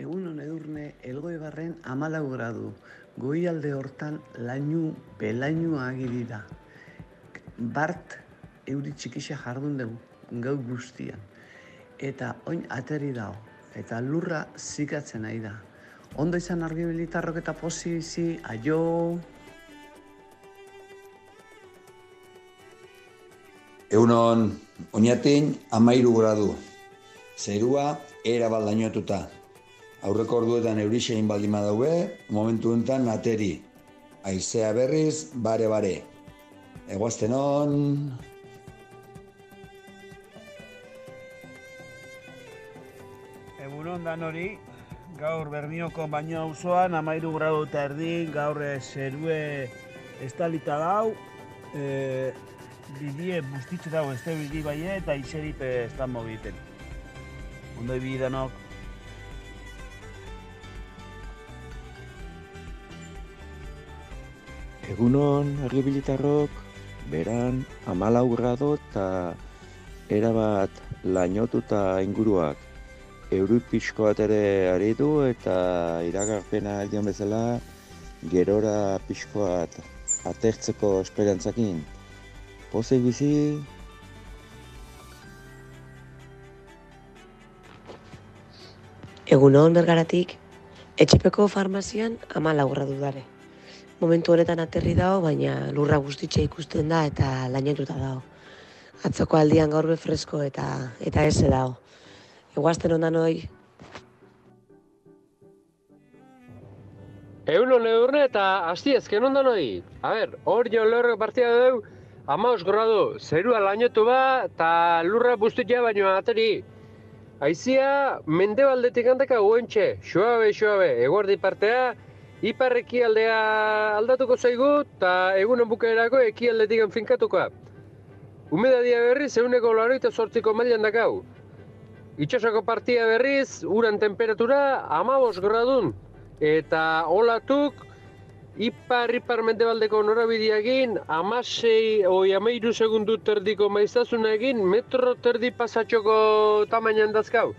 Egun hon edurne, elgoi barren amalau gradu. Goialde hortan lainu, belainua agirira. Bart, euri txikixa jardun dugu gau guztian. Eta oin ateri dao, eta lurra zikatzen nahi da. Ondo izan argi militarrok eta pozi bizi, aio! Egunon, oinatin amairu gradu. Zerua era baldainotuta. Aurreko orduetan eurixein baldin badaude, momentu enten ateri. Aizea berriz, bare-bare. Egoazten on... Egunon dan hori, gaur Bernioko baino auzoan amairu gradu eta erdin, gaur eh, zerue estalita dau, e, bidie bustitze dago, ez bidi bai eta izerip ez da mogiten. Ondo ibili danok. Egunon, argibilitarrok, beran, amalau grado eta erabat lainotuta inguruak. Euri pixko bat ere ari du eta iragarpena aldion bezala gerora pixko atertzeko esperantzakin. Pozei bizi, Egunon bergaratik, etxepeko farmazian ama laurra dudare. Momentu honetan aterri dago, baina lurra guztitxe ikusten da eta lainetuta dago. Atzoko aldian gaur be fresko eta eta eze dago. Eguazten ondan hoi, Egun edurne eta hasti ezken ondan hoi. A ber, hor jo lehorrek partia dugu, amaus gradu, zerua lainotu ba, eta lurra bustitia baino ateri. Aizia, mendebaldetik handaka guentxe, suabe, suabe, eguardi partea, iparreki aldea aldatuko zaigu, eta egunen bukaerako eki aldetik finkatuko. Humedadia berriz, eguneko laro eta sortziko mailan dakau. Itxosako partia berriz, uran temperatura, amabos gradun. Eta olatuk, ipar ipar mendebaldeko norabideagin, amasei, oi amairu segundu terdiko maiztasunagin, metro terdi pasatxoko tamainan dazkau.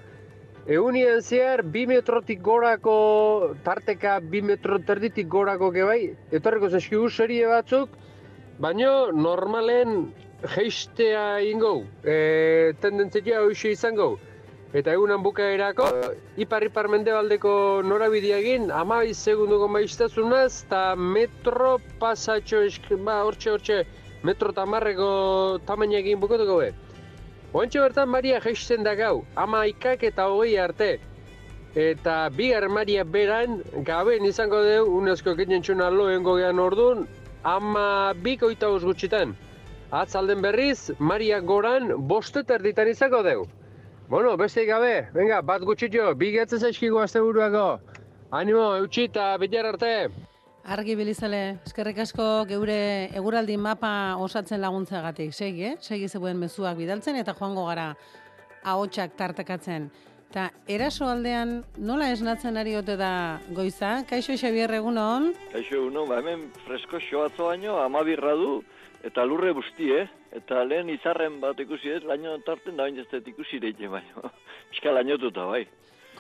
Egunien zehar, bi metrotik gorako, tarteka bi metro terditik gorako gebai, etorriko zeskigu serie batzuk, baino normalen geistea ingo, e, tendentzia hoxe izango. Eta egunan bukaerako, ipar-ipar mendebaldeko norabideagin, amabiz segunduko maiztasunaz, eta metro pasatxo, esk- ba, hortxe, hortxe, metro tamarreko tamainagin bukatuko be. Oantxe bertan Maria geisten da gau, ama ikak eta hogei arte. Eta bi armaria beran, gaben izango dugu, unesko ginen txuna loengo gehan orduan, ama bik oita gutxitan. Atzalden berriz, Maria goran, bostet erditan izango dugu. Bueno, beste gabe, venga, bat gutxitxo, bi gehatzen zaizkigu azte buruako. Animo, eutxi eta bilar arte. Argi bilizale, eskerrik asko geure eguraldi mapa osatzen laguntzagatik. Segi, eh? Segi zeuen mezuak bidaltzen eta joango gara ahotsak tartekatzen. Ta eraso aldean nola esnatzen ari ote da goiza? Kaixo Xabier egunon? Kaixo egunon, ba hemen fresko xoatzo baino amabirra du eta lurre busti, eh? Eta lehen izarren bat ikusi ez, laino tarten da bain ez dut ikusi reite baino. Piska lainotuta, bai.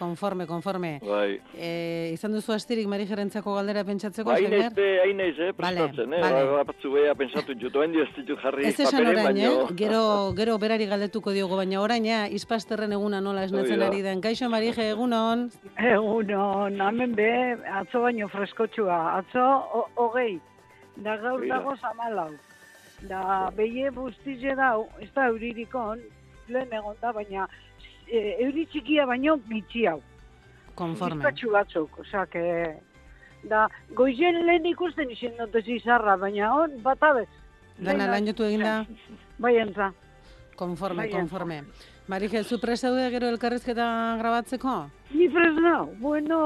Konforme, konforme. Bai. E, izan duzu astirik Mari Gerentzako galdera pentsatzeko, Ba, hain Xabier? naiz, be, hain naiz, eh, prestatzen, eh? bale. Ba, batzu beha pensatu jut, oen dio ez ditut jarri Ez esan paperen, orain, eh? baino- Gero, gero berari galdetuko diogu, baina orain, ja, izpasterren eguna nola esnatzen ari den. Kaixo, Marije, egunon? Egunon, hemen be, atzo baino freskotxua. Atzo, ho- hogei. Da gaur dago zamalau. Da, beie bustize dau, ez da euririkon, lehen egon da, baina e, euri txikia baino gitxi hau. Konforme. Bizkatxu batzuk, osea, que... Da, goizen lehen ikusten izen dut izarra, baina on, bat abez. Dana lan jotu eginda? Bai entza. Konforme, Bai, konforme. Marije, zu prest daude gero elkarrizketa grabatzeko? Ni prez nau, bueno,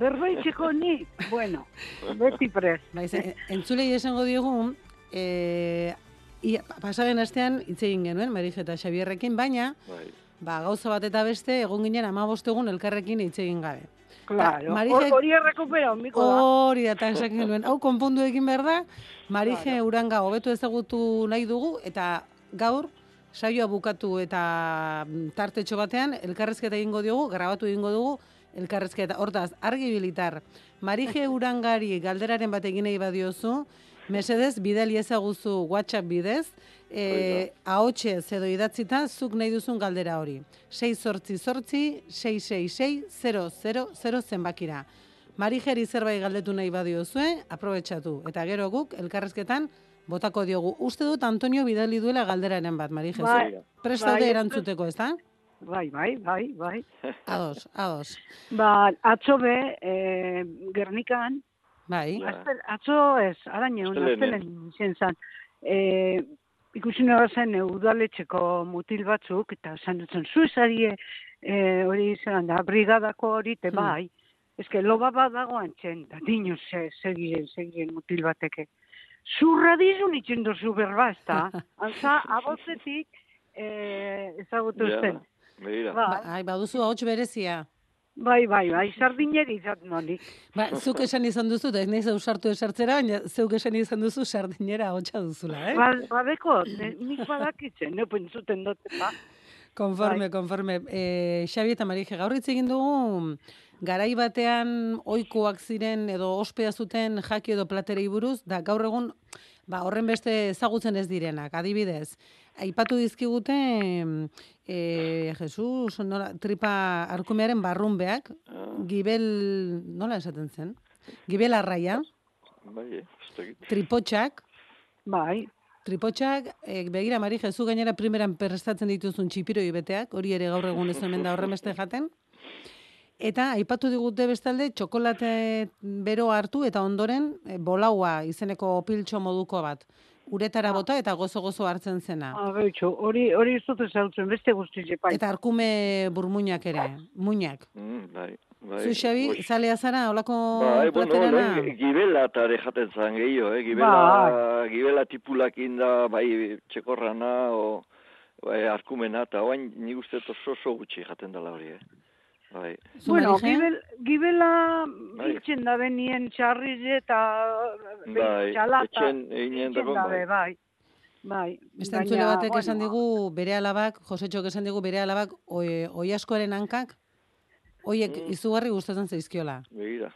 berbaitzeko ni, bueno, beti prez. Baiz, e- entzulei esango diogu, e, ia, pasaren astean hitz egin genuen, Marije eta Xabierrekin, baina, Bai. ba, gauza bat eta beste, egon ginen ama egun elkarrekin hitz egin gabe. Claro, Marije- hori errekupera, miko da. Hori da, eta esakin genuen, hau konpondu egin behar da, Marije uranga hobetu ezagutu nahi dugu, eta gaur, saioa bukatu eta mm, tartetxo batean, elkarrezketa egingo diogu, grabatu egingo dugu, elkarrezketa. Hortaz, argi bilitar, Marije urangari galderaren bat egin nahi badiozu, mesedez, bidali ezaguzu WhatsApp bidez, e, ahotxez edo idatzita, zuk nahi duzun galdera hori. 6 sortzi sortzi, 666 000 zenbakira. Marijeri zerbait galdetu nahi badiozue, aprobetxatu. Eta gero guk, elkarrezketan, botako diogu. Uste dut Antonio bidali duela galderaren bat, Marije. Bai, prestaude bai, erantzuteko, ez da? Bai, bai, bai, bai. Ados, ados. Ba, atzo be, e, Gernikan, Bai. Azte- atzo ez, Astelehenean. aztelen zen zan. E, ikusi nahi zen e, udaletxeko mutil batzuk, eta esan dutzen, zu esarie, e, hori zelan da, brigadako hori, te Hmm. bai. Ez que loba bat dago antzen, da dino se, segiren, segiren mutil bateke. Zurra dizun itxen dozu berba, ez da? Antza, abozetik, e, ezagutu Ja, zen. Ba, Ai, baduzu ahots berezia. Bai, bai, bai, sardineri izat nonik. Ba, zuk esan izan duzu, eta ez nahi ausartu esartzera, baina zeuk esan izan duzu sardinera hotxa duzula, eh? Ba, badeko, ne- nik badakitzen, ne pentsuten dut, ba. Konforme, Bai. konforme. E, Xabi eta Marije, gaur hitz egin dugu, garai batean ohikoak ziren edo ospea zuten jaki edo platerei buruz, da gaur egun ba, horren beste ezagutzen ez direnak, adibidez. Aipatu dizkigute, e, Jesus, nola, tripa arkumearen barrunbeak, gibel, nola esaten zen? Gibel arraia, Bai, tripotxak, Bai. Tripotxak, e, begira, Mari, Jezu gainera primeran prestatzen dituzun txipiroi beteak, hori ere gaur egun ez da horren beste jaten. Eta aipatu digute bestalde txokolate bero hartu eta ondoren e, bolaua izeneko piltxo moduko bat. Uretara bota eta gozo-gozo hartzen zena. Ah, betxo, hori, hori ez dut ezautzen, beste guztiz epai. Eta arkume burmuinak ere, muinak. Mm, bai, bai. Zu, Xabi, zalea zara, olako Bai, bueno, platerana? lehen gibela eta jaten zan gehiago, eh? Gibela, gibela tipulakin da, bai, txekorrana, o, bai, arkumena, eta oain nik uste oso oso gutxi jaten dela hori, eh? Bai. Bueno, Marije? gibel, gibela Bai. biltzen da benien txarriz eta Bai, txalata. etxen eginen dago, dabe, bai. bai. Bai. Beste entzule batek esan digu, bere alabak, Josetxok esan digu, bere alabak, oi, oiaskoaren hankak, oiek Mm. izugarri gustatzen zaizkiola. Begira.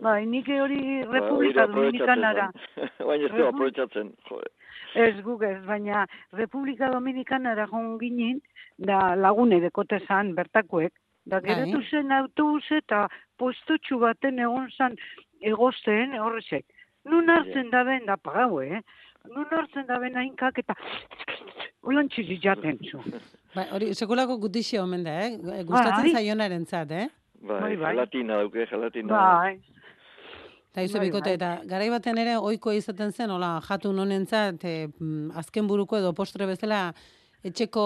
Bai, nik hori Ba, Republika Dominikanara. Baina ez du Repu- aprobetxatzen, jode. Ez guk ez, baina Republika Dominikanara joan ginen, da lagune dekote zan bertakoek, da Bai. geratu zen autobus eta postutxu baten egon zan egozten horrezek. Nun hartzen da ben, da pagau, eh? Nun hartzen da ben hainkak eta ulan txizi jaten zu. Bai, hori, sekulako gutixia omen da, eh? Gustatzen Bai. zaionaren zat, eh? Bai, Bai, bai. gelatina dauke, gelatina. Bai. Eta izu bikote, eta garai batean ere ohiko izaten zen, hola, jatu nonentzat, e, mm, azken buruko edo postre bezala etxeko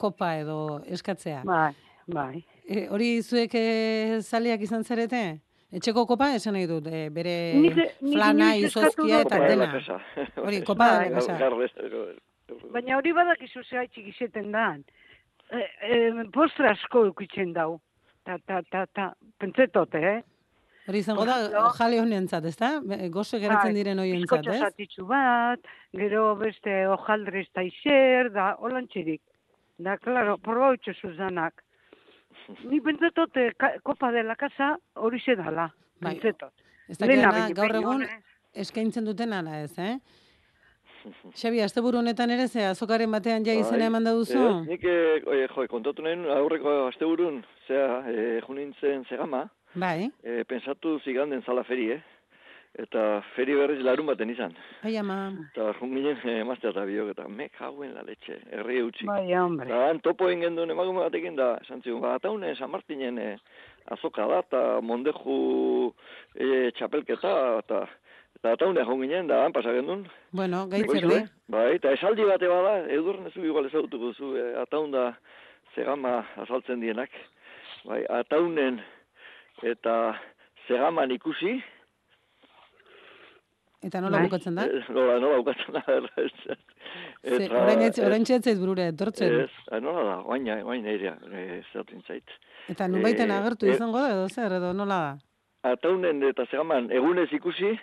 kopa edo eskatzea. Bai, bai. E, hori zuek e, zaleak izan zarete? Etxeko kopa esan nahi dut, e, bere nik flana, izozkia eta dena. Hori, kopa de la Bai. bezero. Baina hori badakizu zehaitxik izeten da. E, e, postre asko eukitzen dau. Ta, ta, ta, ta, pentsetote, eh? Hori izango da, Ojalo. jale honentzat, ezta? Be- Gozo geratzen Bai, diren hoientzat, bizkotxo ez? zatitzu bat, gero beste hojaldre ez da izer, da holantxirik. Da, klaro, probautxo zuzanak. Ni pentsatot eh, kopa de la casa hori dala. Bai. Pentsatot. Ez da gaur egun behin eskaintzen duten ala ez, eh? Xabi, asteburu honetan ere ze azokaren batean ja izena Bai. eman da duzu? Ez, nik, eh, oie, jo, kontatu nahi nuen aurreko asteburun, zera, eh, junintzen zegama, Bai, eh, pensatu ziganden zala feri, eh? Eta feri berriz larun baten izan. bai ama. Eta jun ginen eh, emaztea eta biok, eta me kauen la letxe, herri eutxik. Bai, hombre. Eta han topo egin genduen emakume batekin da, esan zigun, ba, eta San Martinen eh, azoka da, eta mondeju eh, txapelketa, eta eta eta une joan ginen, da, han pasa gendun. Bueno, gaitzerdi. Bai, eta esaldi bate bada, edurren ez du igual ezagutuko zu, eh, ataunda zegama azaltzen dienak. Bai, ataunen eta zegaman ikusi. Eta nola Bai. bukatzen da? Eh, Nola, nola bukatzen da. Ze, orain ez, orain txetzait burura etortzen. Ez, eh, nola da, oain, oain eirea, ez zaten zait. Eta nunbaiten Eh, agertu eh, izango da edo zer, edo nola da? Ataunen eta zegaman egunez ikusi,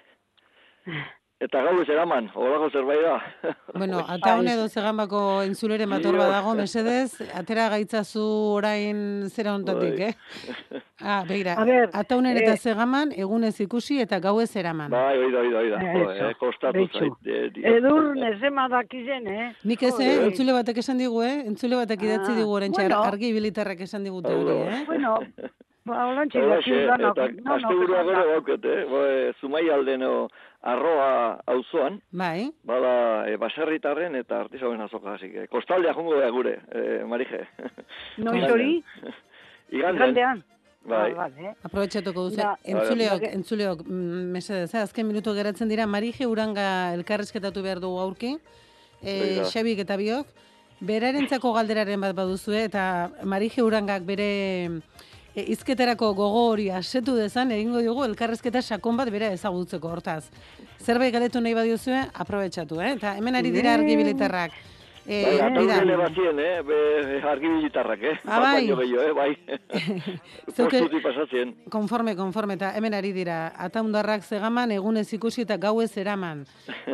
eta gau ez eraman, horako zerbait da. Bueno, ata hone edo zegambako entzulere mator Dio. badago, mesedez, atera gaitzazu orain zera ontatik, Bai. eh? Ah, begira, A ber, ataunen eta eh, zegaman, egunez ikusi eta gauez eraman. Bai, oida, oida, oida. Jo, Eso, eh, kostatu zait. eh, dio. Edur nezema dakizen, eh? Nik ez, eh? Entzule batek esan digu, eh? Entzule batek idatzi Ah, digu orain bueno. argi bilitarrak esan digute hori, eh? Bueno, ba, holantxe daki danok. eta asteburua esan gero da. dauket, eh? Bo, e, Zumai aldeno arroa auzoan, Bai, bada e, baserritarren eta artisauen azoka, así que kostaldea jongo da gure, e, Marije. Noiz hori? Igandean. Igandean? Bai. Ah, vale. aprobetxatuko duzu. Entzuleok, entzuleok, mm, mesedez, eh? azken minutu geratzen dira, Marije Uranga elkarrezketatu behar dugu aurki, e, Begira. Xabik eta biok, berarentzako galderaren bat baduzue, eta Marije Urangak bere e, izketerako gogo hori asetu dezan, egingo diogu elkarrezketa sakon bat bera ezagutzeko hortaz. Zerbait galetu nahi badiozue, aprobetxatu, eh? Eta hemen ari dira Ne. argibilitarrak. E, Bai, ataunele bazien, eh? Be, argibilitarrak, eh? Ah, bai. Gehiago, eh? Bai. Zeuke- Postutik pasatzen. Konforme, konforme, eta hemen ari dira, ataundarrak zegaman, egunez ikusi eta gauez eraman.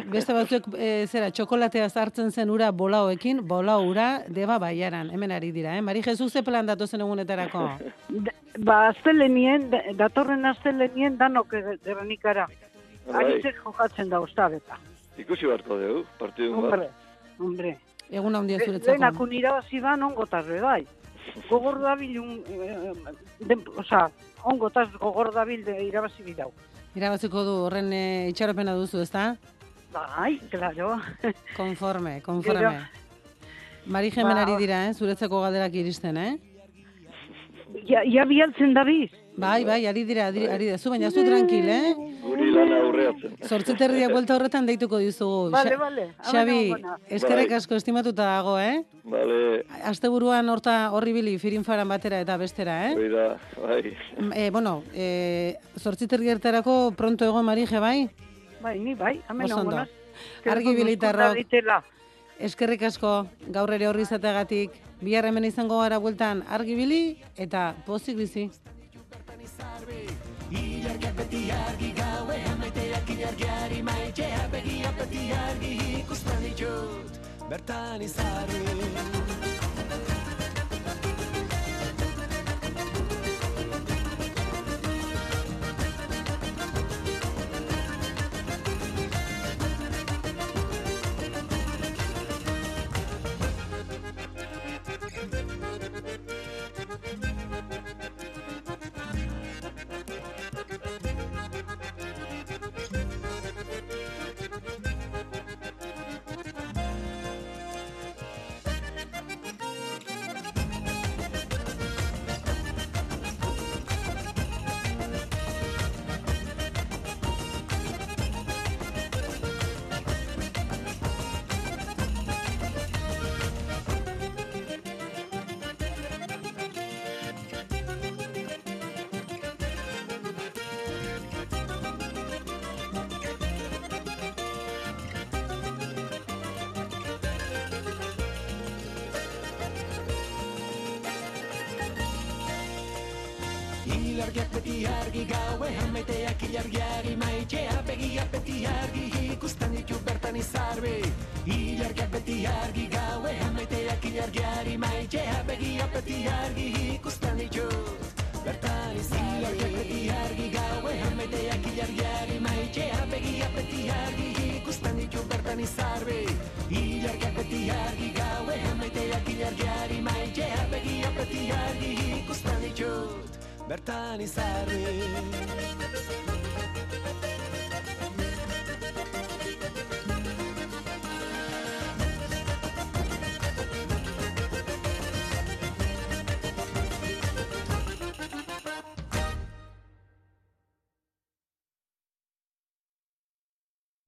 Beste batzuek, e, zera, txokolatea zartzen zen ura bolaoekin, bolao ura, deba baiaran, hemen ari dira, eh? Mari Jesus, ze plan datozen egunetarako? Da- Ba, aztelenien, da- datorren aztelenien danok gernikara. Bai. Aritzek jokatzen da ostabeta. Ikusi beharko dugu, partidun bat. Hombre, hombre. Egun handia zuretzako. unirabazi ban ongotarre, bai. Gogor dabil, un, eh, den, oza, ongotaz gogor dabil de irabazi bidau. Irabaziko du horren e, itxaropena duzu, ezta? Bai, claro. Konforme, konforme. Gero- Mari hemen Ba, dira, eh? Zuretzako galderak iristen, eh? Ja, ja bialtzen dabiz. Bai, bai, ari dira, ari, ari dira. Zu baina zu tranquil, eh? Guri lana aurreatzen. Zortziterriak buelta horretan deituko dizugu. Vale, vale. Xabi, eskerrek Bai. asko estimatuta dago, eh? Vale, Asteburuan horta horribili firinfaran batera eta bestera, eh? oida, bai. Eh, bueno, eh, zortziterri ertarako pronto egon marije, bai? Bai, ni bai, hemen ongonaz. Argi bilitarrok. Eskerrik asko, gaur ere horri izateagatik. Bihar hemen izango gara bueltan argibili eta pozik bizi. Ilargiak beti argi gauean maiteak ilargiari maitea begia beti argi ikusten ditut bertan izarri argi gauean maiteak ilargiari maitea begia beti argi ikusten ditu bertan izarbi Ilargiak beti argi gauean maiteak ilargiari maitea begia beti argi ikusten ditut Bertan izan Ilargiak beti argi gauean maiteak ilargiari maitea Begia beti argi ikusten ditut bertan izarbi Ilargiak beti argi gauean maiteak ilargiari maitea Begia beti argi ikusten ditut bertan izarbi